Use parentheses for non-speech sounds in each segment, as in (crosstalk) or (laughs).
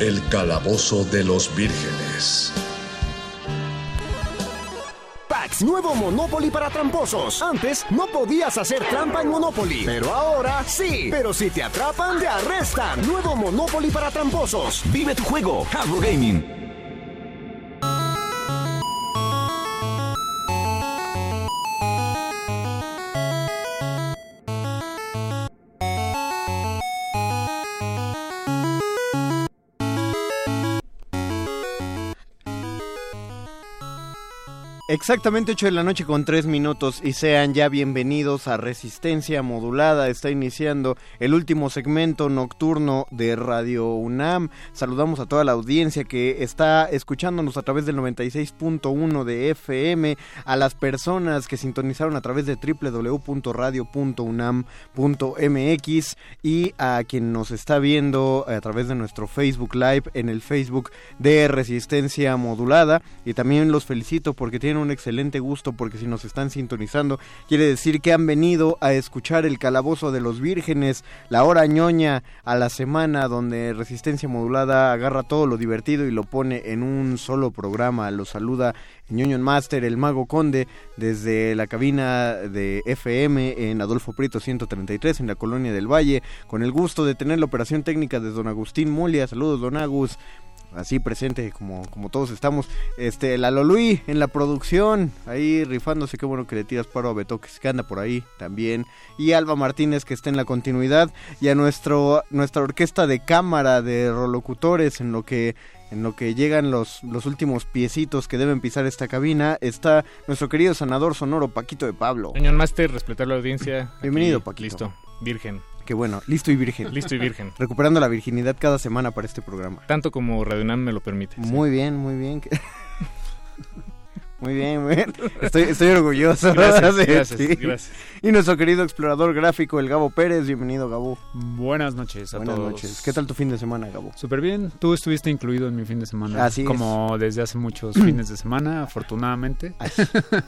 El calabozo de los vírgenes. Pax, nuevo Monopoly para tramposos. Antes no podías hacer trampa en Monopoly, pero ahora sí. Pero si te atrapan, te arrestan. Nuevo Monopoly para tramposos. Vive tu juego. Hasbro Gaming. Exactamente 8 de la noche con 3 minutos y sean ya bienvenidos a Resistencia Modulada. Está iniciando el último segmento nocturno de Radio UNAM. Saludamos a toda la audiencia que está escuchándonos a través del 96.1 de FM, a las personas que sintonizaron a través de www.radio.unam.mx y a quien nos está viendo a través de nuestro Facebook Live en el Facebook de Resistencia Modulada. Y también los felicito porque tienen un excelente gusto porque si nos están sintonizando quiere decir que han venido a escuchar el calabozo de los vírgenes, la hora ñoña a la semana donde Resistencia Modulada agarra todo lo divertido y lo pone en un solo programa. Lo saluda ñoño Master, el mago conde, desde la cabina de FM en Adolfo Prieto 133 en la Colonia del Valle, con el gusto de tener la operación técnica de don Agustín Mulia. Saludos, don Agus así presente como, como todos estamos. Este, la Lolui en la producción, ahí rifándose, qué bueno que le tiras paro a Betoques que anda por ahí también. Y Alba Martínez que está en la continuidad. Y a nuestro, nuestra orquesta de cámara de rolocutores en lo que en lo que llegan los, los últimos piecitos que deben pisar esta cabina, está nuestro querido sanador sonoro Paquito de Pablo. Señor Master, respetar la audiencia. Bienvenido, Paquito. Listo, virgen. Qué bueno, listo y virgen. Listo y virgen. (laughs) Recuperando la virginidad cada semana para este programa. Tanto como Radio Nam me lo permite. Muy bien, muy bien. (laughs) Muy bien, muy bien. Estoy, estoy orgulloso. Gracias, (laughs) gracias, gracias, Y nuestro querido explorador gráfico, el Gabo Pérez. Bienvenido, Gabo. Buenas noches a Buenas todos. noches. ¿Qué tal tu fin de semana, Gabo? Súper bien. Tú estuviste incluido en mi fin de semana. Así es. Como desde hace muchos (clears throat) fines de semana, afortunadamente.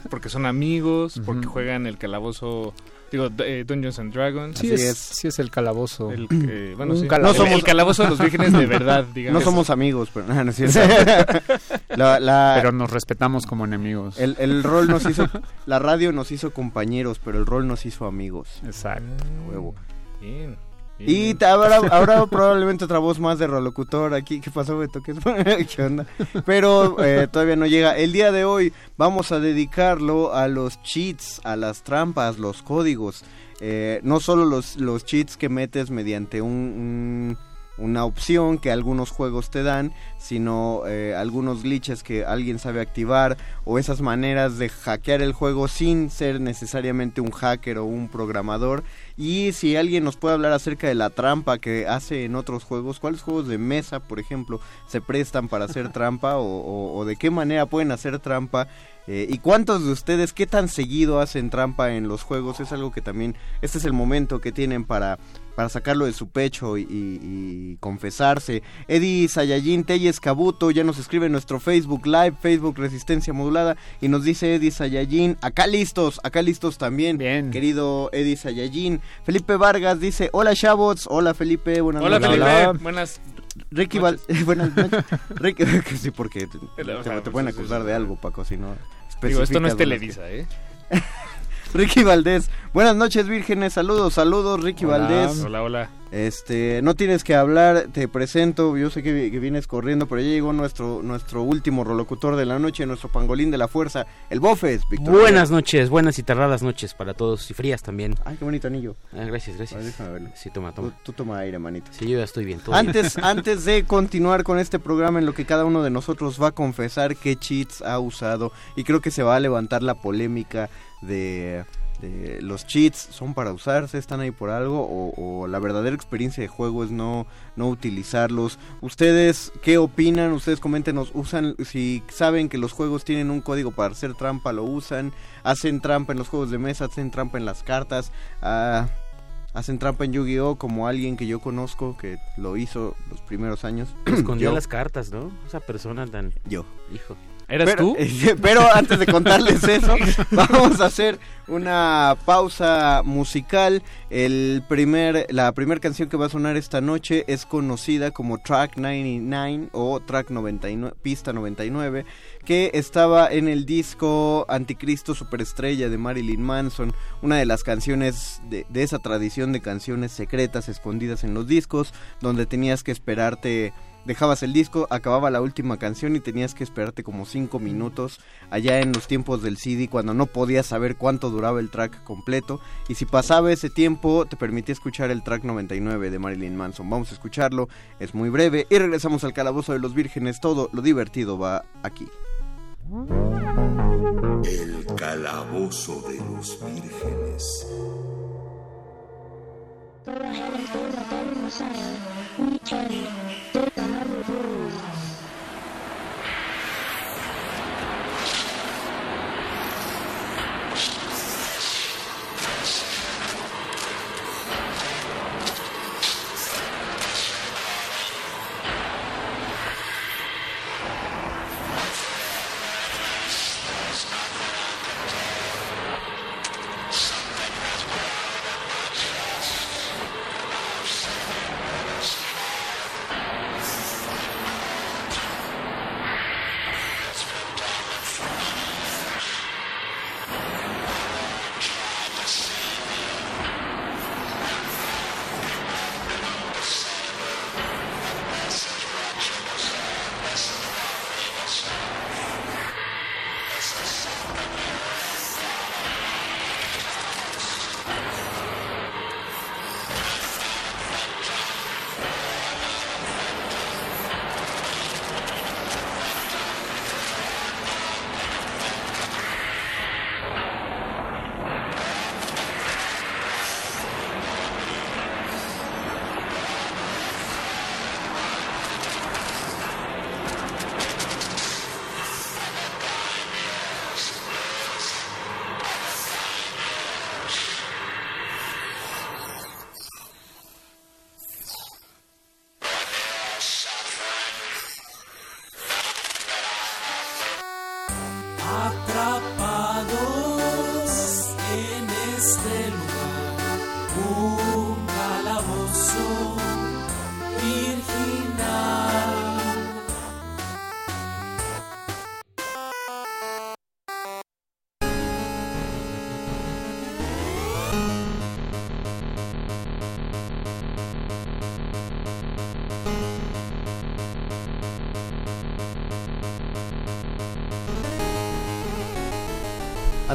Porque son amigos, porque juegan el calabozo, digo, eh, Dungeons and Dragons. Sí es, es. sí es el calabozo. El, (clears throat) eh, bueno, Un sí. calabozo. El- el calabozo de los vírgenes de verdad, No digamos. somos amigos, pero (laughs) no, no es cierto. (laughs) La- la- Pero nos respetamos como enemigos. el, el rol nos hizo, (laughs) la radio nos hizo compañeros, pero el rol nos hizo amigos. Exacto. Huevo. Bien. Y habrá, (laughs) habrá probablemente otra voz más de rolocutor aquí. ¿Qué pasó, Beto? ¿Qué, (laughs) ¿Qué onda? Pero eh, todavía no llega. El día de hoy vamos a dedicarlo a los cheats, a las trampas, los códigos. Eh, no solo los, los cheats que metes mediante un, un- una opción que algunos juegos te dan, sino eh, algunos glitches que alguien sabe activar o esas maneras de hackear el juego sin ser necesariamente un hacker o un programador. Y si alguien nos puede hablar acerca de la trampa que hace en otros juegos, cuáles juegos de mesa, por ejemplo, se prestan para hacer (laughs) trampa o, o- o de qué manera pueden hacer trampa. eh, ¿Y cuántos de ustedes qué tan seguido hacen trampa en los juegos? Es algo que también, este es el momento que tienen para, para sacarlo de su pecho y, y- y confesarse. Eddie Sayajin Telles Cabuto ya nos escribe en nuestro Facebook Live, Facebook Resistencia Modulada, y nos dice Eddie Sayajin, acá listos, acá listos también, Bien. querido Eddie Sayajin. Felipe Vargas dice, hola Shabots, hola Felipe, buenas Hola, noches. Felipe. hola. Buenas. Ricky Val... (laughs) buenas noches. Ricky... (laughs) sí, porque te, pueden acusar de algo, Paco, si no... Digo, esto no es Televisa, ¿eh? (laughs) Ricky Valdés, buenas noches vírgenes, saludos, saludos Ricky Hola. Valdés. Hola, hola. Este, no tienes que hablar, te presento, yo sé que, vi- que vienes corriendo, pero ya llegó nuestro nuestro último rolocutor de la noche, nuestro pangolín de la fuerza, el Bofes, Víctor. Buenas noches, buenas y tardadas noches para todos y frías también. Ay, qué bonito anillo. Ah, gracias, ver, gracias. déjame verlo. Sí, toma, toma. tú toma aire, manito. Sí, yo ya estoy bien. todo bien. Antes, (laughs) antes de continuar con este programa en lo que cada uno de nosotros va a confesar qué cheats ha usado y creo que se va a levantar la polémica de, de los cheats son para usarse, están ahí por algo o, o la verdadera experiencia de juego es no, no utilizarlos. ¿Ustedes qué opinan? Ustedes coméntenos, usan, si saben que los juegos tienen un código para hacer trampa, lo usan, hacen trampa en los juegos de mesa, hacen trampa en las cartas. Ah, hacen trampa en Yu-Gi-Oh como alguien que yo conozco que lo hizo los primeros años. Escondió Yo. las cartas, ¿no? Esa persona tan... Yo. Hijo. ¿Eras pero, tú? (laughs) pero antes de contarles eso, (laughs) vamos a hacer una pausa musical. El primer, la primera canción que va a sonar esta noche es conocida como Track 99 o Track 99, Pista 99, que estaba en el disco Anticristo Superestrella de Marilyn Manson, una de las canciones de, de esa tradición de canciones secretas escondidas en los discos, donde tenías que esperarte dejabas el disco, acababa la última canción y tenías que esperarte como 5 minutos allá en los tiempos del CD cuando no podías saber cuánto duraba el track completo y si pasaba ese tiempo te permitía escuchar el track 99 de Marilyn Manson. Vamos a escucharlo, es muy breve y regresamos al calabozo de los vírgenes, todo lo divertido va aquí. El calabozo de los vírgenes. Go ahead and throw the bottom aside. We can the another.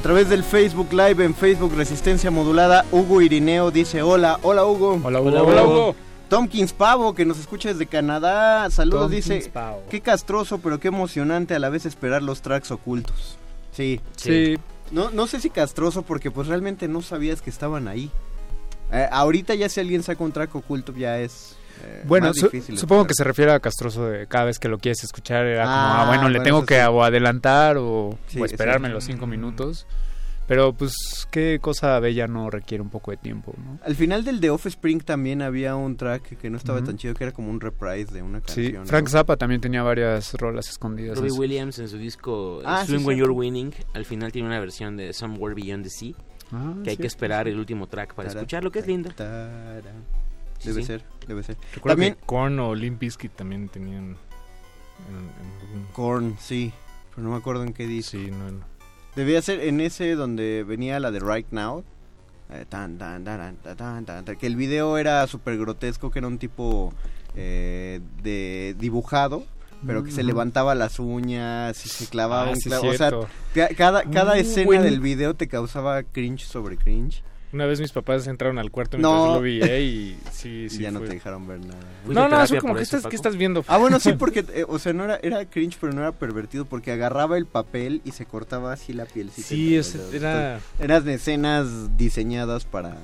Través del Facebook Live en Facebook Resistencia Modulada, Hugo Irineo dice hola, hola Hugo. Hola, Hugo. Hola, Hugo. Tomkins Pavo, que nos escucha desde Canadá, saludos, Tomkins dice, Pavo. qué castroso, pero qué emocionante a la vez esperar los tracks ocultos. Sí, Sí. no, no sé si castroso porque pues realmente no sabías que estaban ahí. Eh, ahorita ya si alguien saca un track oculto ya es eh, Bueno, su- de supongo que se refiere a castroso de cada vez que lo quieres escuchar era como, Ah, ah, bueno, le bueno, tengo que sí. o adelantar o, Sí, o esperarme sí. los cinco minutos. Pero pues qué cosa bella no requiere un poco de tiempo, ¿no? Al final del The Offspring también había un track que no estaba Ujú. tan chido, que era como un reprise de una Sí, canción. Frank ¿no? Zappa también tenía varias rolas escondidas. Robbie Williams en su disco Ah, sí, Swing When. You're Winning, al final tiene una versión de Somewhere Beyond the Sea, Ah, que hay sí, que esperar sí. el último track para Tara, escucharlo, que es lindo. Sí, Debe sí. ser, debe ser. Recuerdo También que Korn o Limp Bizkit también tenían... en- en algún- Korn, sí, pero no me acuerdo en qué disco. Sí, no, no. Debía ser en ese donde venía la de Right Now. eh, tan, tan, tan, que el video era súper grotesco, que era un tipo eh, de dibujado, pero que se Ujú. levantaba las uñas y se clavaba Ah, un sí, clavo. O sea, cada, cada Muy escena del video te causaba cringe sobre cringe. Una vez mis papás entraron al cuarto mientras No. yo lo vi ¿eh? y (laughs) sí, y sí ya no te dejaron ver nada. ¿Fuiste No, no, eso como que estás? ¿qué estás viendo? Ah, bueno, sí, (laughs) porque, eh, o sea, no era, era cringe, pero no era pervertido, porque agarraba el papel y se cortaba así la pielcita. Sí, es- era... Eran escenas diseñadas para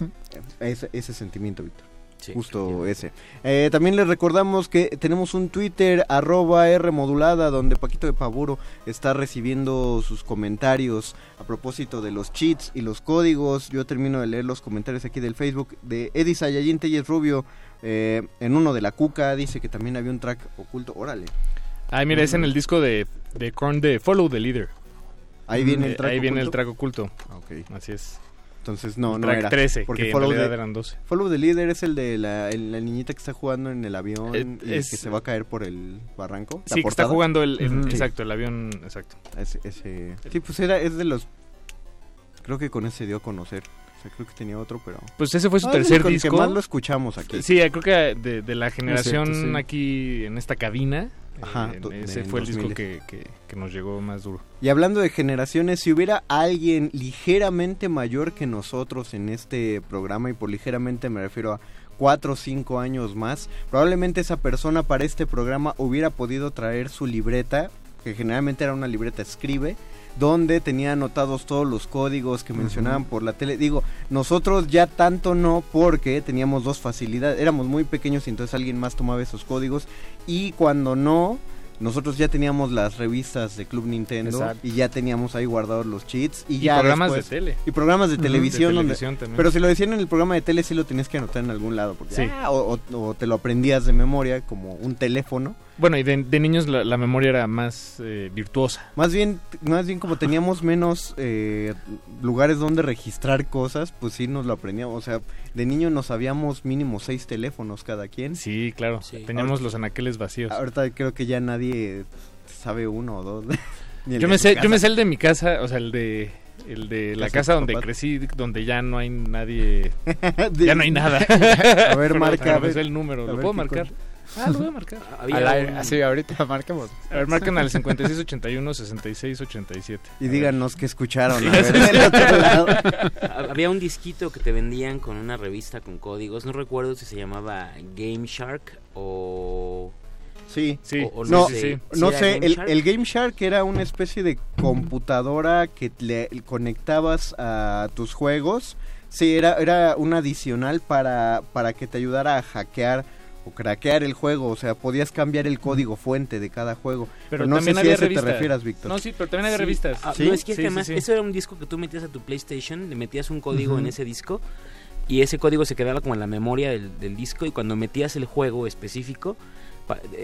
(laughs) ese, ese sentimiento, Víctor. Sí, Justo ese. Eh, también les recordamos que tenemos un Twitter, arroba R modulada, donde Paquito de Pavuro está recibiendo sus comentarios a propósito de los cheats y los códigos. Yo termino de leer los comentarios aquí del Facebook de Eddie Sayayin Telles Rubio. eh, en uno de la Cuca dice que también había un track oculto. Órale. Ay, mira, es en el disco de, de Korn de Follow the Leader. Ahí viene el Eh, track Ahí viene el oculto. track oculto. Ah, ok. Así es. Entonces no, no track era. 13, porque que en Follow realidad the- eran 12. Follow the Leader es el de la, el- la niñita que está jugando en el avión Eh, y es- que se va a caer por el barranco. Sí, que está jugando el, el- exacto, el avión, exacto. Ese, ese- Sí, pues era, es de los... Creo que con ese dio a conocer. O sea, creo que tenía otro, pero... Pues ese fue su Ah, tercer el disco. que más lo escuchamos aquí. Sí, creo que de, de la generación cierto, sí. aquí en esta cabina, Ajá, eh, ese fue el disco 2000. que, que- que nos llegó más duro. Y hablando de generaciones, si hubiera alguien ligeramente mayor que nosotros en este programa, y por ligeramente me refiero a cuatro o cinco años más, probablemente esa persona para este programa hubiera podido traer su libreta, que generalmente era una libreta escribe, donde tenía anotados todos los códigos que mencionaban por la tele. Digo, nosotros ya tanto no porque teníamos dos facilidades, éramos muy pequeños y entonces alguien más tomaba esos códigos y cuando no, nosotros ya teníamos las revistas de Club Nintendo Exacto. y ya teníamos ahí guardados los cheats y, Y ya programas después- de tele. y programas de televisión, de donde- televisión también. pero si lo decían en el programa de tele sí lo tenías que anotar en algún lado porque Sí. ah, o, o- o te lo aprendías de memoria como un teléfono Bueno, y de, de niños la, la memoria era más eh, virtuosa. más bien más bien como teníamos menos eh, lugares donde registrar cosas pues sí nos lo aprendíamos o sea de niño nos sabíamos mínimo seis teléfonos cada quien Sí, claro. Sí. Teníamos los anaqueles vacíos. ahorita creo que ya nadie sabe uno o dos (laughs) Yo me sé, casa. yo me sé el de mi casa, o sea, el de el de la ¿Casa donde papás? crecí, donde ya no hay nadie, (laughs) ya no hay nada. a ver (laughs) marca pero a ver, el número, ¿lo puedo marcar? Ah, lo voy a marcar. Había Al aire, un- así ahorita (laughs) marcamos. A ver, marcan al 5681 6687. y díganos que escucharon a ver, otro lado. Ha- (laughs) Había un disquito que te vendían con una revista con códigos. No recuerdo si se llamaba Game Shark o. sí Sí, o- o No, sí, sí. No sé, Game el, Shark? el Game Shark era una especie de computadora que le conectabas a tus juegos. Sí, era, era un adicional para, para que te ayudara a hackear o craquear el juego. O sea, podías cambiar el código fuente de cada juego. Pero, no sé también si a había ese te revistas. refieras, Víctor. No, sí, pero también había Sí, revistas. ah, ¿Sí? No, es que Sí, además, sí, sí. eso era un disco que tú metías a tu PlayStation, le metías un código en ese disco y ese código se quedaba como en la memoria del, del disco y cuando metías el juego específico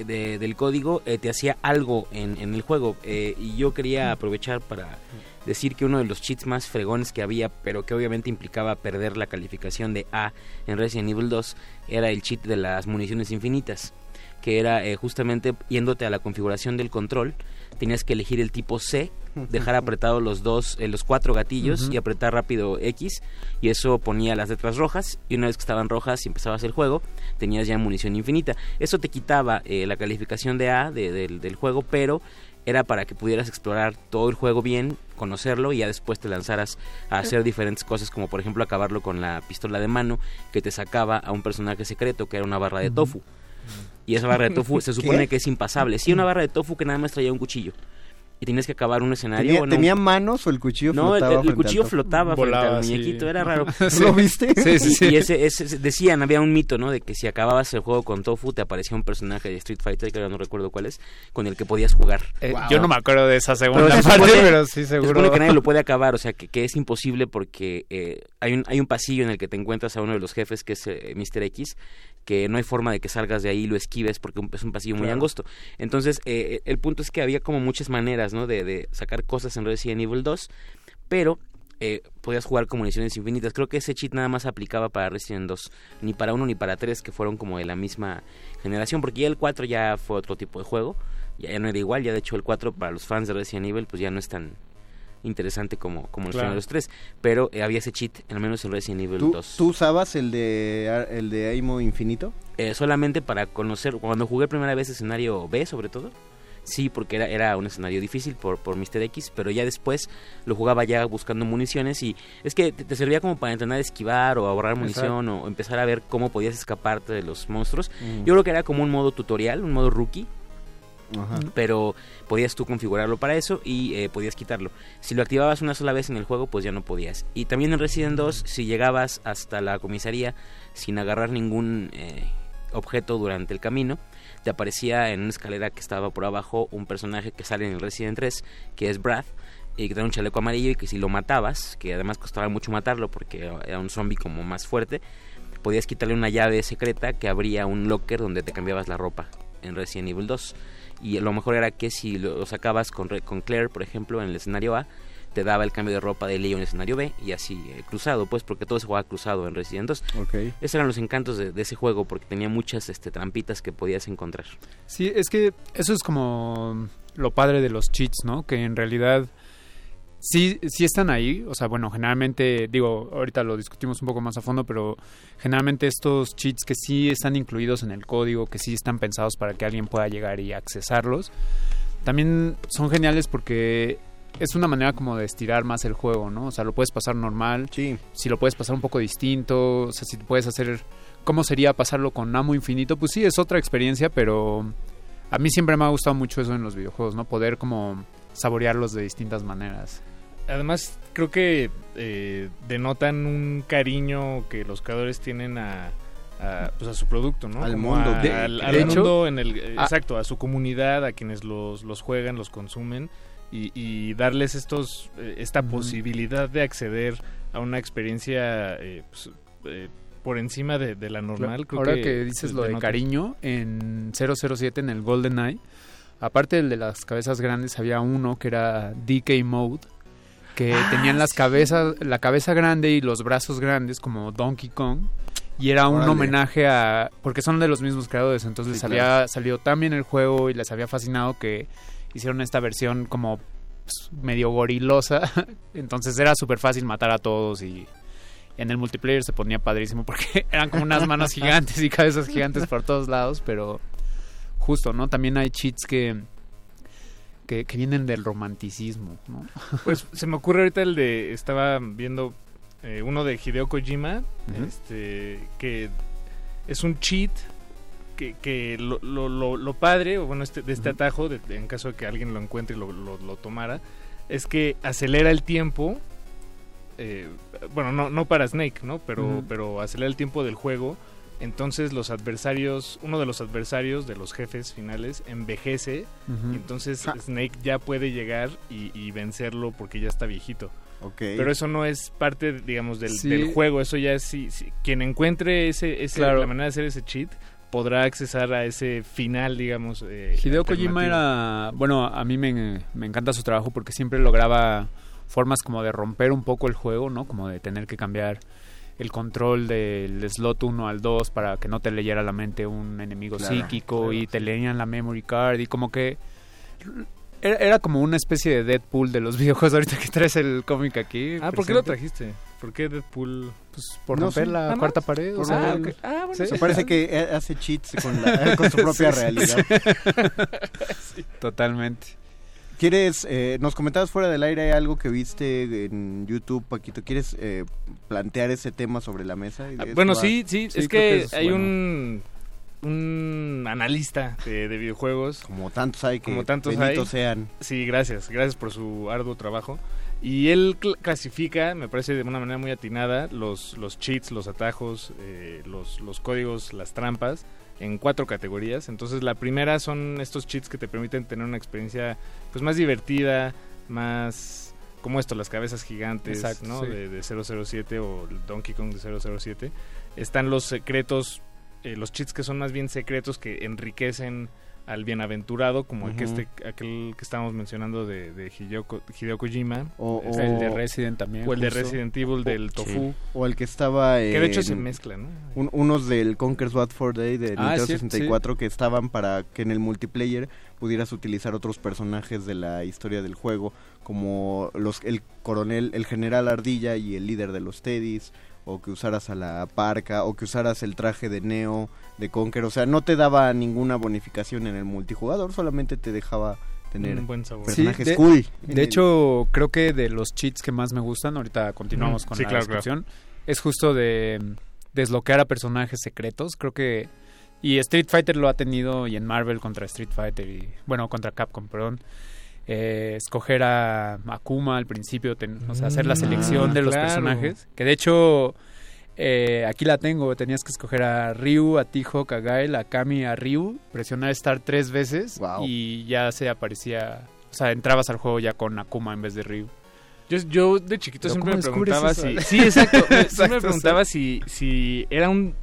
de- del código eh, te hacía algo en, en el juego eh, y yo quería aprovechar para decir que uno de los cheats más fregones que había pero que obviamente implicaba perder la calificación de A en Resident Evil 2 era el cheat de las municiones infinitas que era eh, justamente yéndote a la configuración del control tenías que elegir el tipo C (laughs) dejar apretados los dos, eh, los cuatro gatillos y apretar rápido X y eso ponía las letras rojas y una vez que estaban rojas y empezabas el juego tenías ya munición infinita. Eso te quitaba eh, la calificación de A de- del, del juego, pero era para que pudieras explorar todo el juego bien, conocerlo y ya después te lanzaras a hacer diferentes cosas como por ejemplo acabarlo con la pistola de mano que te sacaba a un personaje secreto que era una barra de tofu. Y esa barra de tofu (laughs) se supone ¿Qué? que es impasable. Sí, una barra de tofu que nada más traía un cuchillo. Y tenías que acabar un escenario. ¿Tenía, bueno, ¿tenía manos o el cuchillo no, el, flotaba? el frente cuchillo al- flotaba frente Volaba, al sí. muñequito, era raro. (laughs) ¿Lo viste? Sí, sí, Y- sí. Y ese, ese- decían, había un mito, ¿no? De que si acababas el juego con Tofu, te aparecía un personaje de Street Fighter, que ahora no recuerdo cuál es, con el que podías jugar. Eh, Yo no me acuerdo de esa Pero segunda se parte, supone- pero sí Se seguro. supone que nadie lo puede acabar, o sea, que, que es imposible porque eh, hay, un, hay un pasillo en el que te encuentras a uno de los jefes, que es eh, Mr. X, que no hay forma de que salgas de ahí y lo esquives porque es un pasillo muy Claro. angosto. Entonces, eh, el punto es que había como muchas maneras, ¿no? De, de sacar cosas en Resident Evil 2, pero eh, podías jugar con municiones infinitas. Creo que ese cheat nada más aplicaba para Resident 2, ni para 1 ni para 3, que fueron como de la misma generación, porque ya el 4 ya fue otro tipo de juego, ya, ya no era igual, ya de hecho el 4 para los fans de Resident Evil pues ya no es tan interesante como, como los Claro. primeros tres, pero eh, había ese cheat, al menos en Resident Evil ¿Tú, 2. tú usabas el de el de Aimo Infinito? Eh, solamente para conocer, cuando jugué primera vez escenario B sobre todo, sí, porque era, era un escenario difícil por, por Mr. X, pero ya después lo jugaba ya buscando municiones y es que te, te servía como para entrenar a esquivar o ahorrar munición o empezar a ver cómo podías escaparte de los monstruos. Mm. Yo creo que era como un modo tutorial, un modo rookie, Ajá. pero podías tú configurarlo para eso y eh, podías quitarlo. Si lo activabas una sola vez en el juego, pues ya no podías. Y también en Resident 2, si llegabas hasta la comisaría sin agarrar ningún eh, objeto durante el camino, te aparecía en una escalera que estaba por abajo un personaje que sale en el Resident 3, que es Brad, y que tiene un chaleco amarillo y que si lo matabas, que además costaba mucho matarlo porque era un zombie como más fuerte, podías quitarle una llave secreta que abría un locker donde te cambiabas la ropa en Resident Evil 2. Y lo mejor era que si lo, sacabas con, con Claire, por ejemplo, en el escenario A, te daba el cambio de ropa de Leo en el escenario B y así eh, cruzado, pues porque todo se jugaba cruzado en Resident 2. Ok. Esos eran los encantos de, de ese juego porque tenía muchas este, trampitas que podías encontrar. Sí, es que eso es como lo padre de los cheats, ¿no? Que en realidad sí, sí están ahí. O sea, bueno, generalmente, digo, ahorita lo discutimos un poco más a fondo, pero generalmente estos cheats que sí están incluidos en el código, que sí están pensados para que alguien pueda llegar y accesarlos, también son geniales porque es una manera como de estirar más el juego, ¿no? O sea, lo puedes pasar normal. Sí. Si lo puedes pasar un poco distinto, o sea, si puedes hacer... ¿Cómo sería pasarlo con Amo Infinito? Pues sí, es otra experiencia, pero a mí siempre me ha gustado mucho eso en los videojuegos, ¿no? Poder como saborearlos de distintas maneras. Además, creo que eh, denotan un cariño que los creadores tienen a, a, pues a su producto, ¿no? Al Como mundo. a- De- al, de al hecho, mundo, en el, eh, ah. exacto, a su comunidad, a quienes los, los juegan, los consumen y, y darles estos eh, esta posibilidad de acceder a una experiencia eh, pues, por encima de, de la normal. Creo Ahora que, que, dices lo de cariño, en 007, en el GoldenEye, aparte del de las cabezas grandes, había uno que era DK Mode, que Ah, tenían las cabezas, la cabeza grande y los brazos grandes como Donkey Kong. Y era un Órale. homenaje a... Porque son de los mismos creadores, entonces Sí, les había salido tan bien el juego y les había fascinado que hicieron esta versión como pues, medio gorilosa. (laughs) entonces era súper fácil matar a todos y en el multiplayer se ponía padrísimo porque (laughs) eran como unas manos (laughs) gigantes y cabezas gigantes por todos lados, pero justo, ¿no? También hay cheats que, que, que vienen del romanticismo, ¿no? (laughs) Pues se me ocurre ahorita el de. Estaba viendo eh, uno de Hideo Kojima. Este. Que es un cheat. Que, que lo, lo, lo, lo padre, o bueno, este, de este atajo, de- de- en caso de que alguien lo encuentre y lo, tomara, es que acelera el tiempo. eh, bueno, no, no para Snake, ¿no? Pero, pero acelera el tiempo del juego. Entonces los adversarios, uno de los adversarios de los jefes finales envejece Ujú. entonces Ja. Snake ya puede llegar y, y vencerlo porque ya está viejito. Ok. Pero eso no es parte, digamos, del, Sí. del juego. Eso ya es... si- si- quien encuentre ese, ese Claro. la manera de hacer ese cheat podrá accesar a ese final, digamos. eh, Hideo Kojima era, bueno, a mí me, me encanta su trabajo porque siempre lograba formas como de romper un poco el juego, ¿no? Como de tener que cambiar el control del slot 1 al 2 para que no te leyera la mente un enemigo Claro, psíquico claro, y te leían la memory card y como que era, era como una especie de Deadpool de los (laughs) videojuegos ahorita que traes el cómic aquí. Ah, ¿por qué lo trajiste? ¿Por qué Deadpool? Pues por No romper sé, la cuarta más. pared. o Por sea, Ah, bueno, Sí. Se parece que hace cheats con, la- con su (laughs) propia Sí, sí, realidad. (laughs) Totalmente. ¿Quieres, eh, nos comentabas fuera del aire algo que viste en YouTube, Paquito? ¿Quieres eh, plantear ese tema sobre la mesa? Ah, bueno, sí, sí, Sí, es que, que es hay bueno. un un analista de, de videojuegos. Como tantos hay que Como tantos hay. sean. Sí, gracias. Gracias por su arduo trabajo. Y él cl- clasifica, me parece de una manera muy atinada, los, los cheats, los atajos, eh, los, los códigos, las trampas en cuatro categorías. Entonces la primera son estos cheats que te permiten tener una experiencia pues más divertida, más como esto, las cabezas gigantes, Exacto, ¿no? sí. De, de 007 o el Donkey Kong de 007. Están los secretos, eh, los cheats que son más bien secretos que enriquecen al bienaventurado, como el que este, aquel que estábamos mencionando de, de Hideo, Hideo Kojima. O, o- El de Resident también, O el de. Resident Evil del Tofu. O el que estaba Que de hecho en- se mezcla, ¿no? un- unos del Conker's Bad for Day de Ah, Nintendo sí, 64 que estaban para que en el multiplayer pudieras utilizar otros personajes de la historia del juego, como los el coronel, el general Ardilla y el líder de los Teddys, o que usaras a la parca, o que usaras el traje de Neo de Conker. O sea, no te daba ninguna bonificación en el multijugador, solamente te dejaba tener Un buen sabor. Sí, personajes de, cool. De el- hecho, creo que de los cheats que más me gustan, ahorita continuamos Mm, con sí, la claro, descripción, es justo de mm, desbloquear a personajes secretos. Creo que. Y Street Fighter lo ha tenido, y en Marvel contra Street Fighter, y bueno, contra Capcom, perdón. Eh, escoger a Akuma al principio, ten- o sea, hacer la Mm, selección ah, de los claro. personajes. Que de hecho, eh, aquí la tengo, tenías que escoger a Ryu, a T-Hawk, a Gael, a Kami, a Ryu, presionar Start tres veces y ya se aparecía, o sea, entrabas al juego ya con Akuma en vez de Ryu. Yo, yo de chiquito siempre ¿cómo me preguntaba si... (laughs) Sí, exacto. me- siempre Exacto, me preguntaba si, si era un...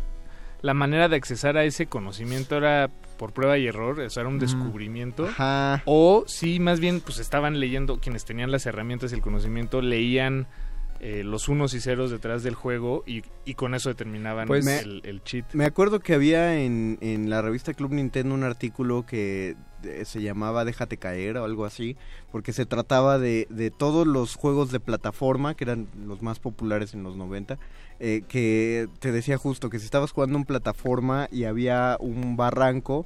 La manera de accesar a ese conocimiento era por prueba y error, o sea, era un descubrimiento. Ajá. O si más bien pues estaban leyendo, quienes tenían las herramientas y el conocimiento, leían eh, los unos y ceros detrás del juego y, y con eso determinaban Pues me- el, el cheat. Me acuerdo que había en, en la revista Club Nintendo un artículo que se llamaba Déjate caer o algo así, porque se trataba de, de todos los juegos de plataforma, que eran los más populares en los 90, eh, que te decía justo que si estabas jugando en plataforma y había un barranco,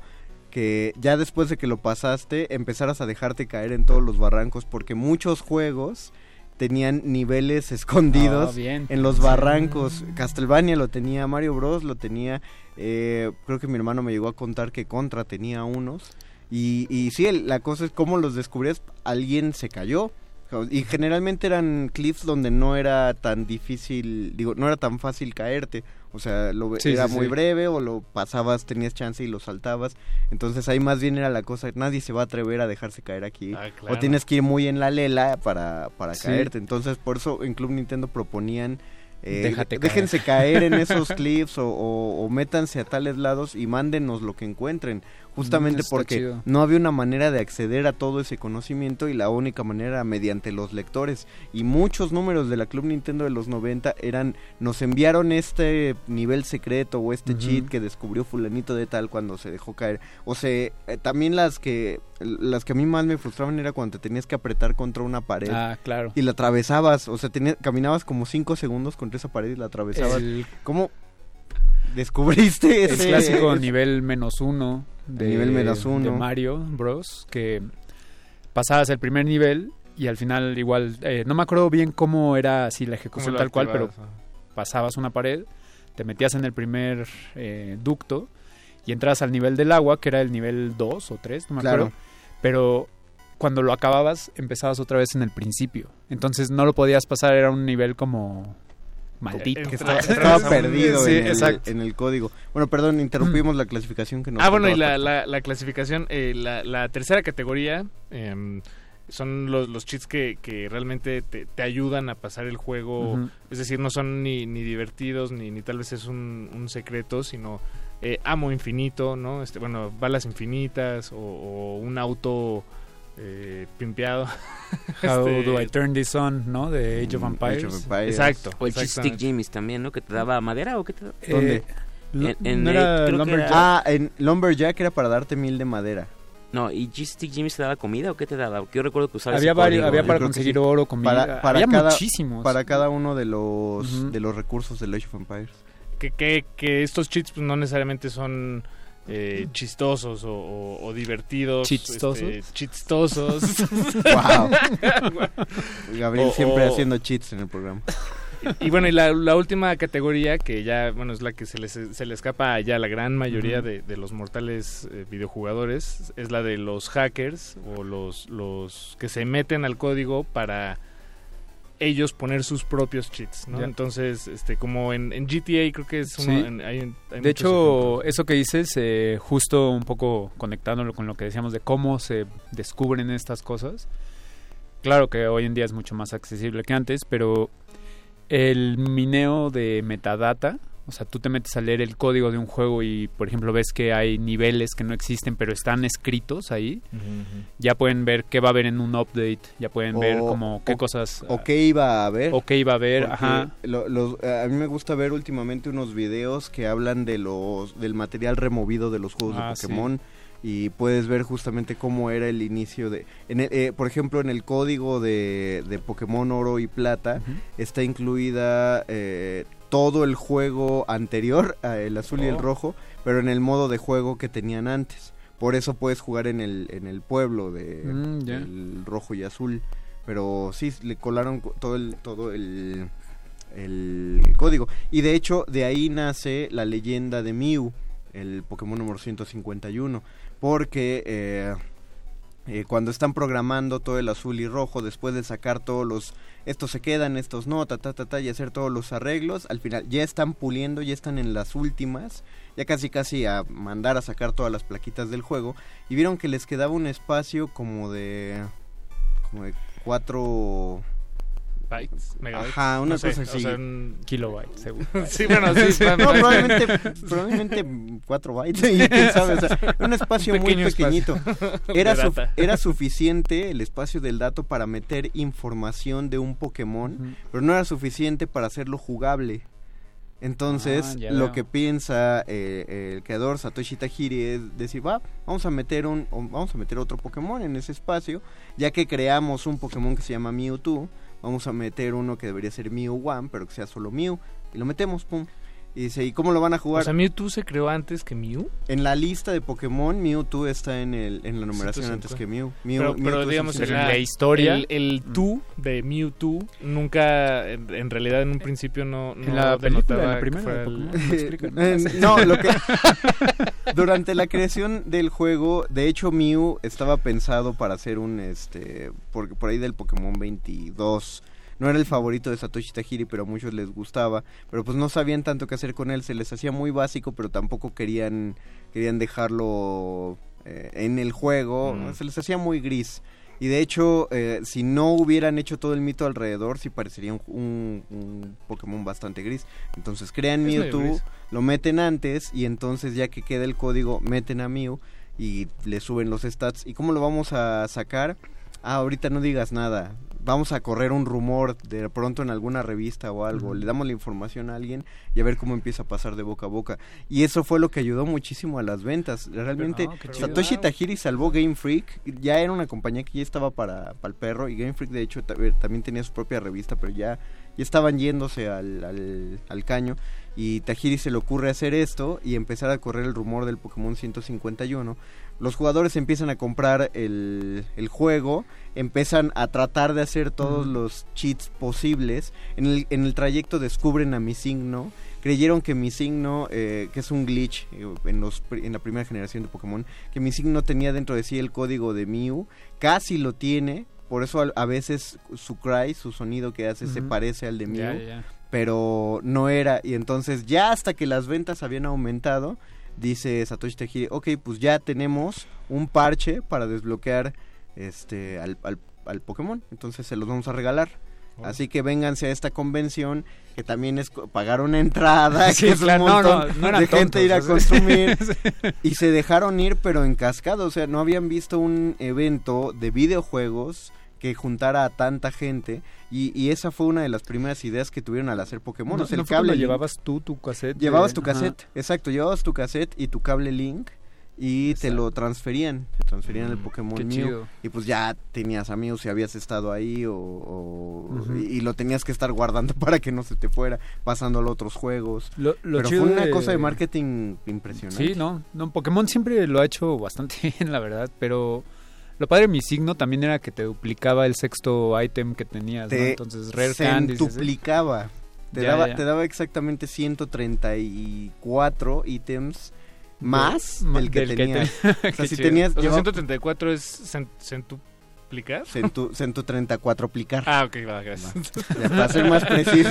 que ya después de que lo pasaste empezaras a dejarte caer en todos los barrancos, porque muchos juegos tenían niveles (laughs) escondidos Ah, bien. en los barrancos. Castlevania lo tenía, Mario Bros lo tenía. eh, creo que mi hermano me llegó a contar que Contra tenía unos. Y, y sí, el- la cosa es cómo los descubrías. Alguien se cayó. Y generalmente eran cliffs donde no era tan difícil, digo, no era tan fácil caerte. O sea, lo, ve- Sí, era sí, muy sí. breve o lo pasabas, tenías chance y lo saltabas. Entonces ahí más bien era la cosa, nadie se va a atrever a dejarse caer aquí. Ah, claro. O tienes que ir muy en la lela para, para Sí. caerte. Entonces por eso en Club Nintendo proponían... eh, Déjate caer. déjense caer en esos (laughs) clips o, o- o métanse a tales lados y mándenos lo que encuentren. Justamente está porque chido. no había una manera de acceder a todo ese conocimiento y la única manera era mediante los lectores. Y muchos números de la Club Nintendo de los 90 eran, nos enviaron este nivel secreto o este cheat que descubrió fulanito de tal cuando se dejó caer. O sea, eh, también las que, las que a mí más me frustraban era cuando te tenías que apretar contra una pared. Ah, claro. Y la atravesabas, o sea, tenías- caminabas como 5 segundos contra esa pared y la atravesabas. El- ¿Cómo descubriste El ese clásico ese- (laughs) nivel menos uno de, Nivel menos uno. de Mario Bros. Que pasabas el primer nivel y al final igual, eh, no me acuerdo bien cómo era así la ejecución tal cual, pero pasabas una pared, te metías en el primer eh, ducto y entras al nivel del agua, que era el nivel 2 o 3, no me Claro. acuerdo. Pero cuando lo acababas, empezabas otra vez en el principio. Entonces no lo podías pasar, era un nivel como maldito. que estaba, (laughs) perdido Sí, en, el, exacto. en el código. Bueno, perdón, interrumpimos la clasificación que nos Ah, bueno, y la, Paco. la, la clasificación, eh, la, la tercera categoría em, son los, los cheats que, que realmente te, te ayudan a pasar el juego. Es decir, no son ni, ni divertidos, ni, ni tal vez es un, un secreto, sino eh, amo infinito, ¿no? Este, bueno, balas infinitas o, o un auto eh, pimpeado. (laughs) How Este, do I turn this on, ¿no? De Age of Mm, Empires. Age of Empires. Exacto. O el cheat stick. Jimmy's también, ¿no? Que te daba madera o qué te daba? ¿Dónde? Eh, lo- En- en ¿No el- era creo que Lumberjack? era- Ah, en Lumberjack era para darte mil de madera. No, ¿y cheat stick Jimmy's te daba comida o qué te daba? Porque yo recuerdo que usaba había ese varios, código, había ¿no? para conseguir sí. oro, comida. Para, para había cada, muchísimos. Para cada uno de los, Ujú. de los recursos del Age of Empires. que, que, que estos cheats pues, no necesariamente son eh, chistosos o, o- o divertidos. ¿Chistosos? este, chistosos. (laughs) (laughs) wow. Gabriel O- siempre o- haciendo cheats en el programa. y bueno, y la, la última categoría que ya, bueno, es la que se les, se le escapa ya a la gran mayoría de, de los mortales eh, videojugadores, es la de los hackers o los, los que se meten al código para ellos poner sus propios cheats, ¿no? Ya. Entonces, este, como en, en GTA creo que es uno, Sí. en- hay- hay de hecho, eso que dices, eh, justo un poco conectándolo con lo que decíamos de cómo se descubren estas cosas. Claro que hoy en día es mucho más accesible que antes, pero el mineo de metadata, o sea, tú te metes a leer el código de un juego y, por ejemplo, ves que hay niveles que no existen, pero están escritos ahí. Ya pueden ver qué va a haber en un update, ya pueden ver como qué o- cosas... o qué iba a haber. O qué iba a haber, ajá. lo- los- a mí me gusta ver últimamente unos videos que hablan de los del material removido de los juegos Ah, de sí. Pokémon y puedes ver justamente cómo era el inicio de en el- eh, por ejemplo en el código de, de Pokémon Oro y Plata está incluida eh, todo el juego anterior a el azul y el Oh. rojo pero en el modo de juego que tenían antes. Por eso puedes jugar en el en el pueblo de Mm, del rojo y azul. Pero sí le colaron co- todo el todo el el código. Y de hecho de ahí nace la leyenda de Mew el Pokémon número 151 porque eh, eh, cuando están programando todo el azul y rojo después de sacar todos los estos se quedan estos no ta ta ta ta y hacer todos los arreglos al final ya están puliendo ya están en las últimas ya casi casi a mandar a sacar todas las plaquitas del juego y vieron que les quedaba un espacio como de como de cuatro bytes, megabytes. Ajá, una No sé, cosa o así. sea, un- seguro. (laughs) sí, bueno, (laughs) sí. no, probablemente, probablemente 4 bytes, (laughs) y quién sabe, o sea, un espacio muy espacio pequeñito. Era, suficiente el espacio del dato para meter información de un Pokémon, pero no era suficiente para hacerlo jugable. Entonces, Ah, lo veo. que piensa eh, el creador Satoshi Tajiri es decir, va, vamos a meter un, o vamos a meter otro Pokémon en ese espacio, ya que creamos un Pokémon que se llama Mewtwo, vamos a meter uno que debería ser Mew One, pero que sea solo Mew, y lo metemos, pum. Y dice, ¿y cómo lo van a jugar? O sea, Mewtwo se creó antes que Mew. En la lista de Pokémon, Mewtwo está en, el, en la numeración antes que Mew. Mew pero, Mewtwo pero digamos, en la, historia, el, el tú de Mewtwo nunca, en, en realidad en un principio no, no En la película, denotaba en la que primera fuera de el- Pokémon, lo (laughs) explican, ¿no? Eh, no, lo que (laughs) durante la creación del juego, de hecho Mew estaba pensado para ser un este por, por ahí del Pokémon 22. No era el favorito de Satoshi Tajiri, pero a muchos les gustaba, pero pues no sabían tanto qué hacer con él, se les hacía muy básico, pero tampoco querían querían dejarlo eh, en el juego, Mm. se les hacía muy gris. Y de hecho, eh, si no hubieran hecho todo el mito alrededor, sí parecería un, un- un Pokémon bastante gris. Entonces crean Mewtwo, lo meten antes y entonces ya que queda el código, meten a Mew y le suben los stats. ¿Y cómo lo vamos a sacar? Ah, ahorita no digas nada. Vamos a correr un rumor de pronto en alguna revista o algo. Le damos la información a alguien y a ver cómo empieza a pasar de boca a boca. Y eso fue lo que ayudó muchísimo a las ventas. Realmente Ah. Satoshi Tajiri salvó Game Freak. Ya era una compañía que ya estaba para, para el perro y Game Freak de hecho eh, también tenía su propia revista, pero ya, ya estaban yéndose al, al, al caño. Y Tajiri se le ocurre hacer esto y empezar a correr el rumor del Pokémon 151. Los jugadores empiezan a comprar el, el juego, empiezan a tratar de hacer todos los cheats posibles. En el, en el trayecto descubren a mi signo. Creyeron que mi signo, eh, que es un glitch eh, en, los, en la primera generación de Pokémon, que mi signo tenía dentro de sí el código de Mew, casi lo tiene. Por eso a, a veces su cry, su sonido que hace, se parece al de Mew. Pero no era. Y entonces ya hasta que las ventas habían aumentado, dice Satoshi Tajiri, ok, pues ya tenemos un parche para desbloquear este al, al, al Pokémon, entonces se los vamos a regalar. Oh. Así que vénganse a esta convención, que también es pagar una (laughs) entrada, Sí, que es claro, un montón no, no eran de gente ir a consumir. (laughs) Y se dejaron ir, pero en cascada, o sea, no habían visto un evento de videojuegos que juntara a tanta gente y, y esa fue una de las primeras ideas que tuvieron al hacer Pokémon. ¿No, o sea, no el cable llevabas tú tu cassette? de- Llevabas tu Ajá. cassette, exacto, llevabas tu cassette y tu cable Link y te lo transferían, te transferían el Pokémon qué Mew y pues ya tenías amigos si habías estado ahí o, o- y, y lo tenías que estar guardando (laughs) para que no se te fuera, pasándolo a otros juegos. Lo- lo Pero chido fue una de- cosa de marketing impresionante. Sí, no, no, Pokémon siempre lo ha hecho bastante (laughs) bien, la verdad, pero lo padre de mi signo también era que te duplicaba el sexto ítem que tenías, ¿no? Te Entonces, Rare Candies. y así. duplicaba. Te, Ya, daba, ya. te daba exactamente 134 ítems más del que tenías. te- (laughs) o sea, si tenías... O sea, llevaba- 134 es centuplicar. Centu, 134 aplicar. Ah, ok, va, gracias. Ya, para ser más preciso.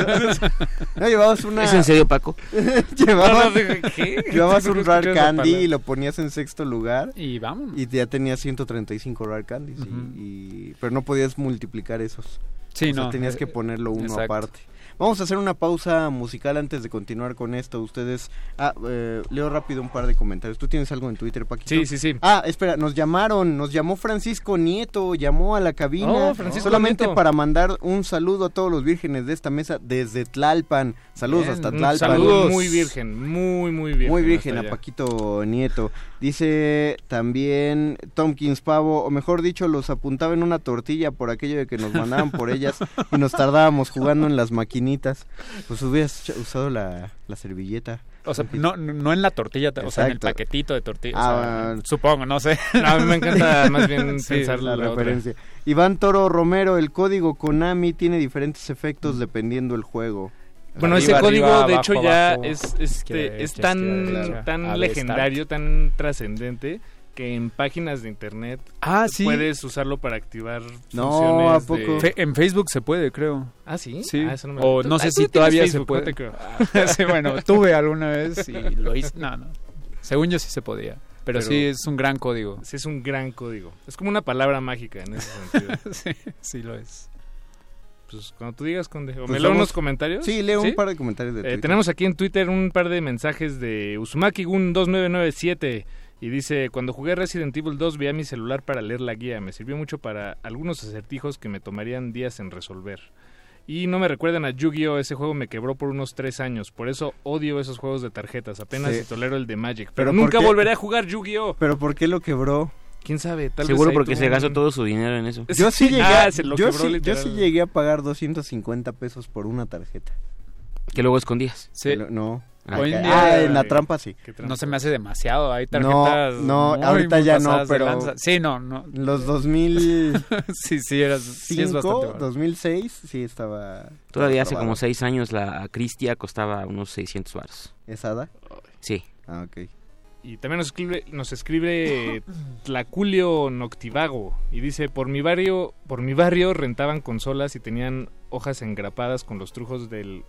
No, llevabas una... ¿Es en serio, Paco? (laughs) llevabas No, no, dije, ¿qué? llevabas un esa Candy y lo ponías en sexto lugar. Y vamos. Y ya tenías 135 Rare Candies. y- Ujú. y, pero no podías multiplicar esos. Sí, O sea, no. tenías eh, que ponerlo uno exacto. aparte. Vamos a hacer una pausa musical antes de continuar con esto. Ustedes. Ah, eh, leo rápido un par de comentarios. ¿Tú tienes algo en Twitter, Paquito? Sí, sí, sí. Ah, espera, nos llamaron, nos llamó Francisco Nieto, llamó a la cabina Oh, Francisco solamente Nieto. para mandar un saludo a todos los vírgenes de esta mesa desde Tlalpan. Saludos Bien, hasta Tlalpan. saludo muy virgen, muy, muy virgen. Muy virgen a allá. Paquito Nieto. Dice también Tomkins Pavo, o mejor dicho, los apuntaba en una tortilla por aquello de que nos mandaban por ellas y nos tardábamos jugando en las maquinitas. Pues hubieras usado la, la servilleta. O sea, no, no en la tortilla, o sea, en el paquetito de tortilla. Ah, o sea, bueno. supongo, no sé. No, a mí me encanta (laughs) más bien Sí, pensar la la, otra. referencia. Iván Toro Romero, el código Konami tiene diferentes efectos dependiendo del juego. Bueno, Arriba, ese código arriba, de abajo, hecho ya abajo, es, este, es tan, tan legendario, tan trascendente que en páginas de internet Ah, sí. puedes usarlo para activar No, funciones ¿a poco? de- Fe- en Facebook se puede, creo. Ah, sí. Sí. Ah, eso no me- o no ah, sé tú si todavía Facebook, se no puede. te creo. (laughs) sí, bueno, tuve alguna vez y lo hice. No, no. Según yo sí se podía. Pero, Pero- sí es un gran código. Sí, es un gran código. Es como una palabra mágica en ese sentido. (laughs) sí, sí lo es. Pues cuando tú digas, Conde. ¿O Pues me leo unos comentarios? Sí, leo un par de comentarios de Eh, Twitter. tenemos aquí en Twitter un par de mensajes de Uzumaki Gun 2997 y dice, cuando jugué Resident Evil 2 vi a mi celular para leer la guía, me sirvió mucho para algunos acertijos que me tomarían días en resolver. Y no me recuerdan a Yu-Gi-Oh! Ese juego me quebró por unos tres años. Por eso odio esos juegos de tarjetas. Apenas Sí. tolero el de Magic. Pero Pero, ¿por nunca volveré a jugar Yu-Gi-Oh! Pero ¿por qué lo quebró? ¿Quién sabe? Tal Seguro porque se gastó un- todo su dinero en eso. (laughs) Yo sí (laughs) llegué, Ah, se lo yo, quebró sí, yo literal. sí llegué a pagar 250 pesos por una tarjeta. Que luego escondías. Sí. Pero No. Ah, Hoy en Acá- día- ah, en la trampa sí. Trampa. No se me hace demasiado. Hay No, tarjetas. no, muy, ahorita muy ya no, pero- lanza. Sí, no, no. Los 2005, (laughs) sí, sí, eras, sí es bastante. barato. 2006, sí estaba... Todavía hace como probado. seis años la Cristia costaba unos 600 baros. ¿Es Hada? Sí. Ah, ok. Y también nos escribe, nos escribe Tlaculio Noctivago y dice, por mi barrio, por mi barrio rentaban consolas y tenían hojas engrapadas con los trucos del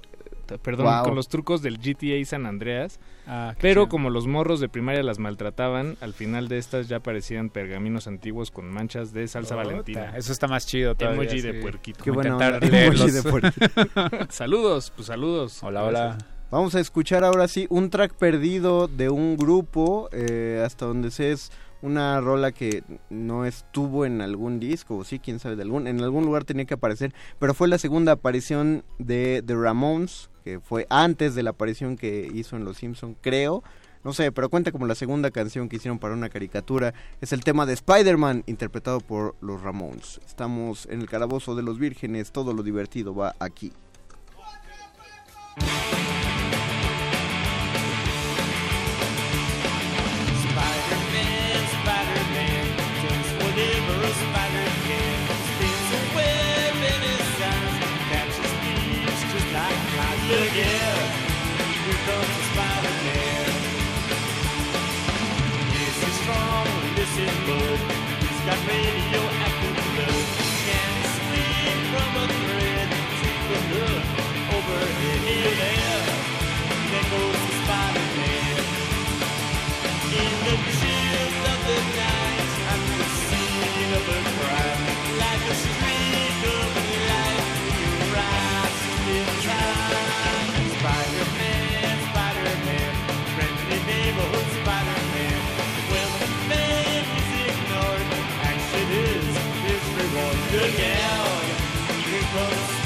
perdón, con los trucos del GTA San Andreas, Ah, pero chido. como los morros de primaria las maltrataban, al final de estas ya parecían pergaminos antiguos con manchas de salsa valentina. Eso está más chido todavía. Emoji de puerquito. Qué leer Emoji de puerquito. (laughs) saludos, pues saludos. Hola, hola. Vamos a escuchar ahora sí un track perdido de un grupo, eh, hasta donde sé es una rola que no estuvo en algún disco, o sí, quién sabe, de algún, en algún lugar tenía que aparecer, pero fue la segunda aparición de The Ramones, que fue antes de la aparición que hizo en Los Simpson, creo. No sé, pero cuenta como la segunda canción que hicieron para una caricatura. Es el tema de Spider-Man, interpretado por los Ramones. Estamos en el calabozo de los vírgenes, todo lo divertido va aquí. Overhead. Here there, there goes the Spider-Man. roads.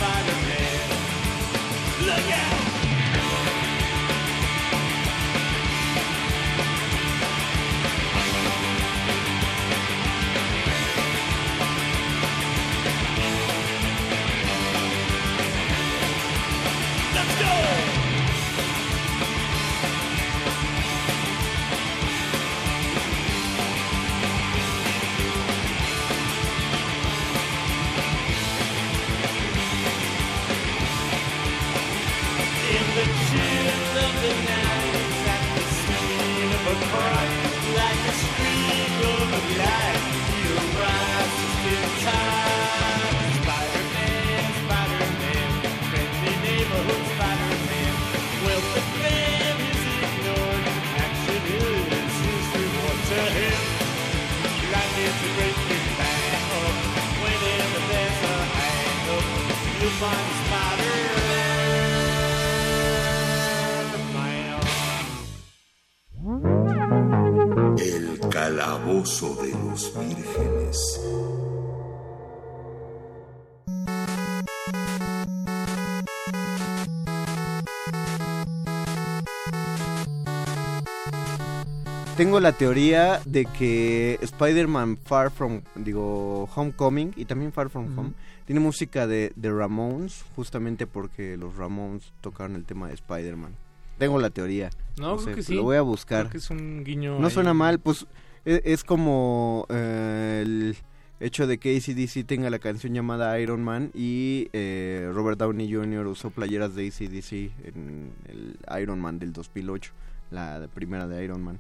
Tengo la teoría de que Spider-Man Far From, digo, Homecoming y también Far From. Home tiene música de, de Ramones, justamente porque los Ramones tocaron el tema de Spider-Man. Tengo la teoría. No, creo que sí. Lo voy a buscar. Creo que es un guiño No ahí. suena mal, pues e- es, como eh, el hecho de que ACDC tenga la canción llamada Iron Man y eh, Robert Downey Jr. usó playeras de ACDC en el Iron Man del 2008, la primera de Iron Man.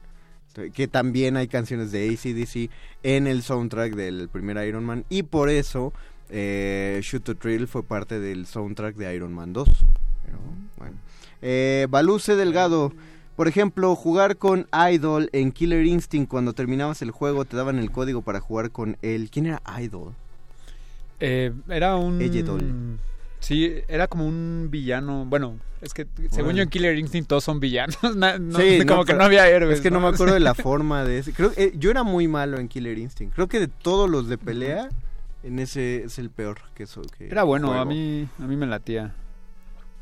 Que también hay canciones de ACDC en el soundtrack del primer Iron Man y por eso eh, Shoot to Thrill fue parte del soundtrack de Iron Man 2. Pero, bueno. Eh, Baluce Delgado. Por ejemplo, jugar con Idol en Killer Instinct cuando terminabas el juego te daban el código para jugar con él. ¿Quién era Idol? Eh, era un... Eyedol. Sí, era como un villano. Bueno, es que según Bueno. yo en Killer Instinct todos son villanos. (laughs) no- Sí, como no, que no había héroes. Es que no, me acuerdo de la (laughs) forma de ese. Creo, eh, yo era muy malo en Killer Instinct. Creo que de todos los de pelea, en ese es el peor que eso. Que Era bueno, juego. a mí, a mí me latía.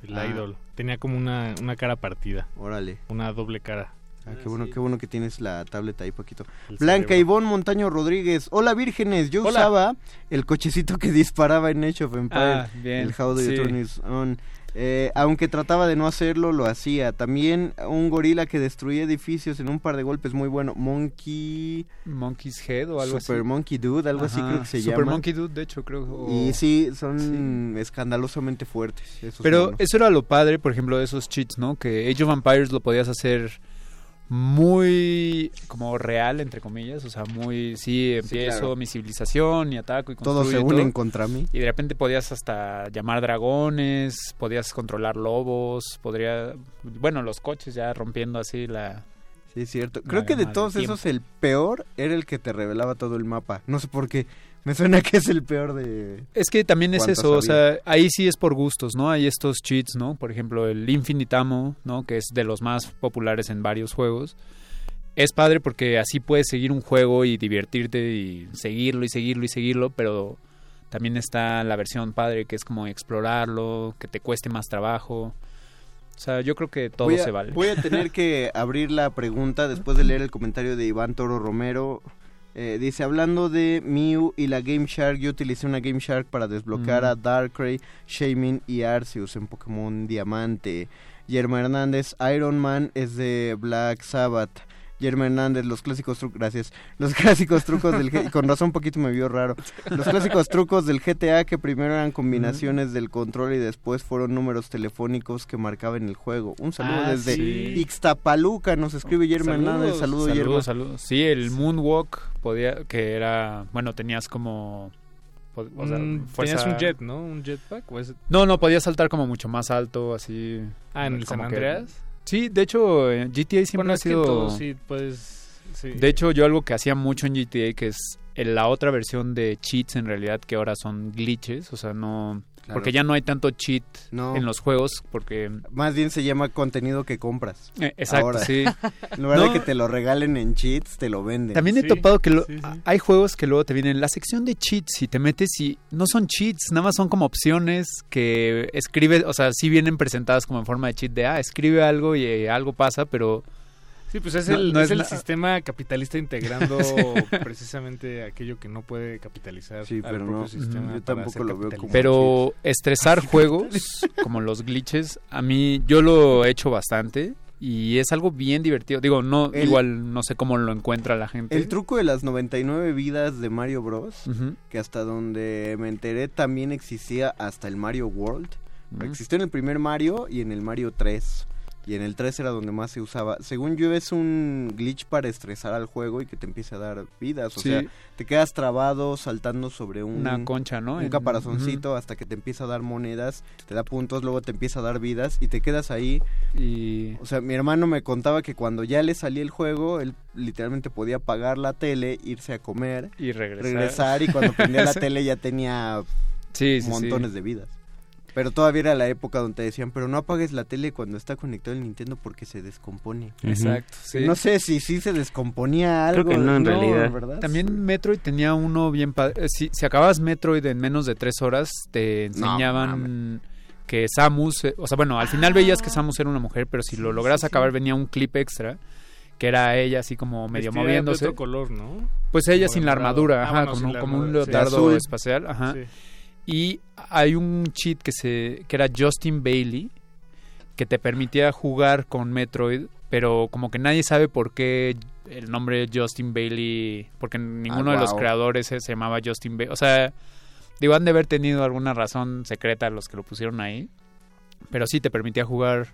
El Ah. idol. Tenía como una, una cara partida. Órale. Una doble cara. Ah, qué bueno, qué bueno que tienes la tableta ahí, Paquito. El Blanca cerebro. Ivonne Montaño Rodríguez. Hola, vírgenes. Yo Hola. usaba el cochecito que disparaba en Age of Empires. Ah, bien, El How Do You sí. Turn It On. Eh, aunque trataba de no hacerlo, lo hacía. También un gorila que destruía edificios en un par de golpes muy bueno. Monkey... Monkey's Head o algo Super así. Monkey Dude, algo así creo que se Super llama. Monkey Dude, de hecho, creo. o- Y sí, son escandalosamente fuertes. Pero monos. eso era lo padre, por ejemplo, de esos cheats, ¿no? Que Age of Empires lo podías hacer muy como real, entre comillas. O sea, muy, sí, empiezo claro. mi civilización y ataco y Todos se unen todo. contra mí. Y de repente podías hasta llamar dragones, podías controlar lobos, podría... Bueno, los coches ya rompiendo así la... Sí, es cierto. la Creo que de todos esos el peor era el que te revelaba todo el mapa. No sé por qué. Me suena que es el peor de... Es que también es ¿Cuántos eso, o sea, ahí sí es por gustos, ¿no? Hay estos cheats, ¿no? Por ejemplo, el Infinite Ammo, ¿no? Que es de los más populares en varios juegos. Es padre porque así puedes seguir un juego y divertirte y seguirlo y seguirlo y seguirlo, pero también está la versión padre que es como explorarlo, que te cueste más trabajo. O sea, yo creo que todo a, se vale. Voy a tener que (laughs) abrir la pregunta después de leer el comentario de Iván Toro Romero. Eh, dice, hablando de Mew y la Game Shark, yo utilicé una Game Shark para desbloquear Mm. a Darkrai, Shamin y Arceus en Pokémon Diamante. Yerma Hernández, Iron Man es de Black Sabbath. Yerma Hernández, los clásicos trucos, gracias. Los (laughs) clásicos trucos del G- con razón un poquito me vio raro. Los clásicos trucos del GTA que primero eran combinaciones del control y después fueron números telefónicos que marcaban el juego. Un saludo Ah, desde sí. Ixtapaluca, nos escribe Yerma Hernández. Saludos, Yerma. saludos, saludos. Sí, el Moonwalk podía, que era, bueno, tenías como... o sea, fuerza- Tenías un jet, ¿no? Un jetpack. ¿o es- No, no, podías saltar como mucho más alto, así. Ah, ¿en el San que- Andreas? Sí, de hecho, eh, GTA siempre Bueno, ha sido... todo sí puedes... sí. De hecho, yo algo que hacía mucho en GTA, que es en la otra versión de cheats en realidad, que ahora son glitches, o sea, no... Claro. Porque ya no hay tanto cheat No. en los juegos, porque... Más bien se llama contenido que compras. Eh, exacto, Ahora. sí. (laughs) En lugar No. de que te lo regalen en cheats, te lo venden. También he Sí, topado que lo- sí, sí. hay juegos que luego te vienen en la sección de cheats y te metes y no son cheats, nada más son como opciones que escribe, o sea, sí vienen presentadas como en forma de cheat de, ah, escribe algo y eh, algo pasa, pero Sí, pues es No- el, no es es el sistema capitalista integrando (laughs) precisamente aquello que no puede capitalizar Sí, al pero propio no, sistema yo tampoco lo veo como- pero estresar (laughs) juegos como los glitches, a mí yo lo he hecho bastante y es algo bien divertido. Digo, no El- igual no sé cómo lo encuentra la gente. El truco de las 99 vidas de Mario Bros. Ujú. que hasta donde me enteré también existía hasta el Mario World. Ujú. Existió en el primer Mario y en el Mario 3. Y en el 3 era donde más se usaba. Según yo es un glitch para estresar al juego y que te empiece a dar vidas. O Sí. sea, te quedas trabado saltando sobre un, Una concha, ¿no? un caparazoncito hasta que te empieza a dar monedas, te da puntos, luego te empieza a dar vidas y te quedas ahí. Y O sea, mi hermano me contaba que cuando ya le salía el juego, él literalmente podía apagar la tele, irse a comer, y regresar. regresar y cuando prendía la (laughs) tele ya tenía sí, sí. montones de vidas. Pero todavía era la época donde te decían, pero no apagues la tele cuando está conectado el Nintendo porque se descompone. Exacto, sí. No sé si sí se descomponía algo. que no, en realidad. ¿verdad? También Metroid tenía uno bien padre. eh, Si, si acababas Metroid en menos de tres horas, te enseñaban que Samus, eh, o sea, bueno, al final veías que Samus era una mujer, pero si lo logras acabar venía un clip extra que era ella así como medio Vestida de moviéndose. otro color, ¿no? Pues ella Como sin la armadura, Ah, ajá, bueno, como, sin la como un sí. leotardo espacial, ajá. Y hay un cheat que se que era Justin Bailey que te permitía jugar con Metroid, pero como que nadie sabe por qué el nombre Justin Bailey, porque ninguno Ah, de los creadores se, se llamaba Justin Bailey. O sea, digo, han de haber tenido alguna razón secreta los que lo pusieron ahí. Pero sí te permitía jugar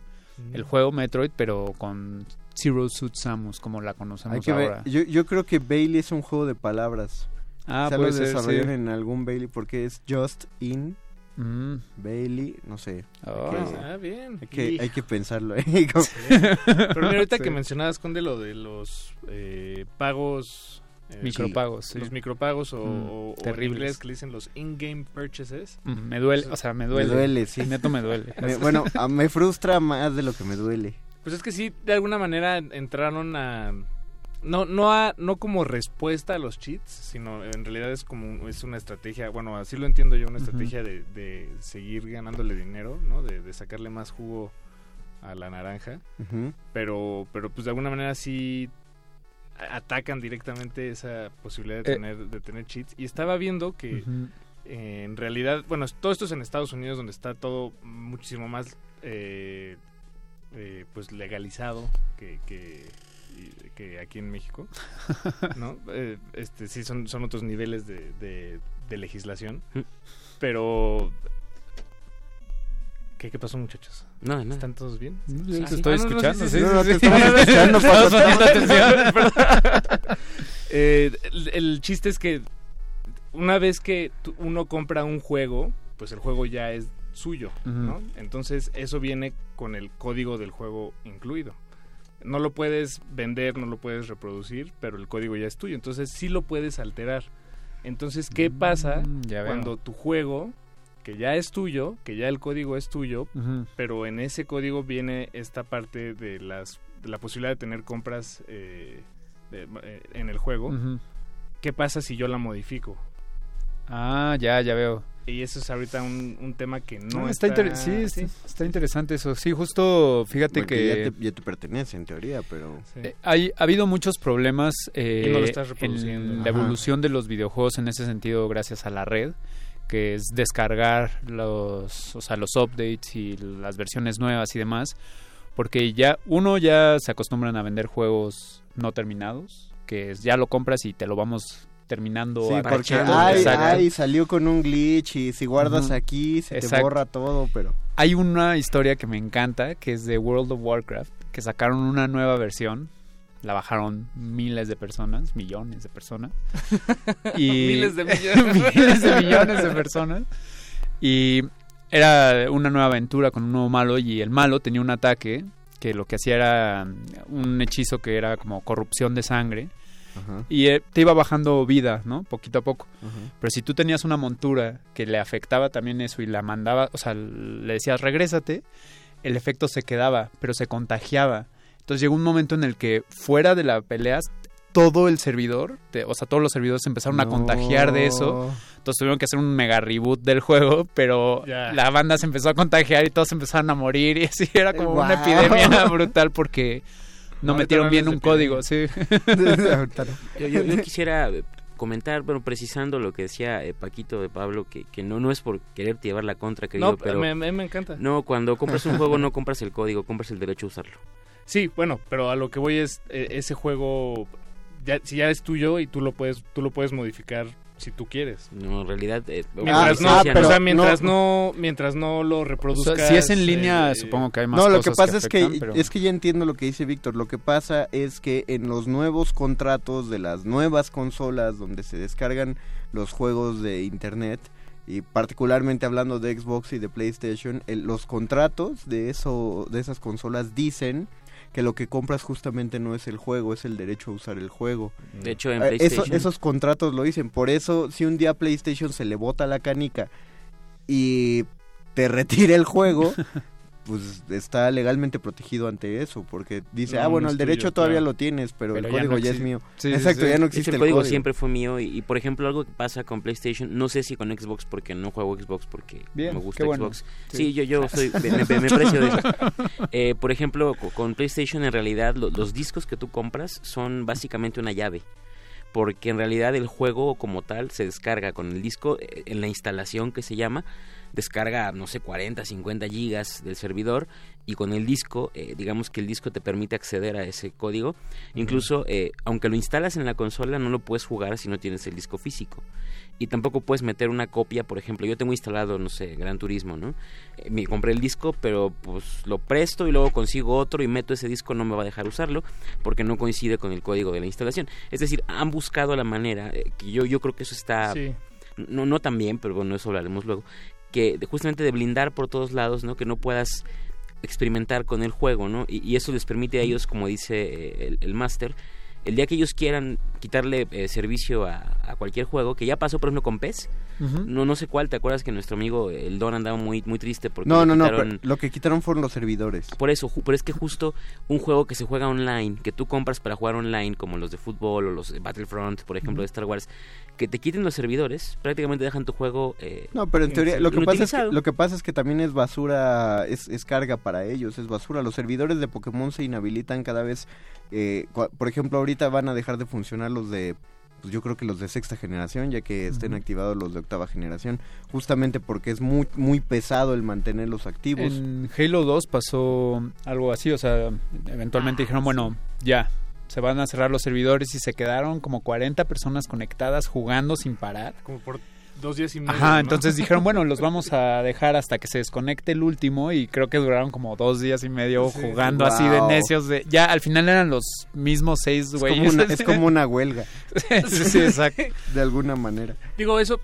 el juego Metroid, pero con Zero Suit Samus, como la conocemos Hay que ver. ahora. Yo, yo creo que Bailey es un juego de palabras. Ah, Se puede lo ser, desarrollaron sí. en algún Bailey porque es Just In Mm. Bailey, no sé. Oh. Hay que- Ah, bien. Hay que, Y- hay que pensarlo. ¿eh? Pero mira, ahorita (laughs) Sí. que mencionabas, Conde, lo de los eh, pagos... eh, Micropagos, sí. Los micropagos o, Mm, o- o terribles. que le dicen los in-game purchases. Mm, Me duele, o sea, me me duele. duele, sí. Neto me duele. (laughs) Me- bueno, a- me frustra más de lo que me duele. Pues es que sí, de alguna manera entraron a... No, no, a, no como respuesta a los cheats, sino en realidad es como es una estrategia, bueno, así lo entiendo yo, una estrategia de, de seguir ganándole dinero, ¿no? De, de sacarle más jugo a la naranja. Pero pero pues de alguna manera sí atacan directamente esa posibilidad de Eh. tener de tener cheats y estaba viendo que eh, en realidad bueno todo esto es en Estados Unidos donde está todo muchísimo más eh, eh, pues legalizado que, que aquí en México (laughs) no Eh, este sí son son otros niveles de, de, de legislación Mm. pero ¿Qué, ¿Qué pasó, muchachos? No, nada. ¿Están todos bien? Te Ah, sí. estoy Ah, no, no, escuchando, sí, sí, sí, No, no, sí, te sí. (laughs) escuchando, (laughs) atención. Eh, el, el chiste es que una vez que uno compra un juego, pues el juego ya es suyo, ¿no? Entonces eso viene con el código del juego incluido. No lo puedes vender, no lo puedes reproducir, pero el código ya es tuyo. Entonces sí lo puedes alterar. Entonces, ¿qué pasa Mm, ya veo. cuando tu juego, que ya es tuyo, que ya el código es tuyo, pero en ese código viene esta parte de las de la posibilidad de tener compras eh, de- eh, en el juego. ¿Qué pasa si yo la modifico? Ah, ya, ya veo. Y eso es ahorita un, un tema que no Ah, está, está... sí, está, interesante eso. Sí, justo fíjate Porque que ya, te, ya te pertenece en teoría, pero... Sí. eh, hay, ha habido muchos problemas eh, Y no lo estás reproduciendo. en la Ajá. evolución de los videojuegos en ese sentido gracias a la red, que es descargar los, o sea, los updates y las versiones nuevas y demás, porque ya uno ya se acostumbran a vender juegos no terminados, que es, ya lo compras y te lo vamos terminando Sí, porque ay, salió con un glitch y si guardas aquí se te borra todo, pero... Hay una historia que me encanta, que es de World of Warcraft, que sacaron una nueva versión. La bajaron miles de personas, millones de personas. (laughs) Y Miles de (laughs) millones. miles de millones de personas. Y era una nueva aventura con un nuevo malo y el malo tenía un ataque que lo que hacía era un hechizo que era como corrupción de sangre Ajá, y eh, te iba bajando vida, ¿no? Poquito a poco. ajá. Pero si tú tenías una montura que le afectaba también eso y la mandaba, o sea, le decías regrésate, el efecto se quedaba, pero se contagiaba. Entonces llegó un momento en el que fuera de la pelea todo el servidor, te- o sea, todos los servidores se empezaron a contagiar de eso. Entonces tuvieron que hacer un mega reboot del juego, pero la banda se empezó a contagiar y todos empezaron a morir (laughs) y así era como una epidemia brutal porque no, No, metieron bien un código, sí. (laughs) Yo, yo- yo quisiera eh, comentar, bueno, precisando lo que decía eh, Paquito de Pablo, que, que no, no es por quererte llevar la contra, querido, No, pero me, me- me encanta. no, cuando compras un (laughs) juego no compras el código, compras el derecho a usarlo. Sí, bueno, pero a lo que voy es eh, ese juego ya, si ya es tuyo y tú lo puedes tú lo puedes modificar si tú quieres. No, en realidad... eh, Mientras Ah, no, ah, pero o sea, mientras no- no, mientras no lo O reproduzcas. sea, si es en línea, eh, supongo que hay más No, lo cosas que pasa es que pero- es que ya entiendo lo que dice Víctor. Lo que pasa es que en los nuevos contratos de las nuevas consolas donde se descargan los juegos de internet y particularmente hablando de Xbox y de PlayStation, el- los contratos de eso de esas consolas dicen que lo que compras justamente no es el juego, es el derecho a usar el juego. De hecho, en Eh, eso- PlayStation... esos contratos lo dicen. Por eso, si un día PlayStation se le bota la canica y te retire el juego, (laughs) pues está legalmente protegido ante eso, porque dice, No, ah, bueno, no el derecho tuyo, todavía claro. lo tienes, pero, Pero el ya código no ya es existe. mío. Sí, Exacto, sí. ya no De hecho, existe el el código, código. siempre fue mío y, y, por ejemplo algo que pasa con PlayStation, no sé si con Xbox porque no juego Xbox porque Bien, me gusta bueno. Xbox. Sí. Sí, yo yo soy me, me- me precio de eso. (laughs) Eh, por ejemplo, co- con PlayStation en realidad lo- los discos que tú compras son básicamente una llave. Porque en realidad el juego como tal se descarga con el disco eh, en la instalación que se llama, descarga, no sé, 40, 50 gigas del servidor y con el disco, eh, digamos que el disco te permite acceder a ese código. Incluso, eh, aunque lo instalas en la consola, no lo puedes jugar si no tienes el disco físico. Y tampoco puedes meter una copia, por ejemplo, yo tengo instalado, no sé, Gran Turismo, ¿no? Eh, me compré el disco, pero pues lo presto y luego consigo otro y meto ese disco, no me va a dejar usarlo porque no coincide con el código de la instalación. Es decir, han buscado la manera, eh, que yo, yo creo que eso está Sí. no, no tan bien, pero bueno, eso hablaremos luego, que justamente de blindar por todos lados, ¿no? Que no puedas experimentar con el juego, ¿no? Y, y eso les permite a ellos, como dice eh, el, el máster, el día que ellos quieran quitarle eh, servicio a, a cualquier juego, que ya pasó por ejemplo con PES, no, no sé cuál, ¿te acuerdas que nuestro amigo el Don andaba muy, muy triste porque No, no, no, quitaron- lo que quitaron fueron los servidores. por eso, pero es que justo un juego que se juega online, que tú compras para jugar online, como los de fútbol o los de Battlefront, por ejemplo, de Star Wars, que te quiten los servidores, prácticamente dejan tu juego. eh, No, pero en teoría lo que pasa es que, inutilizado. lo que pasa es que también es basura, es, es carga para ellos, es basura. Los servidores de Pokémon se inhabilitan cada vez. eh, por ejemplo, ahorita van a dejar de funcionar los de, pues yo creo que los de sexta generación, ya que estén activados los de octava generación, justamente porque es muy muy pesado el mantenerlos activos. En Halo 2 pasó algo así, o sea, eventualmente dijeron, bueno, ya, se van a cerrar los servidores y se quedaron como 40 personas conectadas jugando sin parar. Como por dos días y medio. Ajá, ¿no? entonces dijeron, bueno, los (laughs) vamos a dejar hasta que se desconecte el último y creo que duraron como dos días y medio Sí. jugando así de necios. De, ya al final eran los mismos seis Es como, güeyes. una, (laughs) es como una huelga, sí, sí, exacto. de alguna manera. Digo, eso,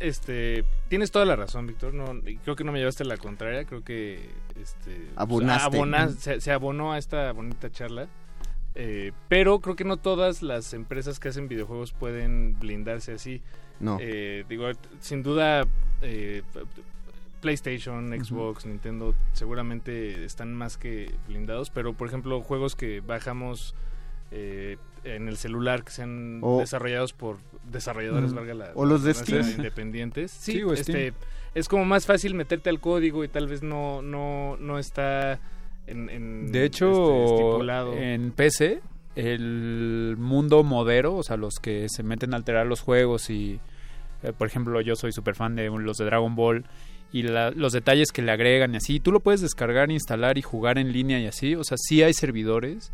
este, tienes toda la razón, Víctor. No, y creo que no me llevaste la contraria. Creo que, este, Abonaste. abona- se, se abonó a esta bonita charla. Eh, pero creo que no todas las empresas que hacen videojuegos pueden blindarse así. No. Eh, digo, sin duda, eh, PlayStation, Xbox, Nintendo seguramente están más que blindados, pero por ejemplo, juegos que bajamos eh, en el celular que sean O- desarrollados por desarrolladores, valga la O los de Steam. independientes. (laughs) Sí, Sí, o este, Steam. es como más fácil meterte al código y tal vez no, no, no está en, en, De este, hecho, estipulado. en PC, el mundo modero, o sea, los que se meten a alterar los juegos y, eh, por ejemplo, yo soy súper fan de los de Dragon Ball y la- los detalles que le agregan y así, tú lo puedes descargar, instalar y jugar en línea y así, o sea, sí hay servidores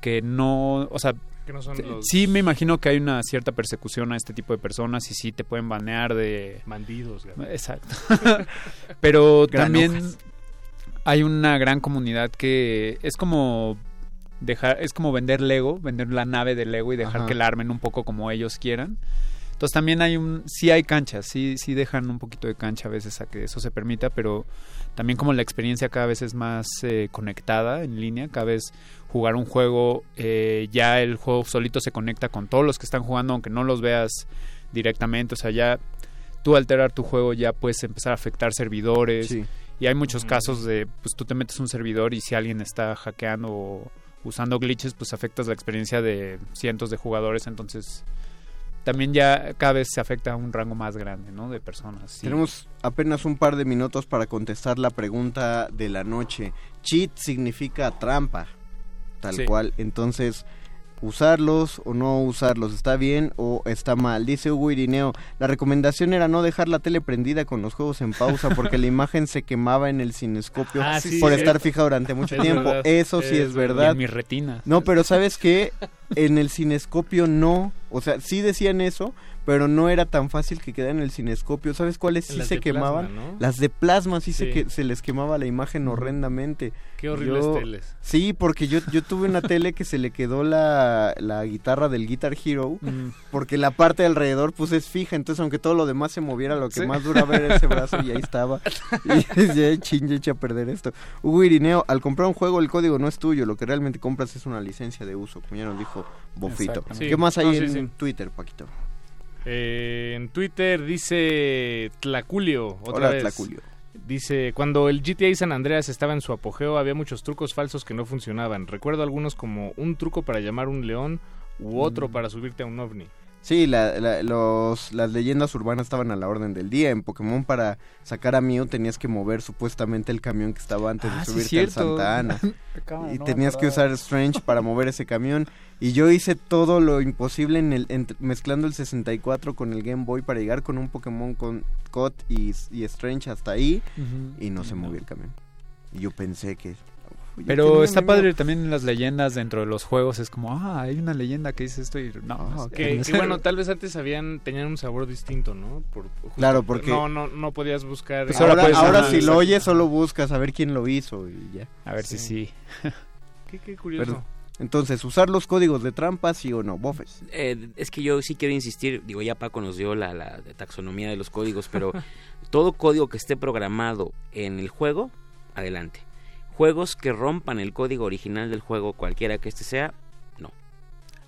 que no, o sea, que no son los sí me imagino que hay una cierta persecución a este tipo de personas y sí te pueden banear de... bandidos. Gabriel. Exacto. (laughs) Pero también. Hay una gran comunidad que es como dejar, es como vender Lego, vender la nave de Lego y dejar Ajá. que la armen un poco como ellos quieran. Entonces también hay un, sí hay canchas, sí, sí dejan un poquito de cancha a veces a que eso se permita, pero también como la experiencia cada vez es más eh, conectada en línea, cada vez jugar un juego, eh, ya el juego solito se conecta con todos los que están jugando, aunque no los veas directamente, o sea, ya tú alterar tu juego ya puedes empezar a afectar servidores, Sí. Y hay muchos casos de, pues tú te metes un servidor y si alguien está hackeando o usando glitches, pues afectas la experiencia de cientos de jugadores, entonces también ya cada vez se afecta a un rango más grande, ¿no? De personas. sí. Tenemos apenas un par de minutos para contestar la pregunta de la noche. Cheat significa trampa, tal Sí. cual. Entonces, usarlos o no usarlos, ¿está bien o está mal? Dice Hugo Irineo, la recomendación era no dejar la tele prendida con los juegos en pausa (laughs) porque la imagen se quemaba en el cinescopio Ah, sí, por sí, estar es- fija durante (laughs) mucho es tiempo. verdad, Eso sí es verdad. en mis retinas. No, pero ¿sabes qué? En el cinescopio no. O sea, sí decían eso, pero no era tan fácil que quedara en el cinescopio. ¿Sabes cuáles sí Las se plasma, quemaban? ¿no? Las de plasma sí, Se, que, se les quemaba la imagen horrendamente. Qué horribles Yo- teles. Sí, porque yo, yo tuve una tele que se le quedó la, la guitarra del Guitar Hero, (laughs) Mm. porque la parte de alrededor pues es fija, entonces aunque todo lo demás se moviera, lo que Sí. más duraba era ese brazo y ahí estaba. (laughs) Y (laughs) ya chingue echa a perder esto. Hugo Irineo, al comprar un juego el código no es tuyo, lo que realmente compras es una licencia de uso, como ya nos dijo Bofito. ¿Qué más hay No, en. Twitter, Paquito? Eh, en Twitter dice Tlaculio. Otra Hola, vez. Tlaculio. Dice, cuando el GTA San Andreas estaba en su apogeo había muchos trucos falsos que no funcionaban. Recuerdo algunos como un truco para llamar un león u otro Mm. para subirte a un ovni. Sí, la- la- los, las leyendas urbanas estaban a la orden del día. En Pokémon para sacar a Mew tenías que mover supuestamente el camión que estaba antes Ah, de sí, subirte cierto. al Santa Ana. (laughs) Cámara, y no tenías que usar Strange para mover ese camión. Y yo hice todo lo imposible en el, mezclando el 64 con el Game Boy para llegar con un Pokémon con Cot y, y Strange hasta ahí. Y no se movió el camión. Y yo pensé que... "Uf, ya Pero está padre Mew". también las leyendas dentro de los juegos. Es como, ah, hay una leyenda que dice esto y no. Ah, Que, bueno, tal vez antes habían, tenían un sabor distinto, ¿no? Por, justo- Claro, porque- No, no, no podías buscar... Pues ahora, ahora si lo oyes solo buscas a ver quién lo hizo y ya. A ver si sí. Qué, qué curioso. Pero- entonces, ¿usar los códigos de trampa sí o no? Bofes. Eh, es que yo sí quiero insistir, digo, ya Paco nos dio la, la taxonomía de los códigos, pero (laughs) todo código que esté programado en el juego, adelante. Juegos que rompan el código original del juego, cualquiera que este sea.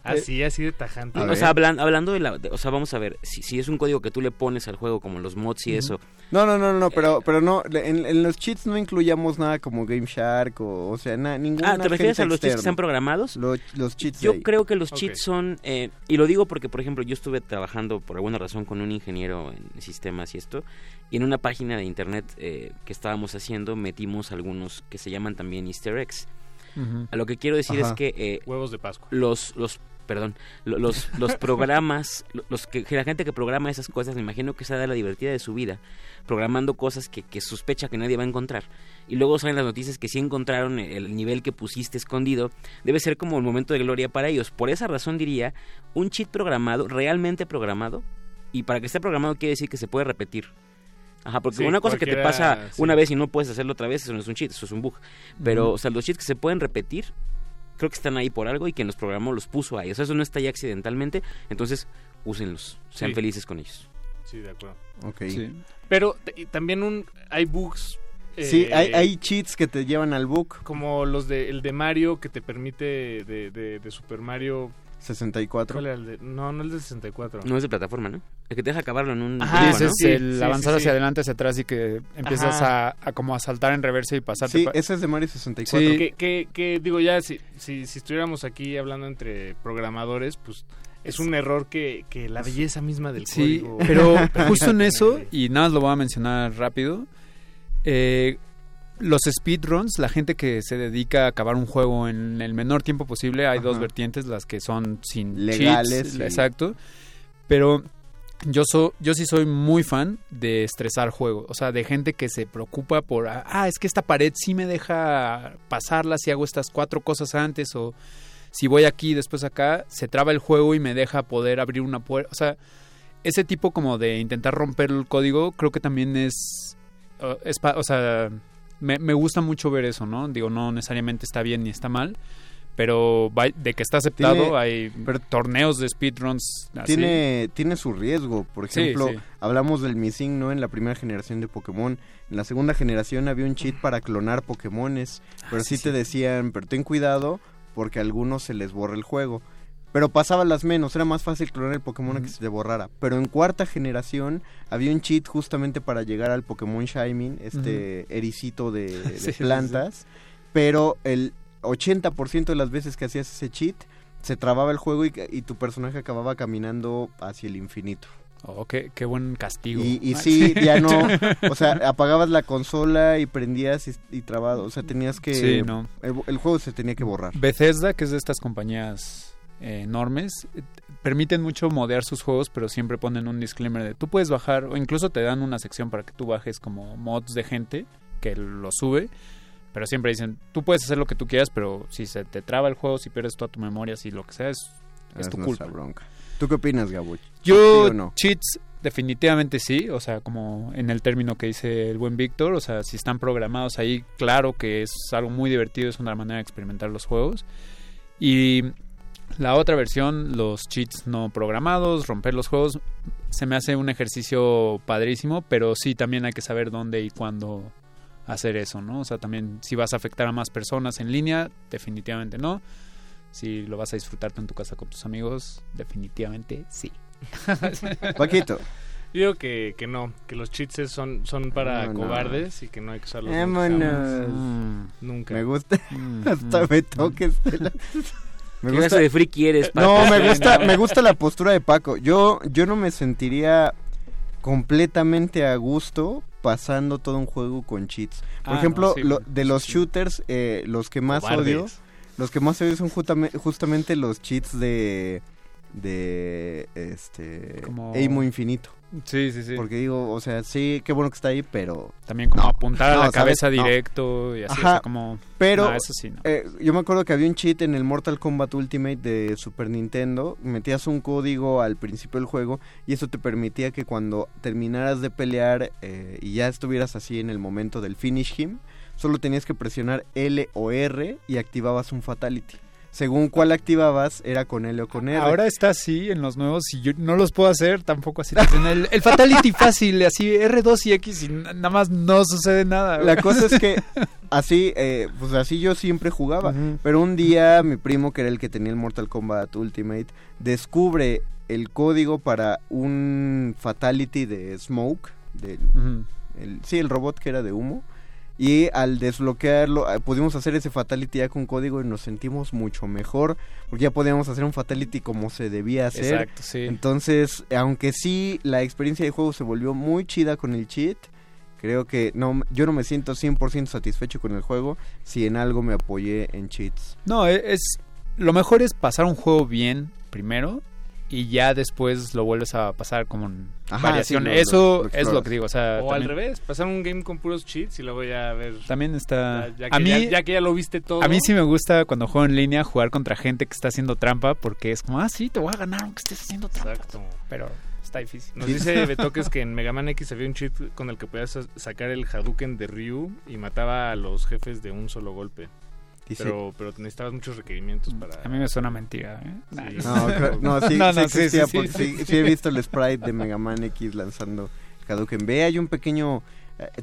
Así, así de tajante. o sea, hablan- hablando de la... de- o sea, vamos a ver, si, si es un código que tú le pones al juego, como los mods y eso, No, no, no, no, pero, pero no, en, en los cheats no incluyamos nada como Game Shark o, o sea, na, ninguna Ah, ¿te refieres gente a los cheats que externa. están programados? Lo- los cheats Yo de ahí. creo que los Ok. cheats son, eh, y lo digo porque, por ejemplo, yo estuve trabajando por alguna razón con un ingeniero en sistemas y esto, y en una página de internet eh, que estábamos haciendo metimos algunos que se llaman también easter eggs. Ujú. A lo que quiero decir es que... eh, Huevos de Pascua. Los, los, perdón, lo- los, los (laughs) programas, lo- los que, la gente que programa esas cosas, me imagino que se da la divertida de su vida, programando cosas que, que sospecha que nadie va a encontrar. Y luego salen las noticias que sí encontraron el nivel que pusiste escondido. Debe ser como el momento de gloria para ellos. Por esa razón diría, un cheat programado, realmente programado, y para que esté programado quiere decir que se puede repetir. Ajá, porque Sí, una cosa que te pasa sí. una vez y no puedes hacerlo otra vez, eso no es un cheat, eso es un bug. Pero, Ujú. o sea, los cheats que se pueden repetir, creo que están ahí por algo y quien los programó los puso ahí. O sea, eso no está ahí accidentalmente, entonces úsenlos, sean Sí. felices con ellos. Sí, de acuerdo. Ok. Pero también un, hay bugs. Sí, eh, hay, hay cheats que te llevan al book. Como los de el de Mario que te permite de, de, de Super Mario. 64. ¿Cuál era el de? No, no el de 64. No es de plataforma, ¿no? El que te deja acabarlo en un... Ajá, ese ¿no? es sí, el sí, avanzar sí, hacia sí. adelante, hacia atrás y que empiezas a, como a saltar en reversa y pasarte. Sí, ese es de Mario 64. Sí. Que, que, que, digo ya, si, si, si estuviéramos aquí hablando entre programadores, pues es un error que, que la belleza misma del Sí, código. pero (laughs) permite justo en eso, y nada más lo voy a mencionar rápido, eh, los speedruns, la gente que se dedica a acabar un juego en el menor tiempo posible, hay dos vertientes, las que son sin Legales cheats, exacto, pero yo, so, yo sí soy muy fan de estresar juegos, o sea, de gente que se preocupa por, ah, es que esta pared sí me deja pasarla si hago estas cuatro cosas antes o si voy aquí y después acá, se traba el juego y me deja poder abrir una puerta, o sea, ese tipo como de intentar romper el código, creo que también es, o sea, me, me gusta mucho ver eso, ¿no? Digo, no necesariamente está bien ni está mal, pero va- de que está aceptado, Tiene- hay torneos de speedruns así. Tiene, tiene su riesgo. Por ejemplo, sí. hablamos del Missing, ¿no? En la primera generación de Pokémon. En la segunda generación había un cheat para clonar Pokémones. Pero Ah, sí, sí, te decían, pero ten cuidado porque a algunos se les borra el juego. Pero pasaba las menos, era más fácil clonar el Pokémon a que se le borrara. Pero en cuarta generación había un cheat justamente para llegar al Pokémon Shining, este ericito de, (laughs) de Sí, sí, sí. plantas. Pero el 80% de las veces que hacías ese cheat, se trababa el juego y, y tu personaje acababa caminando hacia el infinito. Oh, qué, qué buen castigo. Y, y Ah, sí, ya no, (laughs) o sea, apagabas la consola y prendías y, y trabado, o sea, tenías que... Sí, no. el, el juego se tenía que borrar. Bethesda, que es de estas compañías eh, enormes, eh, permiten mucho modear sus juegos, pero siempre ponen un disclaimer de tú puedes bajar, o incluso te dan una sección para que tú bajes como mods de gente que lo sube, pero siempre dicen, tú puedes hacer lo que tú quieras, pero si se te traba el juego, si pierdes toda tu memoria, si lo que sea, es, es Es tu culpa. bronca. ¿Tú qué opinas, Gabo? Yo, ¿Sí no? cheats, definitivamente sí, o sea, como en el término que dice el buen Víctor, o sea, si están programados ahí, claro que es algo muy divertido, es una manera de experimentar los juegos. Y la otra versión, los cheats no programados, romper los juegos, se me hace un ejercicio padrísimo, pero sí también hay que saber dónde y cuándo hacer eso, ¿no? O sea, también si vas a afectar a más personas en línea, definitivamente no. Si lo vas a disfrutar tú en tu casa con tus amigos, definitivamente sí. (laughs) Paquito. Yo digo que, que no, que los cheats son, son para No, no. cobardes y que no hay que usarlos nunca. Mm. Nunca. Me gusta. (laughs) Hasta me toques. (laughs) Me ¿Qué clase de friki eres, Paco? No, me (laughs) gusta, me gusta la postura de Paco. Yo, yo no me sentiría completamente a gusto pasando todo un juego con cheats. Por Ah, ejemplo, no, sí, lo- sí, de los shooters, eh, los que más Cobardes. odio, los que más odio son justame- justamente los cheats de de este Como- Aimo Infinito. Sí, sí, sí. Porque digo, o sea, sí, qué bueno que está ahí, pero También como No, apuntar a no, la ¿sabes? cabeza No. directo y así, Ajá, o sea, como... Pero No, eso sí, no. eh, yo me acuerdo que había un cheat en el Mortal Kombat Ultimate de Super Nintendo. Metías un código al principio del juego y eso te permitía que cuando terminaras de pelear eh, y ya estuvieras así en el momento del finish him, solo tenías que presionar L o R y activabas un fatality. Según cuál activabas, era con L o con R. Ahora está así en los nuevos y yo no los puedo hacer tampoco así. En el, el Fatality fácil, así R2 y X y nada más no sucede nada. La cosa es que (laughs) así, eh, pues así yo siempre jugaba. Pero un día mi primo, que era el que tenía el Mortal Kombat Ultimate, descubre el código para un fatality de Smoke, del, el, sí, el robot que era de humo. Y al desbloquearlo, eh, pudimos hacer ese fatality ya con código y nos sentimos mucho mejor. Porque ya podíamos hacer un fatality como se debía hacer. Exacto, sí. Entonces, aunque sí la experiencia de juego se volvió muy chida con el cheat, creo que no yo no me siento 100% satisfecho con el juego si en algo me apoyé en cheats. No, e- es lo mejor es pasar un juego bien primero y ya después lo vuelves a pasar como en Ajá, variación. sí, lo- Eso lo- lo es lo que digo, o sea, O al revés, pasar un game con puros cheats y luego ya ver. también está Ya, ya que, a mí ya, ya que ya lo viste todo. a mí sí me gusta cuando juego en línea jugar contra gente que está haciendo trampa porque es como, ah, sí, te voy a ganar aunque estés haciendo trampa. Exacto. Pero está difícil. Nos dice (laughs) Betoques que en Mega Man X había un cheat con el que podías sa- sacar el Hadouken de Ryu y mataba a los jefes de un solo golpe. Dice- Pero, pero necesitabas muchos requerimientos para... A mí me suena mentira, ¿eh? Sí. No, creo- (laughs) no, sí, No, sí no, sí, existía sí, sí, porque sí. sí, sí he visto el sprite de Mega Man X lanzando Hadouken. Ve, hay un pequeño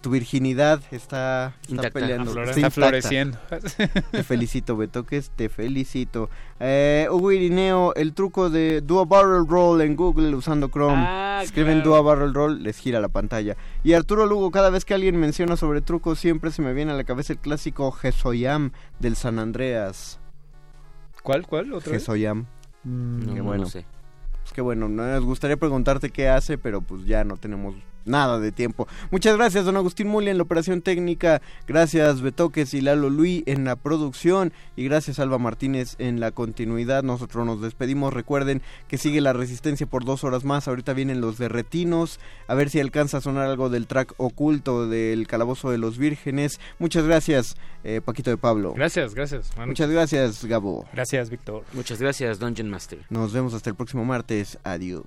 tu virginidad está, está Intacta. peleando, Aflora- está floreciendo. (laughs) Te felicito, Betoques, te felicito. Eh, Hugo Irineo, el truco de a Barrel Roll en Google usando Chrome. Ah, Escriben claro. A Barrel Roll, les gira la pantalla. Y Arturo Lugo, cada vez que alguien menciona sobre trucos, siempre se me viene a la cabeza el clásico Gesoyam del San Andreas. ¿Cuál, cuál? Gesoyam. Mm, No, Qué no bueno. lo sé. Pues qué bueno, nos gustaría preguntarte qué hace, pero pues ya no tenemos nada de tiempo. Muchas gracias, don Agustín Muli en la operación técnica. Gracias, Betoques y Lalo Luis en la producción. Y gracias, Alba Martínez en la continuidad. Nosotros nos despedimos. Recuerden que sigue la resistencia por dos horas más. Ahorita vienen los de Retinos. A ver si alcanza a sonar algo del track oculto del Calabozo de los Vírgenes. Muchas gracias, eh, Paquito de Pablo. Gracias, gracias. Buenas Muchas gracias, Gabo. Gracias, Víctor. Muchas gracias, Dungeon Master. Nos vemos hasta el próximo martes. Adiós.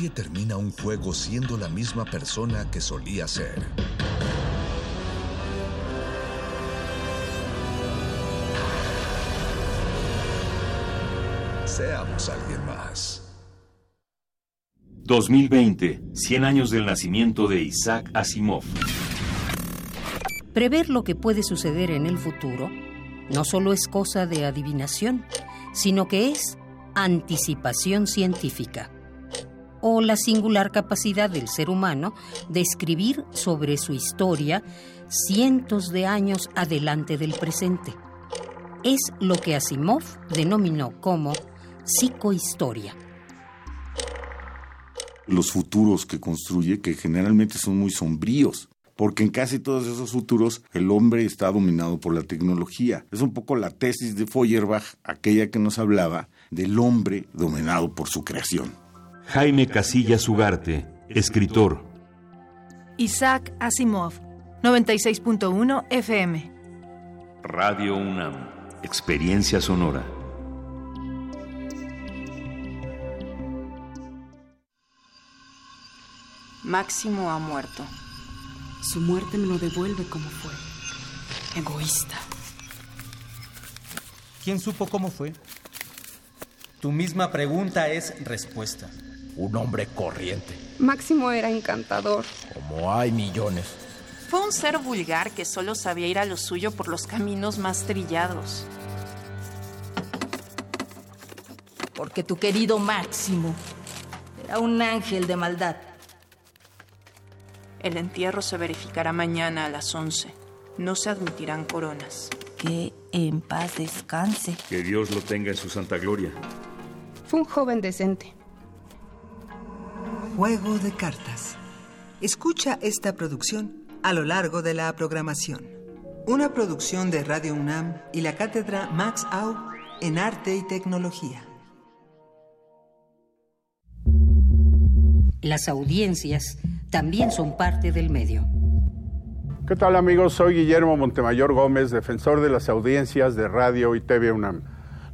Nadie termina un juego siendo la misma persona que solía ser. Seamos alguien más. 2020, 100 años del nacimiento de Isaac Asimov. Prever lo que puede suceder en el futuro no solo es cosa de adivinación, sino que es anticipación científica o la singular capacidad del ser humano de escribir sobre su historia cientos de años adelante del presente. Es lo que Asimov denominó como psicohistoria. los futuros que construye, que generalmente son muy sombríos. Porque en casi todos esos futuros el hombre está dominado por la tecnología. Es un poco la tesis de Feuerbach, aquella que nos hablaba del hombre dominado por su creación. Jaime Casillas Ugarte, escritor. Isaac Asimov, 96.1 FM. Radio UNAM, experiencia sonora. Máximo ha muerto. Su muerte me lo devuelve como fue. Egoísta. ¿Quién supo cómo fue? Tu misma pregunta es respuesta. Un hombre corriente. Máximo era encantador. Como hay millones. Fue un ser vulgar que solo sabía ir a lo suyo por los caminos más trillados. Porque tu querido Máximo era un ángel de maldad. El entierro se verificará mañana a las 11. No se admitirán coronas. Que en paz descanse. Que Dios lo tenga en su santa gloria. Fue un joven decente. Juego de cartas. Escucha esta producción a lo largo de la programación. Una producción de Radio UNAM y la cátedra Max Au en Arte y Tecnología. Las audiencias también son parte del medio. ¿Qué tal amigos? Soy Guillermo Montemayor Gómez, defensor de las audiencias de Radio y TV UNAM.